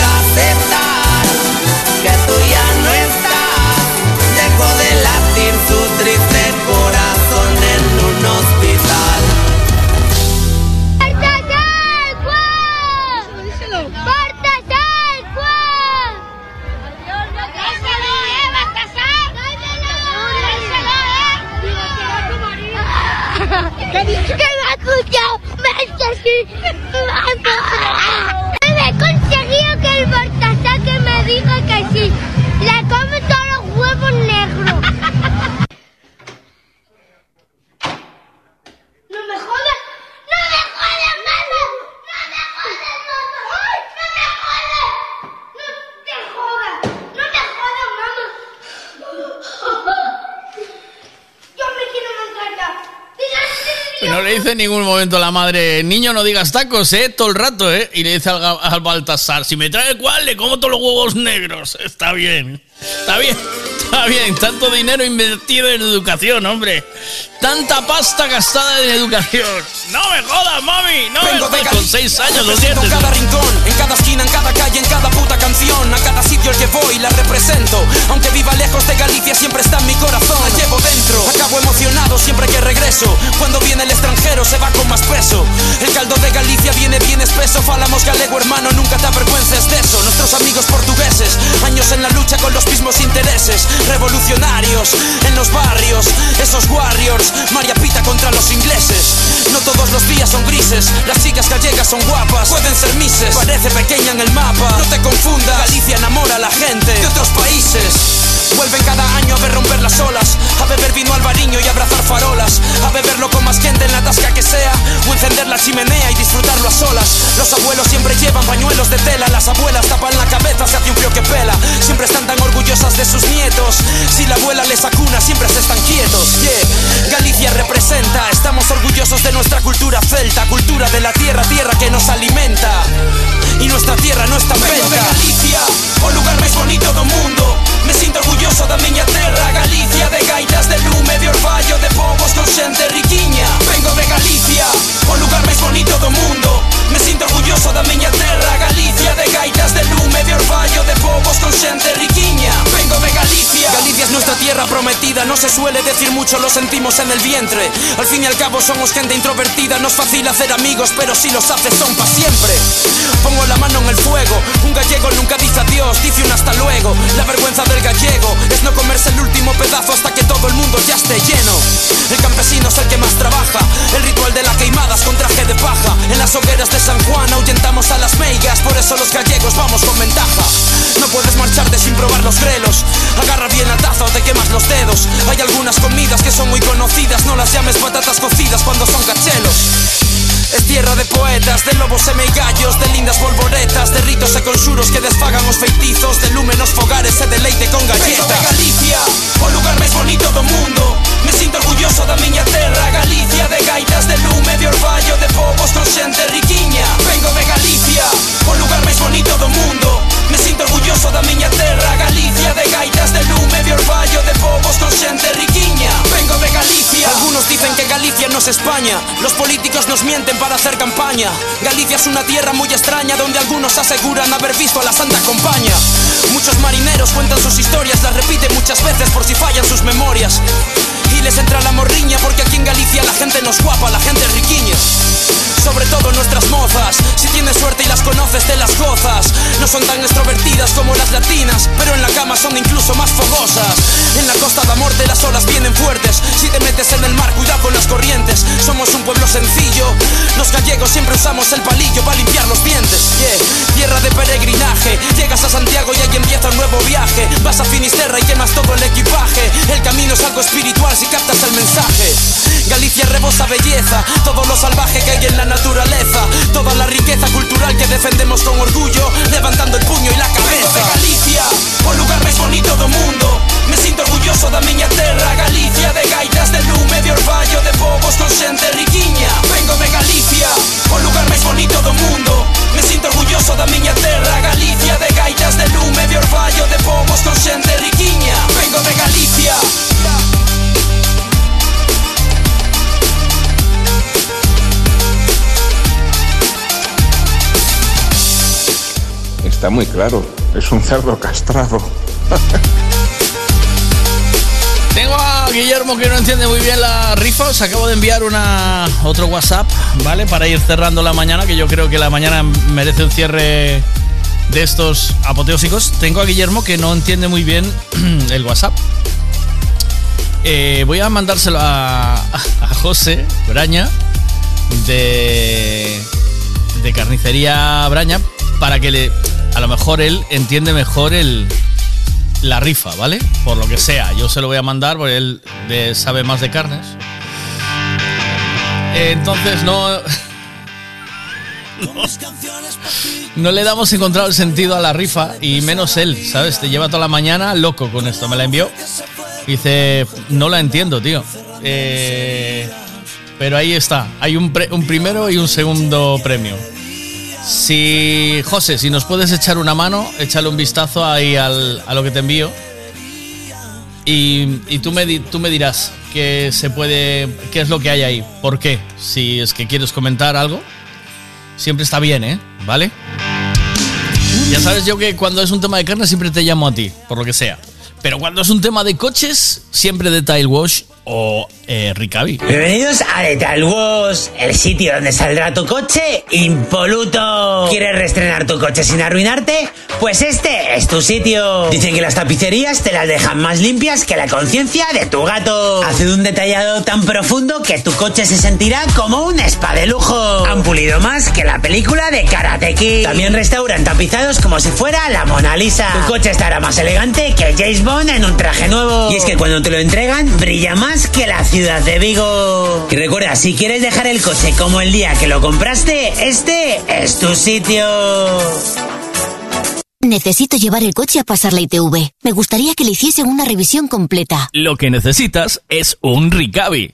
dice en ningún momento la madre, niño, no digas tacos, ¿eh? Todo el rato, ¿eh? Y le dice al, al Baltasar, si me trae cuál, le como todos los huevos negros. *laughs* Está bien, está bien, está bien. Tanto dinero invertido en educación, hombre. Tanta pasta gastada en educación. No me jodas, mami, no me Vengo de jodas. Con seis años los dientes. cada rincón, en cada esquina, en cada calle, en cada puta canción. A cada al que voy la represento. Aunque viva lejos de Galicia, siempre está en mi corazón. La llevo dentro, acabo emocionado siempre que regreso. Cuando viene el extranjero se va con más peso. El caldo de Galicia viene bien espeso. Falamos galego, hermano, nunca te avergüences de eso. Nuestros amigos portugueses, años en la lucha con los mismos intereses. Revolucionarios en los barrios, esos warriors. María Pita contra los ingleses. No todos los días son grises, las chicas gallegas son guapas, pueden ser mises. Parece pequeña en el mapa, no te confundas. Galicia enamora a la gente de otros países. Vuelven cada año a ver romper las olas, a beber vino albariño y abrazar farolas, a beberlo con más gente en la tasca que sea, o encender la chimenea y disfrutarlo a solas. Los abuelos siempre llevan pañuelos de tela, las abuelas tapan la cabeza, se hace un frío que pela. Siempre están tan orgullosas de sus nietos, si la abuela les acuna siempre se están quietos. Yeah. Galicia representa, estamos orgullosos de nuestra cultura celta, cultura de la tierra, tierra que nos alimenta. Y nuestra tierra no está en Vengo de. Galicia, o lugar máis bonito do mundo. Me sinto orgulloso da miña terra Galicia de gaitas de lume, de orballo De povos con xente riquiña. Vengo de Galicia, o lugar máis bonito do mundo Me sinto orgulloso da miña terra Galicia de gaitas de lume, de orballo De povos con xente riquiña. Vengo de Galicia. Galicia es nuestra tierra prometida No se suele decir mucho, lo sentimos en el vientre. Al fin y al cabo somos gente introvertida No es fácil hacer amigos, pero si los haces son pa' siempre. Pongo la mano en el fuego Un gallego nunca dice adiós, dice un hasta luego. La vergüenza del gallego es no comerse el último pedazo Hasta que todo el mundo ya esté lleno. El campesino es el que más trabaja El ritual de la queimadas con traje de paja. En las hogueras de San Juan ahuyentamos a amigas, por eso los gallegos vamos con ventaja. No puedes marcharte sin probar los grelos. Agarra bien la taza o te quemas los dedos. Hay algunas comidas que son muy conocidas, no las llames patatas cocidas cuando son cachelos. Es tierra de poetas, de lobos semigallos, de lindas polvoretas, de ritos e conxuros que desfagan os feitizos, de lumen os fogares e de leite con galletas. De Galicia, o lugar máis bonito do mundo. Me sinto orgulloso da miña terra, Galicia, de gaitas de lume, de orballo, de povos con xente riquiña. Vengo de Galicia, o lugar máis bonito do mundo. Me sinto orgulloso da miña terra, Galicia, de gaitas de lume, de orballo, de povos con xente riquiña. Vengo de Galicia. Algunos dicen que Galicia no es España. Los políticos nos mienten para hacer campaña. Galicia es una tierra muy extraña donde algunos aseguran haber visto a la Santa Compañía. Muchos marineros cuentan sus historias, las repiten muchas veces por si fallan sus memorias. Les entra la morriña porque aquí en Galicia la gente no es guapa, la gente es riquiña. Sobre todo nuestras mozas, si tienes suerte y las conoces te las gozas. No son tan extrovertidas como las latinas, pero en la cama son incluso más fogosas. En la costa de Morte las olas vienen fuertes. Si te metes en el mar, cuidado con las corrientes. Somos un pueblo sencillo. Los gallegos siempre usamos el palillo para limpiar los dientes. Yeah. Tierra de peregrinaje. Llegas a Santiago y ahí empieza un nuevo viaje. Vas a Finisterra y quemas todo el equipaje. El camino es algo espiritual si captas el mensaje. Galicia rebosa belleza, todo lo salvaje que hay en la naturaleza, toda la riqueza cultural que defendemos con orgullo, levantando el puño y la cabeza. de Galicia, o lugar máis bonito do mundo, me sinto orgulloso da miña terra, Galicia de gaitas de lume, de orballo, de povos con xente riquiña. Vengo de Galicia, o lugar máis bonito do mundo, me sinto orgulloso da miña terra, Galicia de gaitas de lume, de orballo, de povos con xente riquiña. Vengo de Galicia. Está muy claro, es un cerdo castrado. *laughs* Tengo a Guillermo que no entiende muy bien la rifa. Os acabo de enviar una otro WhatsApp, ¿vale? Para ir cerrando la mañana, que yo creo que la mañana merece un cierre de estos apoteósicos. Tengo a Guillermo que no entiende muy bien *clears throat* el WhatsApp. Eh, voy a mandárselo a, a José Braña de, de Carnicería Braña para que le. A lo mejor él entiende mejor el, la rifa, ¿vale? Por lo que sea. Yo se lo voy a mandar porque él de- sabe más de carnes. Entonces no. *laughs* no- le damos encontrado el sentido a la rifa y menos él, ¿sabes? Te lleva toda la mañana loco con esto. Me la envió. Dice, no la entiendo, tío. Eh, pero ahí está. Hay un, pre- un primero y un segundo premio. Si, José, si nos puedes echar una mano, échale un vistazo ahí al- a lo que te envío. Y, y tú, me, tú me dirás qué se puede, qué es lo que hay ahí. ¿Por qué? Si es que quieres comentar algo, siempre está bien, ¿eh? ¿Vale? Ya sabes yo que cuando es un tema de carne siempre te llamo a ti, por lo que sea. Pero cuando es un tema de coches, siempre de Tile Wash o eh. Bienvenidos a Detail Wash, el sitio donde saldrá tu coche impoluto. ¿Quieres reestrenar tu coche sin arruinarte? Pues este es tu sitio. Dicen que las tapicerías te las dejan más limpias que la conciencia de tu gato. Hace un detallado tan profundo que tu coche se sentirá como un spa de lujo. Han pulido más que la película de Karate Kid. También restauran tapizados como si fuera la Mona Lisa. Tu coche estará más elegante que James Bond en un traje nuevo. Y es que cuando te lo entregan, brilla más que la ciudad de Vigo. Y recuerda, si quieres dejar el coche como el día que lo compraste, este es tu sitio. Necesito llevar el coche a pasar la ITV. Me gustaría que le hiciesen una revisión completa. Lo que necesitas es un Ricavi.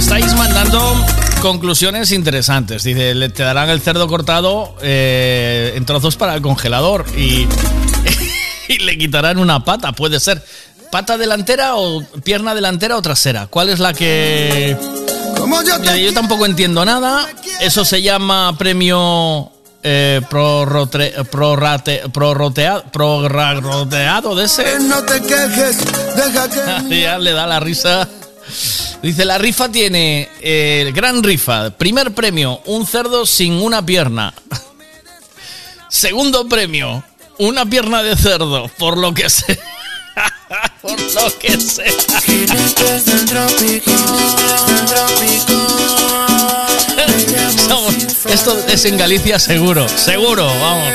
Estáis mandando conclusiones interesantes. Dice, le te darán el cerdo cortado eh, en trozos para el congelador y, *laughs* y le quitarán una pata, puede ser. ¿Pata delantera o pierna delantera o trasera? ¿Cuál es la que...? Mira, yo tampoco entiendo nada. Eso se llama premio eh, prorrate- prorroteado de ese. No te quejes, deja que *laughs* ya le da la risa. Dice, la rifa tiene eh, gran rifa. Primer premio, un cerdo sin una pierna. Segundo premio, una pierna de cerdo, por lo que sea. *laughs* por lo que sea. Somos- Esto es en Galicia seguro, seguro, vamos.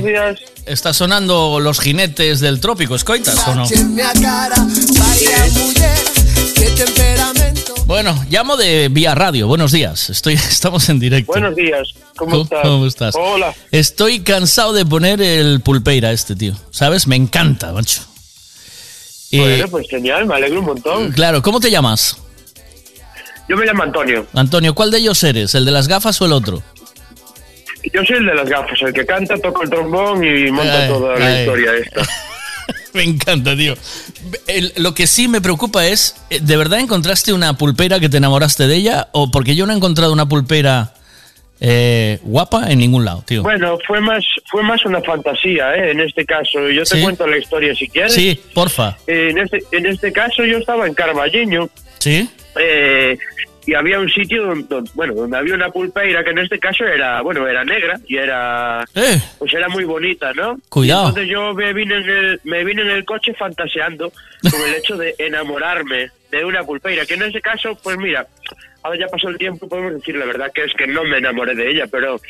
Buenos días. Está sonando los jinetes del trópico, ¿escoitas o no? Bueno, llamo de Vía Radio. Buenos días. Estoy, *laughs* estamos en directo. Buenos días. ¿Cómo, ¿Cómo- estás? cómo estás? Hola. Estoy cansado de poner el pulpeira este, tío. ¿Sabes? Me encanta, macho. Pues genial, me alegro un montón. Claro, ¿cómo te llamas? Yo me llamo Antonio. Antonio, ¿cuál de ellos eres? ¿El de las gafas o el otro? Yo soy el de las gafas, el que canta, toca el trombón y monta Ay, toda la historia esta. *laughs* Me encanta, tío. El- lo que sí me preocupa es, eh, ¿de verdad encontraste una pulpera que te enamoraste de ella? ¿O porque yo no he encontrado una pulpera eh, guapa en ningún lado, tío? Bueno, fue más fue más una fantasía, ¿eh? En este caso, yo te Sí. cuento la historia si quieres. Sí, porfa. Eh, en este en este caso yo estaba en Carballeño ¿Sí? eh, y había un sitio donde, bueno, donde había una pulpeira que en este caso era, bueno, era negra y era Eh. pues era muy bonita, ¿no? Cuidado. Y entonces yo me vine en el me vine en el coche fantaseando con el hecho de enamorarme de una pulpeira, que en ese caso, pues mira, ahora ya pasó el tiempo, podemos decir la verdad que es que no me enamoré de ella, pero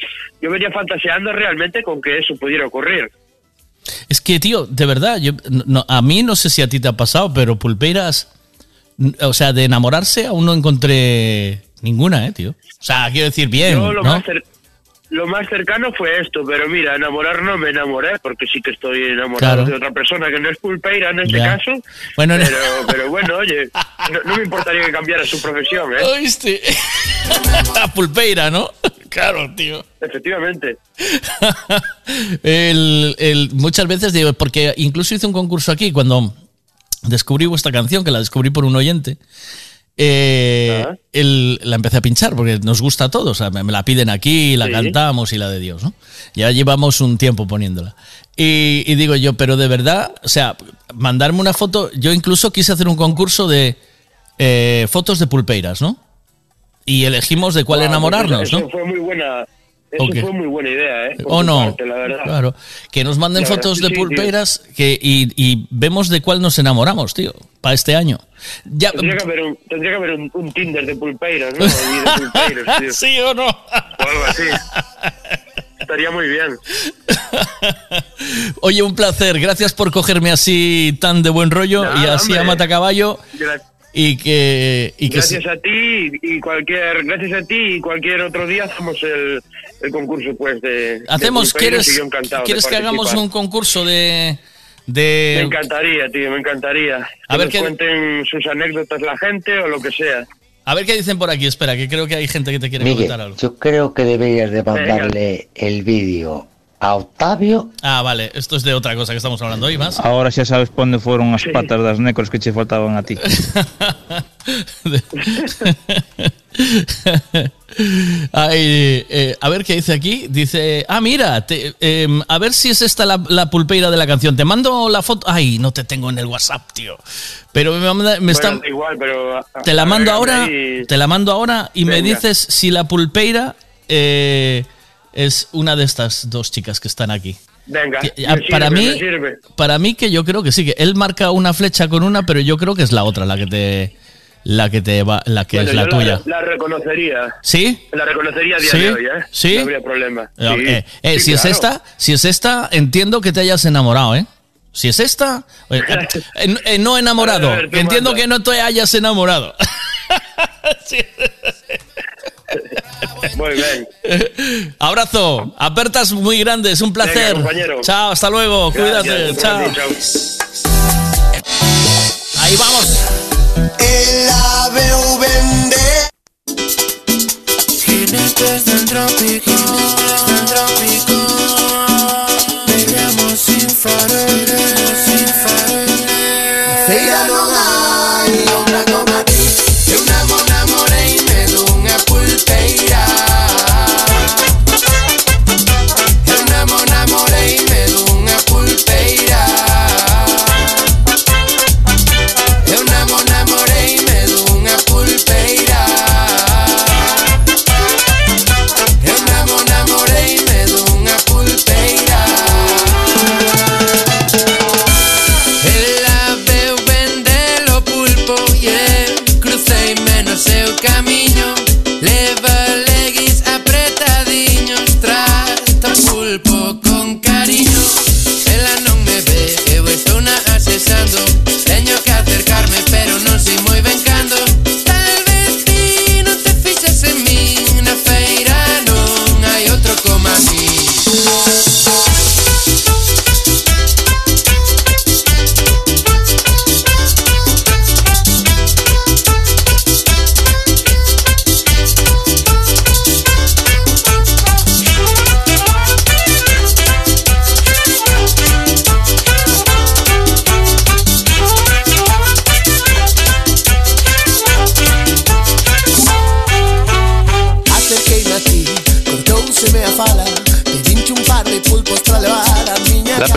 yo venía fantaseando realmente con que eso pudiera ocurrir. Es que, tío, de verdad, yo, no- a mí no sé si a ti te ha pasado, pero pulperas, n- o sea, de enamorarse aún no encontré ninguna, ¿eh, tío? O sea, quiero decir, bien, Yo lo ¿no? más lo más cercano fue esto, pero mira, enamorar no me enamoré, porque sí que estoy enamorado Claro. de otra persona que no es pulpeira en este Ya. caso. Bueno, no- pero, pero bueno, oye, no, no me importaría que cambiara su profesión, ¿eh? ¿Oíste? *laughs* La pulpeira, ¿no? Claro, tío. Efectivamente. *laughs* El- el- muchas veces digo, porque incluso hice un concurso aquí cuando descubrí vuestra canción, que la descubrí por un oyente. eh, el- la empecé a pinchar porque nos gusta a todos. O sea, me, me la piden aquí, la Sí. cantamos y la de Dios, ¿no? Ya llevamos un tiempo poniéndola. Y, y digo yo, pero de verdad, o sea, mandarme una foto. Yo incluso quise hacer un concurso de eh, fotos de pulpeiras, ¿no? Y elegimos de cuál Ah, enamorarnos, pues eso ¿no? fue muy buena. Eso Ok. fue muy buena idea, ¿eh? Por ¿O no? parte, la verdad. Claro. Que nos manden La fotos de sí, tío. pulpeiras que, y, y vemos de cuál nos enamoramos, tío, para este año. Ya, Tendría que haber un, tendría que haber un, un Tinder de pulpeiras, ¿no? De *laughs* tío. ¿Sí o no? O algo así. Estaría muy bien. *laughs* Oye, un placer. Gracias por cogerme así tan de buen rollo y así hombre. a matacaballo Gra- y que... Y que gracias a ti y cualquier gracias a ti y cualquier otro día hacemos el, el concurso pues de Hacemos, de ¿quieres, yo ¿quieres que hagamos un concurso de... me encantaría tío me encantaría A que ver nos qué- cuenten sus anécdotas la gente o lo que sea a ver qué dicen por aquí. Espera, que creo que hay gente que te quiere Miguel, comentar algo. yo creo que deberías de mandarle el vídeo a Octavio. Ah, vale. Esto es de otra cosa que estamos hablando hoy más. Ahora xa sabes onde foron as patas das necros que che faltaban a ti. *laughs* Ay, eh, a ver qué dice aquí. Dice, ah, mira, te- em, a ver si es esta la, la pulpeira de la canción. Te mando la foto. Ay, no te tengo en el WhatsApp, tío. Pero me, manda- me está- Bueno, da igual pero a- te la mando ahora. ahí. Te la mando ahora y me dices si la pulpeira eh, es una de estas dos chicas que están aquí. venga Que- me ah, sirve, para me mí, sirve. para mí que yo creo que sí, que él marca una flecha con una, pero yo creo que es la otra la que te, la que te va, la que Bueno, es la tuya. la, reconocería ¿Sí? la reconocería a día ¿Sí? de hoy ¿eh? ¿Sí? no habría problema Eh, Sí, eh, eh, sí, si es esta, si es esta, entiendo que te hayas enamorado, ¿eh? Si es esta, eh, eh, *laughs* eh, no enamorado, A ver, entiendo manda. que no te hayas enamorado. *laughs* *laughs* muy bien *laughs* Abrazo, apertas muy grandes, un placer. Venga, compañero. Chao, hasta luego, Gracias, cuídate, chao. Francis, Ahí vamos. El sin sin. Feira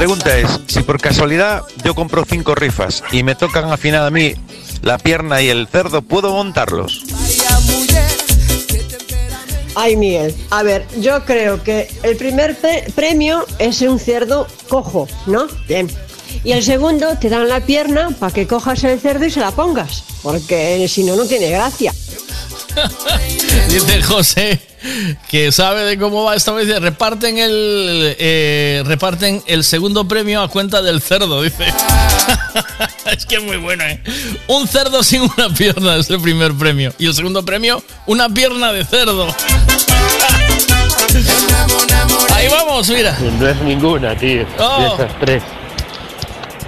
Pregunta es, si por casualidad yo compro cinco rifas y me tocan al final a mí la pierna y el cerdo, ¿puedo montarlos? Ay, Miguel, a ver, yo creo que el primer pre- premio es un cerdo cojo, ¿no? Bien. Y el segundo te dan la pierna para que cojas el cerdo y se la pongas, porque si no, no tiene gracia. *laughs* Dice José que sabe de cómo va esta vez. Reparten el eh, reparten el segundo premio a cuenta del cerdo. Dice. *laughs* es que es muy bueno, ¿eh? Un cerdo sin una pierna es el primer premio. Y el segundo premio, una pierna de cerdo. *laughs* Ahí vamos, mira. No es ninguna, tío, Oh. de esas tres.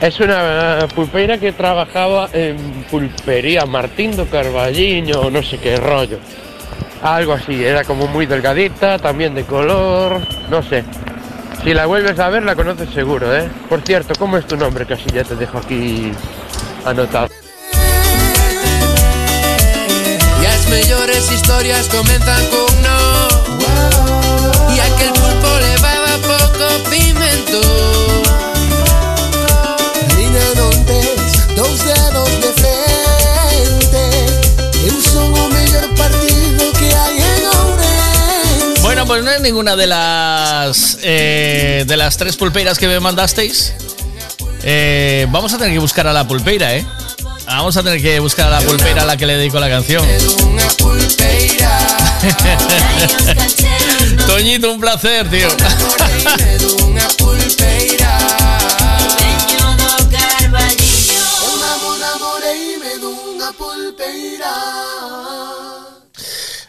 Es una pulpeira que trabajaba en pulpería Martín do Carballiño no sé qué rollo. Algo así, era como muy delgadita, también de color, no sé. Si la vuelves a ver la conoces seguro, ¿eh? Por cierto, ¿cómo es tu nombre? Que ya te dejo aquí anotado. E as mellores historias con no E aquel pues no es ninguna de las eh, de las tres pulpeiras que me mandasteis. Eh, vamos a tener que buscar a la pulpeira, ¿eh? Vamos a tener que buscar a la pulpeira a la que le dedico la canción. *laughs* Toñito, un placer, tío.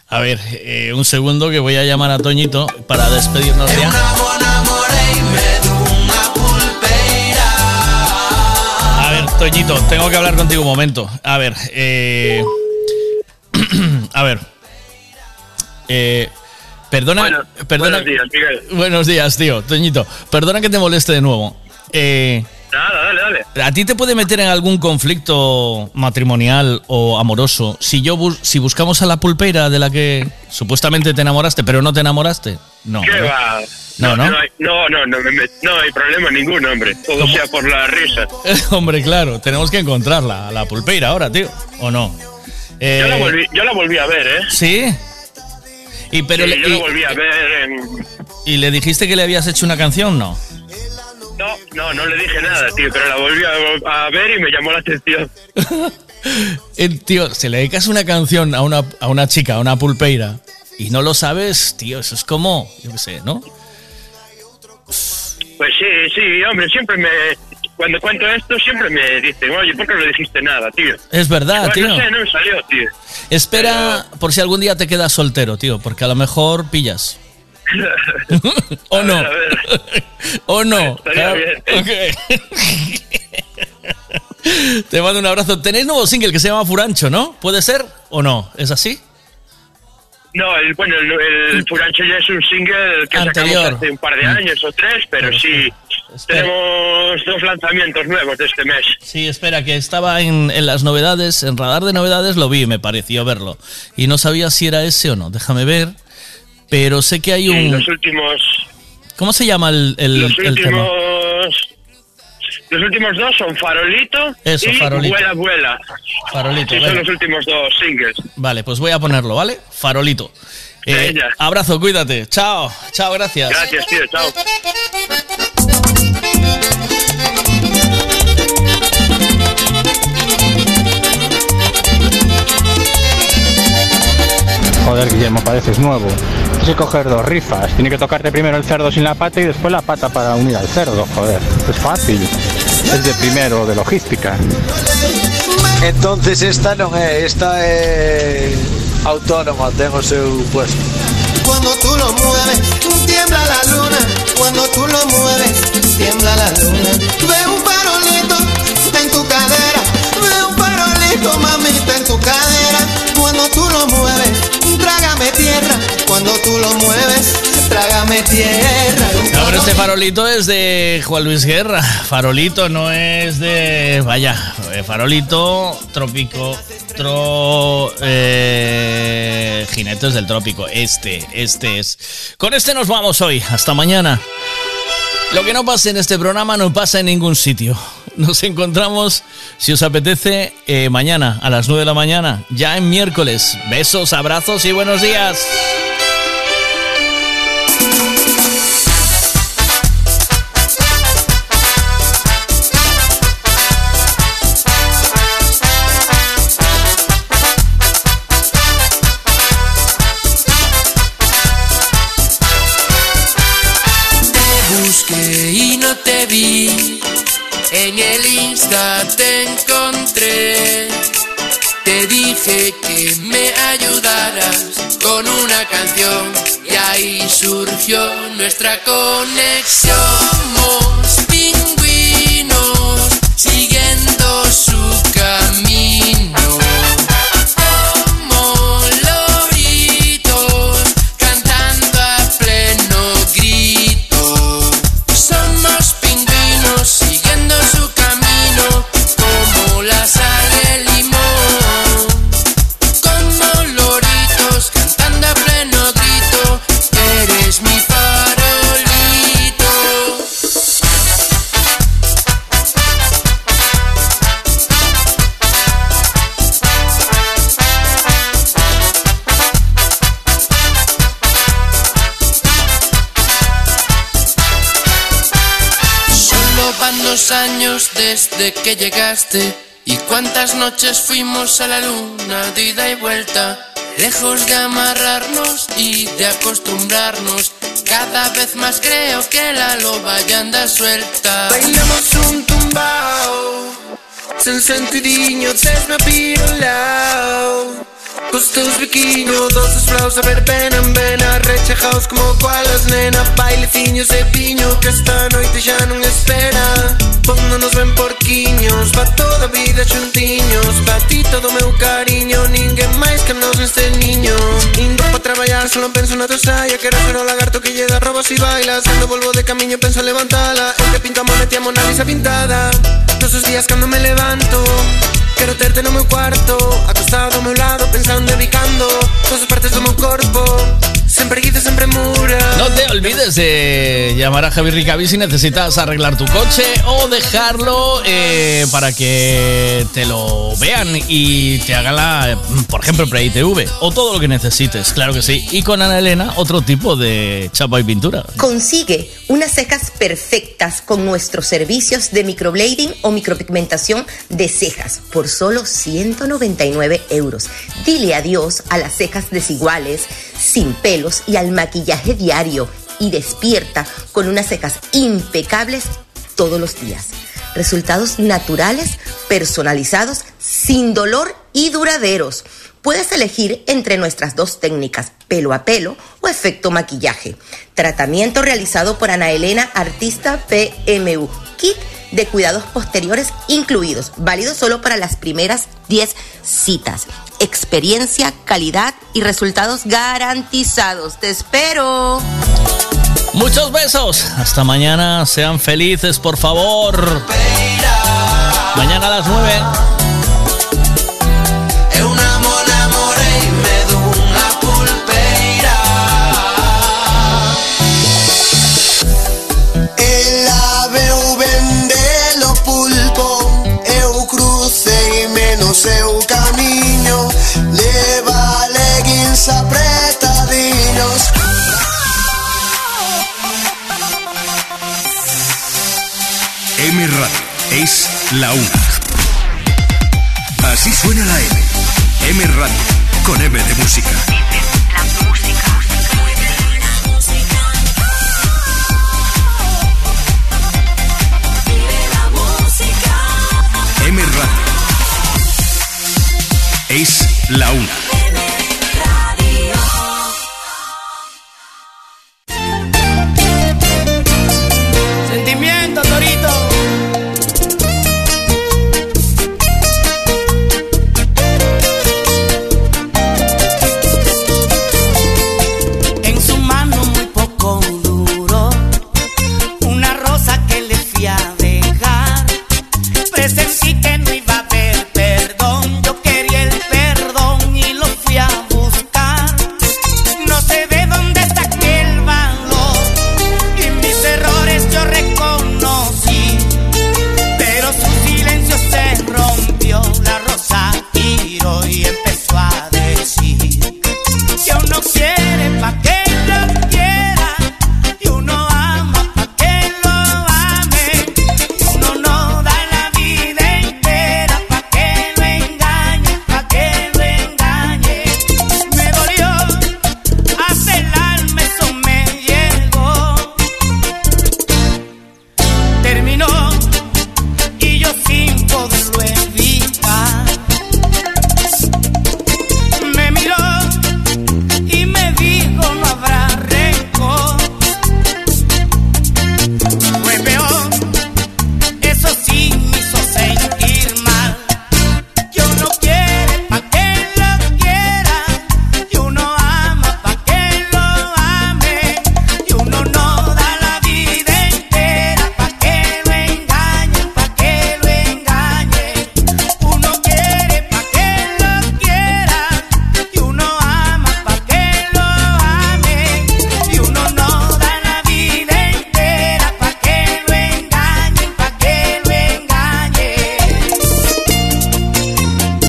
A ver, eh, un segundo que voy a llamar a Toñito para despedirnos ya. A ver, Toñito, tengo que hablar contigo un momento. A ver, eh, *clears throat* a ver. Eh, perdona, perdona. Buenos días, Miguel. Buenos días, tío, Toñito. Perdona que te moleste de nuevo. Eh, Nada, dale, dale. ¿A ti te puede meter en algún conflicto matrimonial o amoroso si yo bus- si buscamos a la pulpeira de la que supuestamente te enamoraste, pero no te enamoraste? No. ¿Qué ¿verdad? va? No, ¿no? No, hay, no, no, no, no hay problema ninguno, hombre. Todo sea por la risa. *laughs* Hombre, claro, tenemos que encontrarla, a la pulpeira ahora, tío, ¿o no? Eh, Yo, la volví, yo la volví a ver, ¿eh? ¿Sí? Y pero Sí, le, yo la volví a ver en... y le dijiste que le habías hecho una canción, ¿no? No, no, no le dije nada, tío, pero la volví a, a ver y me llamó la atención. *laughs* Tío, si le dedicas una canción a una, a una chica, a una pulpeira, y no lo sabes, tío, eso es como, yo qué sé, ¿no? Pues sí, sí, hombre, siempre me... Cuando cuento esto, siempre me dicen, oye, ¿por qué no le dijiste nada, tío? Es verdad, tío. no sé, no me salió, tío. Espera por si algún día te quedas soltero, tío, porque a lo mejor pillas. *laughs* *laughs* ¿O no? A ver, ¿O no? Te mando un abrazo. Tenéis nuevo single que se llama Furancho, ¿no? ¿Puede ser o no? ¿Es así? No, el, bueno, el, el Furancho ya es un single que Anterior. sacamos hace un par de años o tres, pero sí, tenemos dos lanzamientos nuevos de este mes. Sí, espera, que estaba en, en las novedades, en radar de novedades lo vi, me pareció verlo. Y no sabía si era ese o no, déjame ver. Pero sé que hay un... los últimos, ¿Cómo se llama el, el- los el tema? últimos, los últimos dos son Farolito Eso, y Farolito. Vuela Vuela. Farolito, Sí, son los últimos dos singles. Vale, pues voy a ponerlo, ¿vale? Farolito. Eh, abrazo, cuídate. Chao, chao, gracias. Gracias, tío, chao. Joder, Guillermo, pareces nuevo. Tienes que coger dos rifas. Tiene que tocarte primero el cerdo sin la pata y después la pata para unir al cerdo, joder. Es fácil. Es de primero de logística. Entonces esta non é, esta é autónoma, ten o seu puesto. Cuando tú lo mueves, tiembla la luna. Cuando tú lo mueves, tiembla la luna. Veo un farolito en tu cadera. Veo un farolito, mamita, en tu cadera. Cuando tú lo mueves, trágame tierra. Pero este farolito es de Juan Luis Guerra. Farolito no es de. Vaya, eh, farolito trópico. Tro. Eh, jinetes del trópico. Este, este es. Con este nos vamos hoy. Hasta mañana. Lo que no pasa en este programa no pasa en ningún sitio. Nos encontramos, si os apetece, eh, mañana a las 9 de la mañana, ya en miércoles. Besos, abrazos y buenos días. Te dije que me ayudaras con una canción. Y ahí surgió nuestra conexión. Somos pingüinos siguiendo ¿Cuántos años desde que llegaste? ¿Y cuántas noches fuimos a la luna de ida y vuelta? Lejos de amarrarnos y de acostumbrarnos, cada vez más creo que la loba ya anda suelta. Bailamos un tumbao Sen sentidinho, tens meu pirulao Com os teus biquinhos, doces flaus a ver pena en vena Rechejaos como koalas, nena. Bailecinhos e piño que esta noite xa non espera. Póndonos ben porquiños, va toda vida xuntiños Pa ti todo meu cariño, ninguén máis que nos neste niño. Indo pa traballar, solo penso na tua saia Quero ser o lagarto que lle dá robos e bailas. Cando volvo de camiño penso levantala El que pinta a monete a Lisa pintada. Todos os días cando me levanto Quero terte no meu cuarto Acostado ao meu lado pensando e bicando Todas as partes do meu corpo Sempre guido, sempre mura No te olvides de llamar a Javi Ricavi si necesitas arreglar tu coche o dejarlo eh, para que te lo vean y te hagan la, por ejemplo, pre-ITV o todo lo que necesites, claro que sí. Y con Ana Elena, otro tipo de chapa y pintura. Consigue unas cejas perfectas con nuestros servicios de microblading o micropigmentación de cejas por solo 199 euros. Dile adiós a las cejas desiguales, sin pelos y al maquillaje diario y despierta con unas cejas impecables todos los días. Resultados naturales, personalizados, sin dolor y duraderos. Puedes elegir entre nuestras dos técnicas, pelo a pelo o efecto maquillaje. Tratamiento realizado por Ana Elena, artista PMU. Kit de cuidados posteriores incluidos, válido solo para las primeras 10 citas. Experiencia, calidad y resultados garantizados. Te espero. Muchos besos. Hasta mañana. Sean felices, por favor. Mañana a las 9. É leggings apretadiños M Radio es la una. Así suena la M. M Radio, con M de música. M Radio es la una.